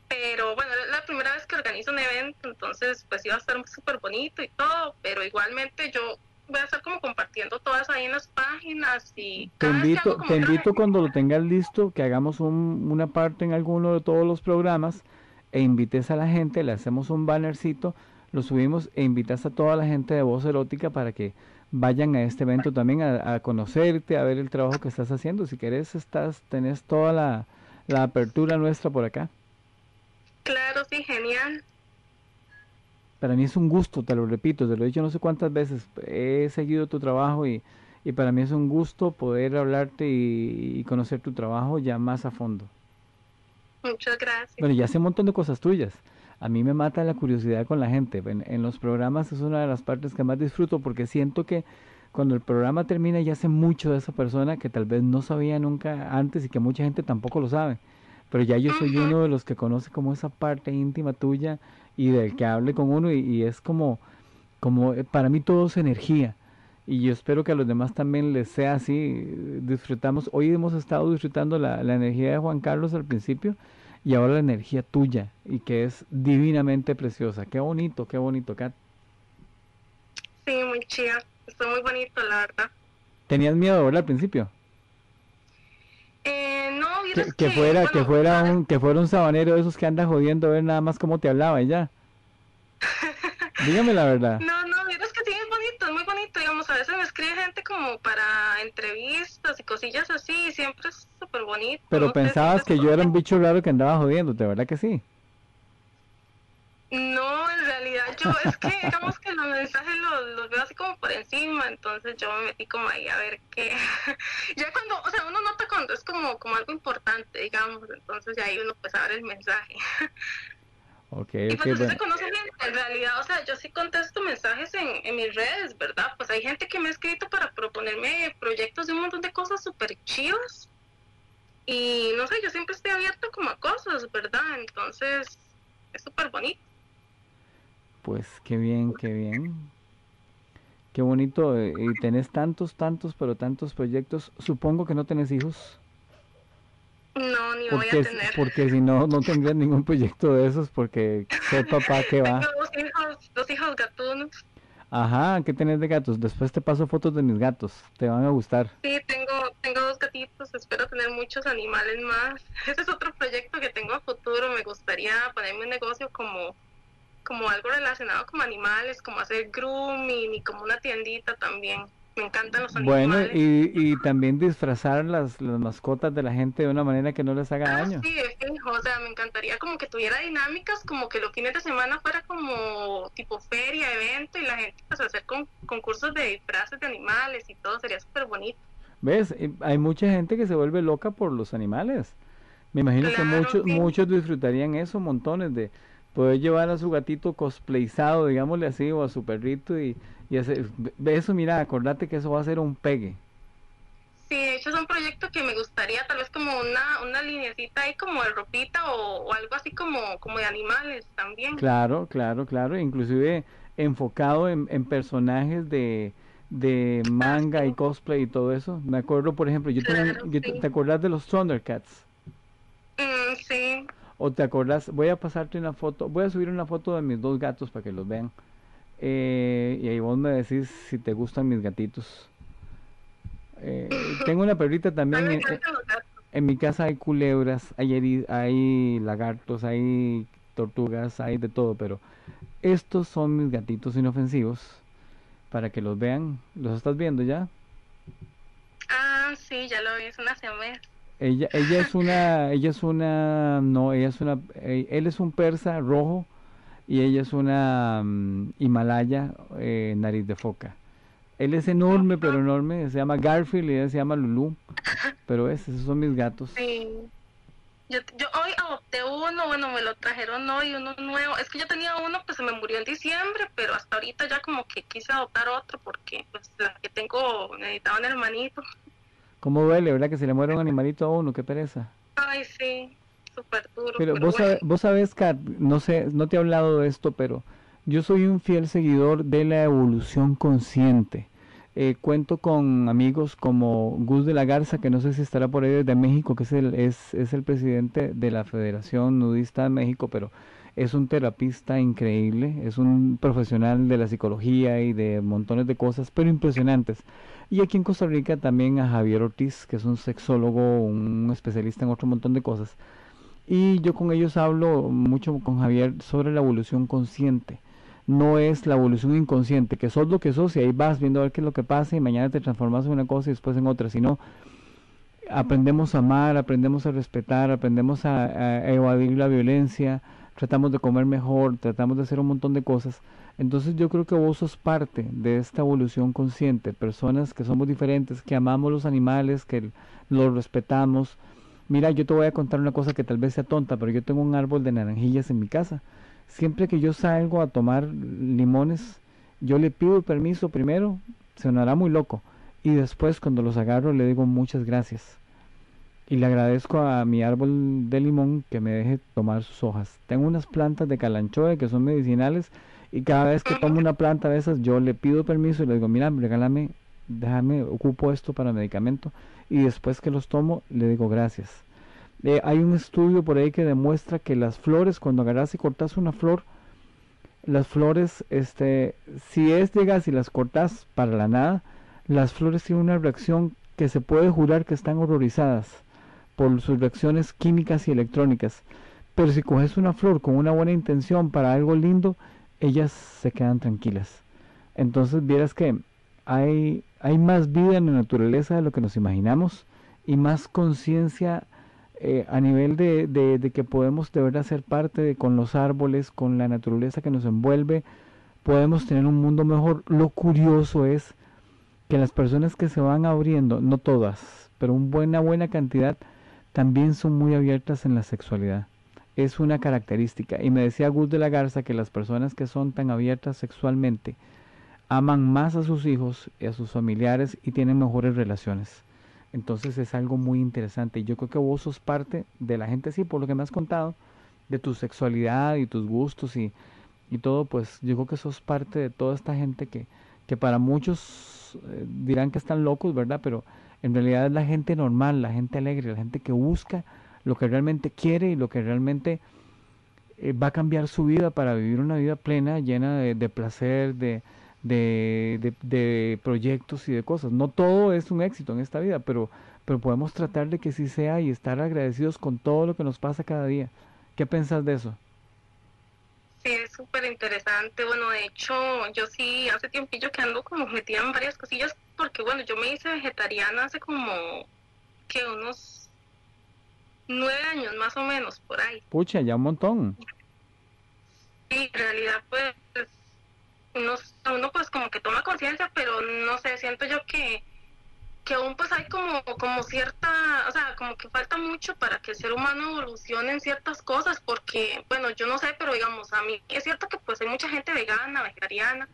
Pero bueno, es la primera vez que organizo un evento, entonces pues iba a estar súper bonito y todo, pero igualmente yo voy a estar como compartiendo todas ahí en las páginas y te invito te invito cuando lo tengas listo que hagamos un, una parte en alguno de todos los programas e invites a la gente le hacemos un bannercito lo subimos e invitas a toda la gente de voz erótica para que vayan a este evento también a, conocerte a ver el trabajo que estás haciendo. Si querés estás tenés toda la, la apertura nuestra por acá. Claro sí genial para mí es un gusto, te lo repito, te lo he dicho no sé cuántas veces, he seguido tu trabajo y, y para mí es un gusto poder hablarte y, conocer tu trabajo ya más a fondo. Muchas gracias. Bueno, ya sé un montón de cosas tuyas. A mí me mata la curiosidad con la gente. En, en, los programas es una de las partes que más disfruto porque siento que cuando el programa termina ya sé mucho de esa persona que tal vez no sabía nunca antes y que mucha gente tampoco lo sabe. Pero ya yo soy uno de los que conoce como esa parte íntima tuya y del que hable con uno y, es como, como eh, para mí todo es energía y yo espero que a los demás también les sea así. Disfrutamos, hoy hemos estado disfrutando la, la energía de Juan Carlos al principio y ahora la energía tuya y que es divinamente preciosa. Qué bonito, qué bonito, Kat. Sí, muy chida. Está muy bonito, la verdad. ¿Tenías miedo, verdad, al principio? Eh, no, Que, vieras que fuera, que bueno, fuera un, que fuera un sabanero de esos que anda jodiendo a ver nada más cómo te hablaba y ya. Dígame la verdad. No, no, vieras que sí, es bonito, es muy bonito, digamos, a veces me escribe gente como para entrevistas y cosillas así, y siempre es súper bonito. Pero pensabas que yo era un bicho raro que andaba jodiéndote, ¿verdad que sí? No, en realidad yo, es que digamos que los mensajes los, los veo así como por encima, entonces yo me metí como ahí a ver qué. ya cuando, o sea, uno nota cuando es como, como algo importante, digamos, entonces ya ahí uno pues abre el mensaje. Ok, Y pues así bueno. se conoce gente, en realidad, o sea, yo sí contesto mensajes en, en mis redes, ¿verdad? Pues hay gente que me ha escrito para proponerme proyectos de un montón de cosas súper chivas. Y no sé, yo siempre estoy abierta como a cosas, ¿verdad? Entonces, es súper bonito. Pues qué bien, qué bien. Qué bonito. eh, Y tenés tantos, tantos, pero tantos proyectos. Supongo que no tenés hijos. No, ni voy Porque, a s- tener. porque si no, no tendrías ningún proyecto de esos. Porque ser papá, ¿qué va? Tengo dos hijos, dos hijos gatunos. Ajá, ¿qué tenés de gatos? Después te paso fotos de mis gatos. Te van a gustar. Sí, tengo, tengo dos gatitos, espero tener muchos animales más. Ese es otro proyecto que tengo a futuro. Me gustaría ponerme un negocio como, como algo relacionado con animales, como hacer grooming y como una tiendita también. Me encantan los Bueno, animales. y, y también disfrazar las, las mascotas de la gente de una manera que no les haga Ah, daño. sí, fijo, o sea, me encantaría como que tuviera dinámicas, como que los fines de semana fuera como tipo feria, evento y la gente pues hacer con, concursos de disfraces de animales y todo, sería súper bonito. ¿Ves? Hay mucha gente que se vuelve loca por los animales. Me imagino que muchos, sí. muchos disfrutarían eso, montones de poder llevar a su gatito cosplayizado, digámosle así, o a su perrito y, y hacer eso, mira, acordate que eso va a ser un pegue. Sí, de hecho es un proyecto que me gustaría tal vez como una, una ahí como de ropita o, o algo así como, como de animales también. Claro, claro, claro, inclusive enfocado en, en personajes de, de manga y cosplay y todo eso. Me acuerdo, por ejemplo, yo Claro, yo te, sí. ¿te acordás de los Thundercats? Mm, sí, ¿O te acordás? Voy a pasarte una foto, voy a subir una foto de mis dos gatos para que los vean. Eh, y ahí vos me decís si te gustan mis gatitos. Eh, tengo una perrita también. En, gatos. en mi casa hay culebras, hay, hay lagartos, hay tortugas, hay de todo, pero estos son mis gatitos inofensivos. Para que los vean. ¿Los estás viendo ya? Ah, sí, ya lo vi, es una siamés. Ella, ella es una, ella es una, no, ella es una, eh, él es un persa rojo y ella es una mm, Himalaya eh, nariz de foca. Él es enorme, pero enorme, se llama Garfield y ella se llama Lulu. Pero es, esos son mis gatos. Sí. Yo, yo hoy adopté uno, bueno, me lo trajeron hoy, uno nuevo. Es que yo tenía uno, pues se me murió en diciembre, pero hasta ahorita ya como que quise adoptar otro porque pues la que tengo necesitaba un hermanito. ¿Cómo duele, verdad? Que se le muere un animalito a uno, qué pereza. Ay, sí, súper duro. Pero pero vos, bueno. vos sabés, Kat, no sé, no te he hablado de esto, pero yo soy un fiel seguidor de la evolución consciente. Eh, cuento con amigos como Gus de la Garza, que no sé si estará por ahí desde México, que es el, es, es el presidente de la Federación Nudista de México, pero es un terapista increíble, es un profesional de la psicología y de montones de cosas, pero impresionantes. Y aquí en Costa Rica también a Javier Ortiz, que es un sexólogo, un especialista en otro montón de cosas. Y yo con ellos hablo mucho con Javier sobre la evolución consciente. No es la evolución inconsciente, que sos lo que sos y ahí vas viendo a ver qué es lo que pasa y mañana te transformas en una cosa y después en otra, sino aprendemos a amar, aprendemos a respetar, aprendemos a, a evadir la violencia, tratamos de comer mejor, tratamos de hacer un montón de cosas. Entonces yo creo que vos sos parte de esta evolución consciente, personas que somos diferentes, que amamos los animales, que los respetamos. Mira, yo te voy a contar una cosa que tal vez sea tonta, pero yo tengo un árbol de naranjillas en mi casa. Siempre que yo salgo a tomar limones, yo le pido permiso primero, sonará muy loco, y después cuando los agarro le digo muchas gracias. Y le agradezco a mi árbol de limón que me deje tomar sus hojas. Tengo unas plantas de calanchoe que son medicinales y cada vez que tomo una planta de esas yo le pido permiso y le digo, mira, regálame, déjame, ocupo esto para medicamento y después que los tomo le digo gracias. Eh, hay un estudio por ahí que demuestra que las flores, cuando agarras y cortas una flor, las flores, este, si es llegas y las cortas para la nada, las flores tienen una reacción que se puede jurar que están horrorizadas por sus reacciones químicas y electrónicas. Pero si coges una flor con una buena intención para algo lindo, ellas se quedan tranquilas. Entonces vieras que hay, hay más vida en la naturaleza de lo que nos imaginamos y más conciencia eh, a nivel de, de, que podemos de verdad ser parte de, con los árboles, con la naturaleza que nos envuelve, podemos tener un mundo mejor. Lo curioso es que las personas que se van abriendo, no todas, pero una buena, buena cantidad, también son muy abiertas en la sexualidad. Es una característica. Y me decía Gus de la Garza que las personas que son tan abiertas sexualmente aman más a sus hijos y a sus familiares y tienen mejores relaciones. Entonces es algo muy interesante. Yo creo que vos sos parte de la gente así, por lo que me has contado, de tu sexualidad y tus gustos y, y todo, pues yo creo que sos parte de toda esta gente que, que para muchos eh, dirán que están locos, ¿verdad? Pero en realidad es la gente normal, la gente alegre, la gente que busca lo que realmente quiere y lo que realmente eh, va a cambiar su vida para vivir una vida plena, llena de placer, de, de, de, proyectos y de cosas. No todo es un éxito en esta vida, pero, pero podemos tratar de que sí sea y estar agradecidos con todo lo que nos pasa cada día. ¿Qué pensás de eso? Sí, es súper interesante. Bueno, de hecho, yo sí hace tiempillo que ando como metida en varias cosillas, porque bueno, yo me hice vegetariana hace como que unos nueve años más o menos, por ahí. Pucha, ya un montón. Sí, en realidad pues uno, uno pues como que toma conciencia, pero no sé, siento yo que, que aún pues hay como, como cierta, o sea, como que falta mucho para que el ser humano evolucione en ciertas cosas, porque, bueno, yo no sé, pero digamos, a mí es cierto que pues hay mucha gente vegana, vegetariana,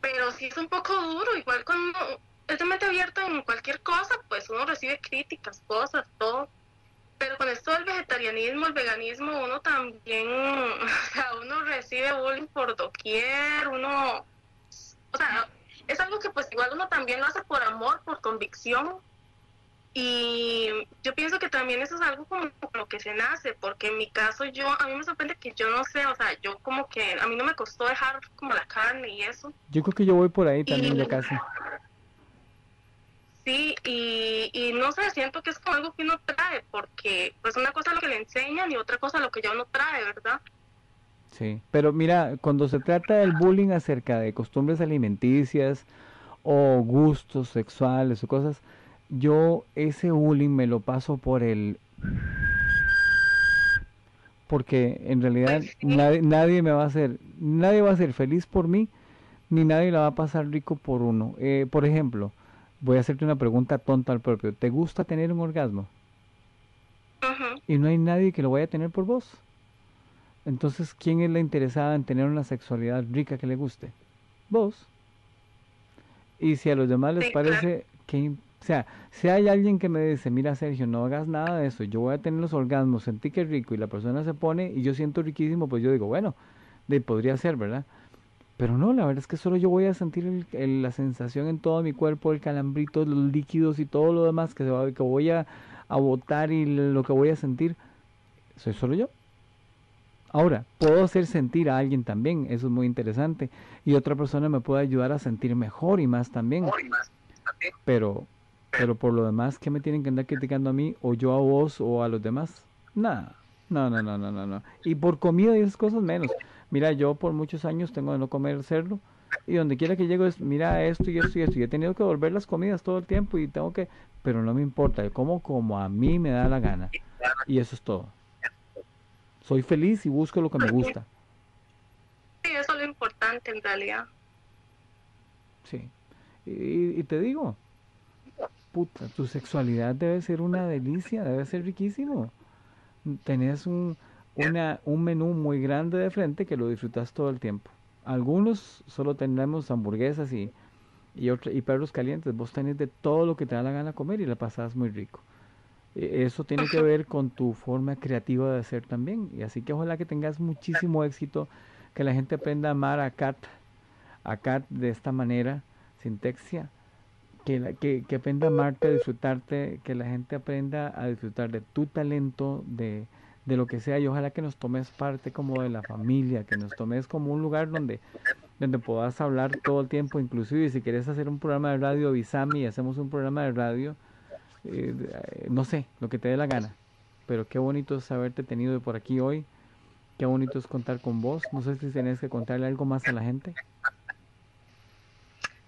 pero sí es un poco duro, igual cuando es de mente abierta en cualquier cosa, pues uno recibe críticas, cosas, todo pero con esto del vegetarianismo, el veganismo, uno también, o sea, uno recibe bullying por doquier, uno, o sea, es algo que pues igual uno también lo hace por amor, por convicción. Y yo pienso que también eso es algo como lo que se nace, porque en mi caso yo, a mí me sorprende que yo no sé, o sea, yo como que a mí no me costó dejar como la carne y eso. Yo creo que yo voy por ahí también de casi. Sí, y, y no sé, siento que es como algo que uno trae, porque pues una cosa es lo que le enseñan y otra cosa lo que ya uno trae, ¿verdad? Sí, pero mira, cuando se trata del bullying acerca de costumbres alimenticias o gustos sexuales o cosas, yo ese bullying me lo paso por el... Porque en realidad pues nadie, nadie, me va a hacer, nadie va a ser feliz por mí, ni nadie la va a pasar rico por uno. Eh, por ejemplo, voy a hacerte una pregunta tonta al propio. ¿Te gusta tener un orgasmo? Y no hay nadie que lo vaya a tener por vos. Entonces, ¿quién es la interesada en tener una sexualidad rica que le guste? Vos. Y si a los demás les parece que, o sea, si hay alguien que me dice, mira Sergio, no hagas nada de eso, yo voy a tener los orgasmos, sentí que es rico y la persona se pone y yo siento riquísimo, pues yo digo, bueno, de, podría ser, ¿verdad? Pero no, la verdad es que solo yo voy a sentir la sensación en todo mi cuerpo, el calambrito, los líquidos y todo lo demás que, que voy a, a botar y lo que voy a sentir. Soy solo yo. Ahora, puedo hacer sentir a alguien también, eso es muy interesante. Y otra persona me puede ayudar a sentir mejor y más también. Pero, pero por lo demás, ¿qué me tienen que andar criticando a mí o yo a vos o a los demás? Nada. No, no, no, no, no, no. Y por comida y esas cosas menos. Mira, yo por muchos años tengo de no comer cerdo y donde quiera que llego es, mira esto y esto y esto. Y he tenido que volver las comidas todo el tiempo y tengo que, pero no me importa, como como a mí me da la gana. Y eso es todo. Soy feliz y busco lo que me gusta. Sí, eso es lo importante en realidad. Sí. Y, y te digo, puta, tu sexualidad debe ser una delicia, debe ser riquísimo. Tenés un, una, un menú muy grande de frente que lo disfrutas todo el tiempo. Algunos solo tenemos hamburguesas y, y, y perros calientes. Vos tenés de todo lo que te da la gana comer y la pasas muy rico. E, eso tiene que ver con tu forma creativa de hacer también. Y así que ojalá que tengas muchísimo éxito, que la gente aprenda a amar a Kat, a Kat de esta manera, sintexia, que, que, que aprenda a amarte, a disfrutarte, que la gente aprenda a disfrutar de tu talento, de, de lo que sea, y ojalá que nos tomes parte como de la familia, que nos tomes como un lugar donde, donde puedas hablar todo el tiempo, inclusive si quieres hacer un programa de radio, avísame y hacemos un programa de radio, eh, no sé, lo que te dé la gana, pero qué bonito es haberte tenido por aquí hoy, qué bonito es contar con vos, no sé si tienes que contarle algo más a la gente.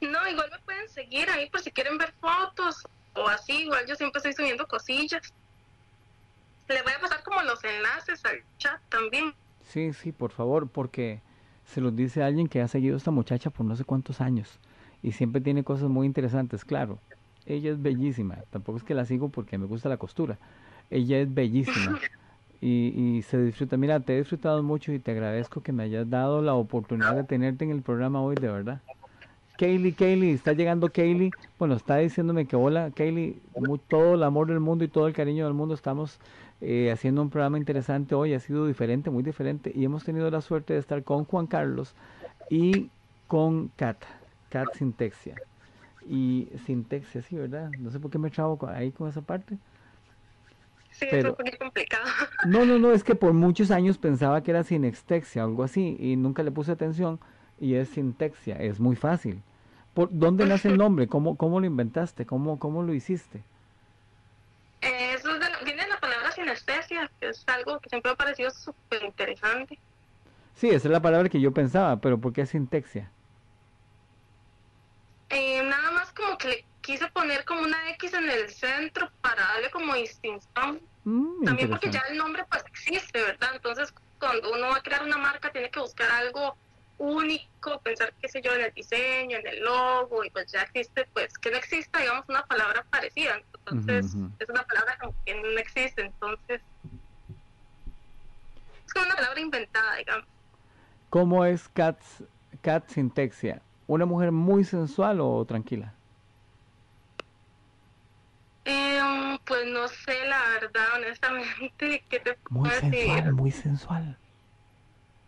No, igual me pueden seguir ahí por si quieren ver fotos o así, igual yo siempre estoy subiendo cosillas. Le voy a pasar como los enlaces al chat también. Sí, sí, por favor, porque se los dice alguien que ha seguido a esta muchacha por no sé cuántos años y siempre tiene cosas muy interesantes, claro. Ella es bellísima, tampoco es que la sigo porque me gusta la costura. Ella es bellísima y, y se disfruta. Mira, te he disfrutado mucho y te agradezco que me hayas dado la oportunidad de tenerte en el programa hoy, de verdad. Kaylee, Kaylee, está llegando Kaylee. Bueno, está diciéndome que hola, Kaylee, todo el amor del mundo y todo el cariño del mundo. Estamos eh, haciendo un programa interesante hoy, ha sido diferente, muy diferente, y hemos tenido la suerte de estar con Juan Carlos y con Kat, Kat Sintexia. Y Sintexia, sí, ¿verdad? No sé por qué me trabo ahí con esa parte. Sí, es un poquito complicado. No, no, no, es que por muchos años pensaba que era Sinextexia, algo así, y nunca le puse atención, y es Sintexia, es muy fácil. ¿Por dónde nace el nombre? ¿Cómo, cómo lo inventaste? ¿Cómo, cómo lo hiciste? Eso viene de la palabra sinestesia, que es algo que siempre me ha parecido súper interesante. Sí, esa es la palabra que yo pensaba, pero ¿por qué sintexia? Eh, nada como que le quise poner como una X en el centro para darle como distinción. Mm, También porque ya el nombre pues existe, ¿verdad? Entonces cuando uno va a crear una marca tiene que buscar algo único, pensar, qué sé yo, en el diseño, en el logo, y pues ya existe, pues que no exista, digamos, una palabra parecida. Entonces, es una palabra que no existe, entonces, es como una palabra inventada, digamos. ¿Cómo es Cat, Cat Sintexia? ¿Una mujer muy sensual o tranquila? Eh, pues no sé, la verdad, honestamente, ¿qué te muy sensual, Muy sensual.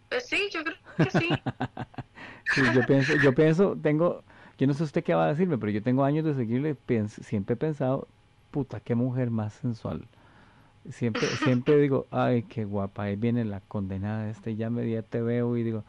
Pues sí, yo creo que sí. sí, yo pienso, yo pienso, tengo, yo no sé usted qué va a decirme, pero yo tengo años de seguirle, siempre he pensado, puta, qué mujer más sensual. Siempre, siempre digo, ay, qué guapa, ahí viene la condenada este, ya me día te veo y digo,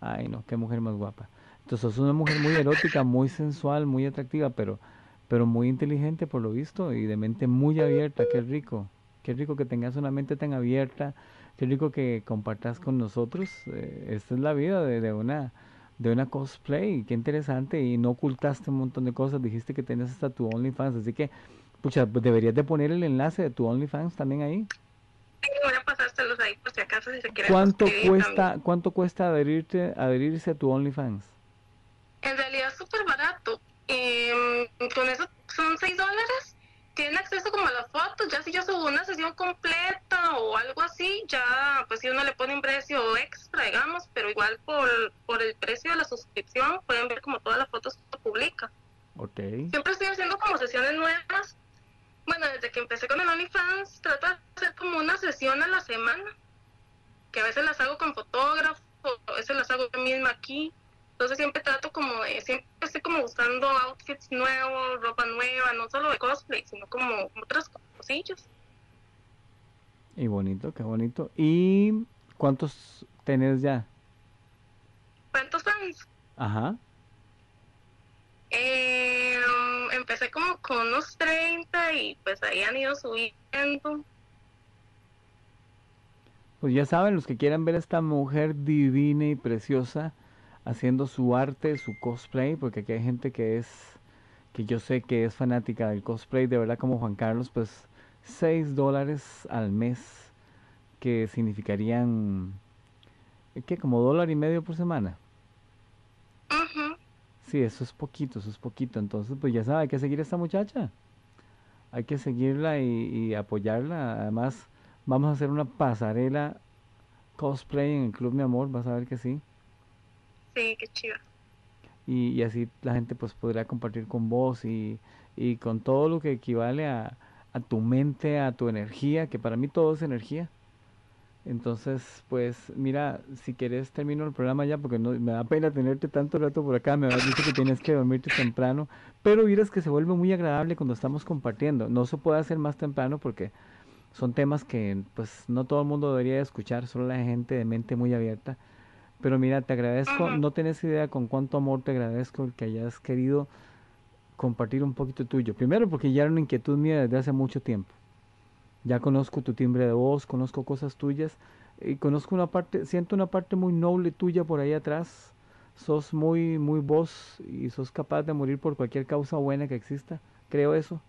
ay no, qué mujer más guapa. Entonces es una mujer muy erótica, muy sensual, muy atractiva, pero, pero muy inteligente por lo visto y de mente muy abierta, qué rico, qué rico que tengas una mente tan abierta, Qué rico que compartas con nosotros. Eh, esta es la vida de, una de una cosplay. Qué interesante. Y no ocultaste un montón de cosas. Dijiste que tienes hasta tu OnlyFans. Así que, pucha, deberías de poner el enlace de tu OnlyFans también ahí. Sí, voy a pasárselos ahí por si acaso si se quieren ¿Cuánto cuesta, ¿Cuánto cuesta adherirte, adherirse a tu OnlyFans? En realidad es súper barato. Eh, con eso son 6 dólares tienen acceso como a las fotos, ya si yo subo una sesión completa o algo así, ya pues si uno le pone un precio extra, digamos, pero igual por, por el precio de la suscripción pueden ver como todas las fotos que publica. Okay. Siempre estoy haciendo como sesiones nuevas. Bueno, desde que empecé con el OnlyFans, trato de hacer como una sesión a la semana, que a veces las hago con fotógrafo, a veces las hago yo misma aquí. Entonces siempre trato como de, siempre estoy como buscando outfits nuevos, ropa nueva, no solo de cosplay, sino como otras cosillas. Y bonito, qué bonito. ¿Y cuántos tenés ya? ¿Cuántos fans? Ajá. Eh, empecé como con unos 30 y pues ahí han ido subiendo. Pues ya saben, los que quieran ver a esta mujer divina y preciosa, haciendo su arte, su cosplay, porque aquí hay gente que es, que yo sé que es fanática del cosplay, de verdad como Juan Carlos, pues 6 dólares al mes, que significarían, ¿qué? Como dólar y medio por semana. Sí, eso es poquito, eso es poquito. Entonces, pues ya sabe, hay que seguir a esta muchacha. Hay que seguirla y, y apoyarla. Además, vamos a hacer una pasarela cosplay en el Club Mi Amor, vas a ver que sí. Sí, qué chido. Y, y, así la gente pues podrá compartir con vos y, y con todo lo que equivale a, a tu mente, a tu energía, que para mí todo es energía. Entonces, pues mira, si quieres termino el programa ya porque no, me da pena tenerte tanto rato por acá, me has dicho que tienes que dormirte temprano, pero miras que se vuelve muy agradable cuando estamos compartiendo. No se puede hacer más temprano porque son temas que pues no todo el mundo debería escuchar, solo la gente de mente muy abierta. Pero mira, te agradezco, no tienes idea con cuánto amor te agradezco el que hayas querido compartir un poquito tuyo. Primero porque ya era una inquietud mía desde hace mucho tiempo. Ya conozco tu timbre de voz, conozco cosas tuyas y conozco una parte, siento una parte muy noble tuya por ahí atrás. Sos muy, muy vos y sos capaz de morir por cualquier causa buena que exista. Creo eso.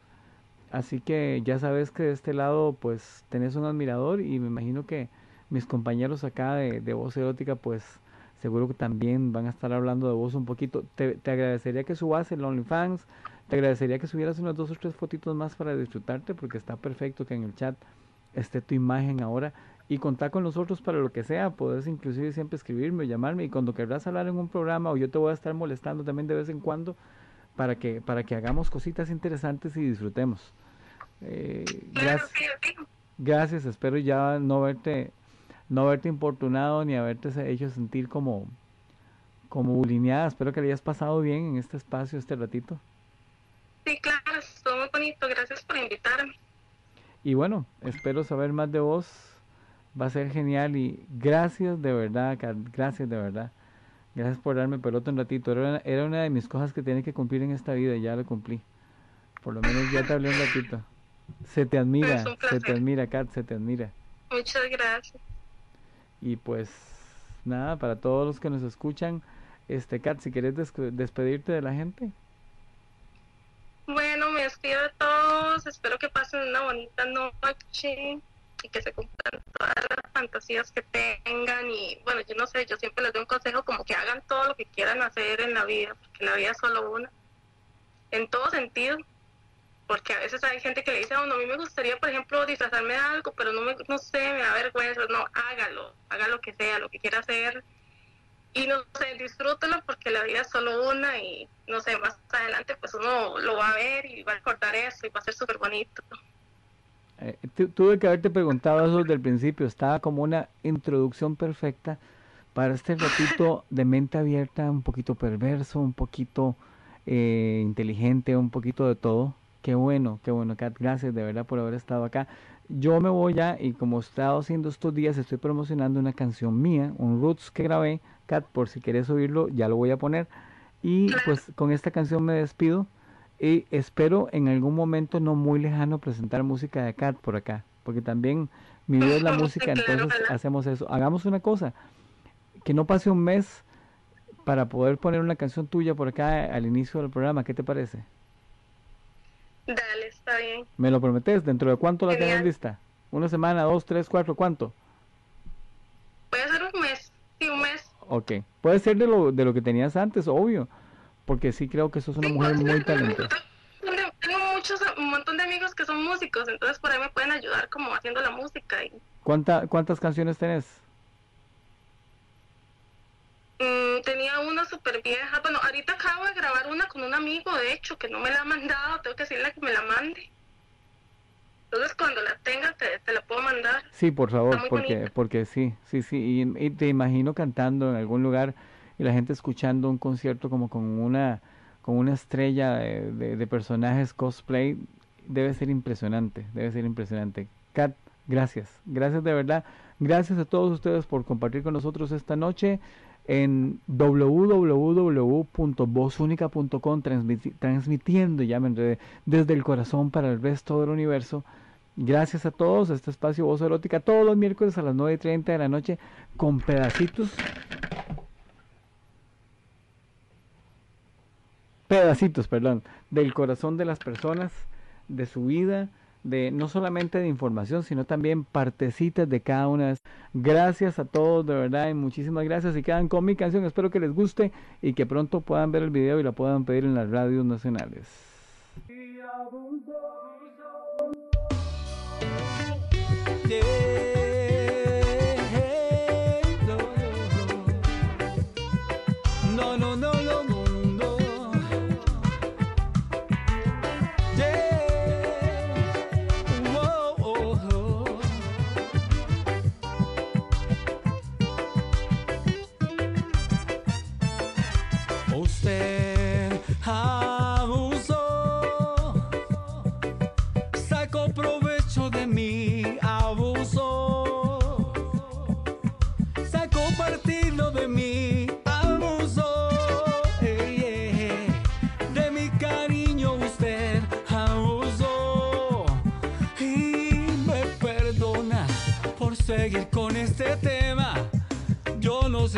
Así que ya sabes que de este lado pues tenés un admirador y me imagino que mis compañeros acá de, de voz erótica pues seguro que también van a estar hablando de vos un poquito. Te, te agradecería que subas el OnlyFans, te agradecería que subieras unas dos o tres fotitos más para disfrutarte, porque está perfecto que en el chat esté tu imagen ahora. Y contar con nosotros para lo que sea. Puedes inclusive siempre escribirme o llamarme. Y cuando querrás hablar en un programa o yo te voy a estar molestando también de vez en cuando para que, para que hagamos cositas interesantes y disfrutemos. Eh, gracias, gracias, espero ya no verte, no verte importunado ni haberte hecho sentir como, como bulineada. Espero que le hayas pasado bien en este espacio, este ratito. Sí, claro, estuvo muy bonito. Gracias por invitarme. Y bueno, espero saber más de vos. Va a ser genial y gracias de verdad, gracias de verdad. Gracias por darme pelota un ratito. Era una, era una de mis cosas que tenía que cumplir en esta vida y ya lo cumplí. Por lo menos ya te hablé un ratito. Se te admira, se te admira, Kat, se te admira. Muchas gracias. Y pues nada, para todos los que nos escuchan, este Kat, si quieres despedirte de la gente. Bueno, me despido de todos. Espero que pasen una bonita noche y que se cumplan todas las fantasías que tengan. Y bueno, yo no sé, yo siempre les doy un consejo como que hagan todo lo que quieran hacer en la vida, porque la vida es solo una. En todo sentido. Porque a veces hay gente que le dice a uno, a mí me gustaría, por ejemplo, disfrazarme de algo, pero no, me, no sé, me da vergüenza. No, hágalo, haga lo que sea, lo que quiera hacer y no sé, disfrútelo porque la vida es solo una y no sé, más adelante pues uno lo va a ver y va a recordar eso y va a ser súper bonito. Eh, tuve que haberte preguntado eso desde el principio, estaba como una introducción perfecta para este ratito de mente abierta, un poquito perverso, un poquito eh, inteligente, un poquito de todo. Qué bueno, qué bueno, Kat, gracias de verdad por haber estado acá. Yo me voy ya y como he estado haciendo estos días, estoy promocionando una canción mía, un Roots que grabé Kat, por si quieres oírlo, ya lo voy a poner. Y pues con esta canción me despido y espero en algún momento no muy lejano presentar música de Kat por acá, porque también mi vida es la música, entonces hacemos eso. Hagamos una cosa, que no pase un mes para poder poner una canción tuya por acá al inicio del programa, ¿qué te parece? Dale, está bien. ¿Me lo prometes? ¿Dentro de cuánto la tienes lista? ¿Una semana, dos, tres, cuatro, cuánto? Puede ser un mes, sí, un mes. Ok, puede ser de lo, de lo que tenías antes, obvio, porque sí creo que sos una mujer muy talentosa. Tengo muchos, un montón de amigos que son músicos, entonces por ahí me pueden ayudar como haciendo la música. Y... ¿Cuánta, ¿Cuántas canciones tenés? Mm, tenía una súper vieja, bueno, ahorita acabo de grabar una con un amigo, de hecho, que no me la ha mandado, tengo que decirle que me la mande. Entonces cuando la tenga te, la puedo mandar. Sí, por favor, porque porque sí, sí, sí, y, te imagino cantando en algún lugar y la gente escuchando un concierto como con una con una estrella de, de, personajes cosplay, debe ser impresionante, debe ser impresionante. Kat, gracias, gracias de verdad, gracias a todos ustedes por compartir con nosotros esta noche en www.vozunica.com transmitiendo, ya desde el corazón para el resto del universo. Gracias a todos, este espacio Voz Erótica todos los miércoles a las 9.30 de la noche con pedacitos. Pedacitos, perdón, del corazón de las personas, de su vida, de no solamente de información, sino también partecitas de cada una. Gracias a todos, de verdad, y muchísimas gracias. Y quedan con mi canción, espero que les guste y que pronto puedan ver el video y la puedan pedir en las radios nacionales.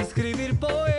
Escribir poemas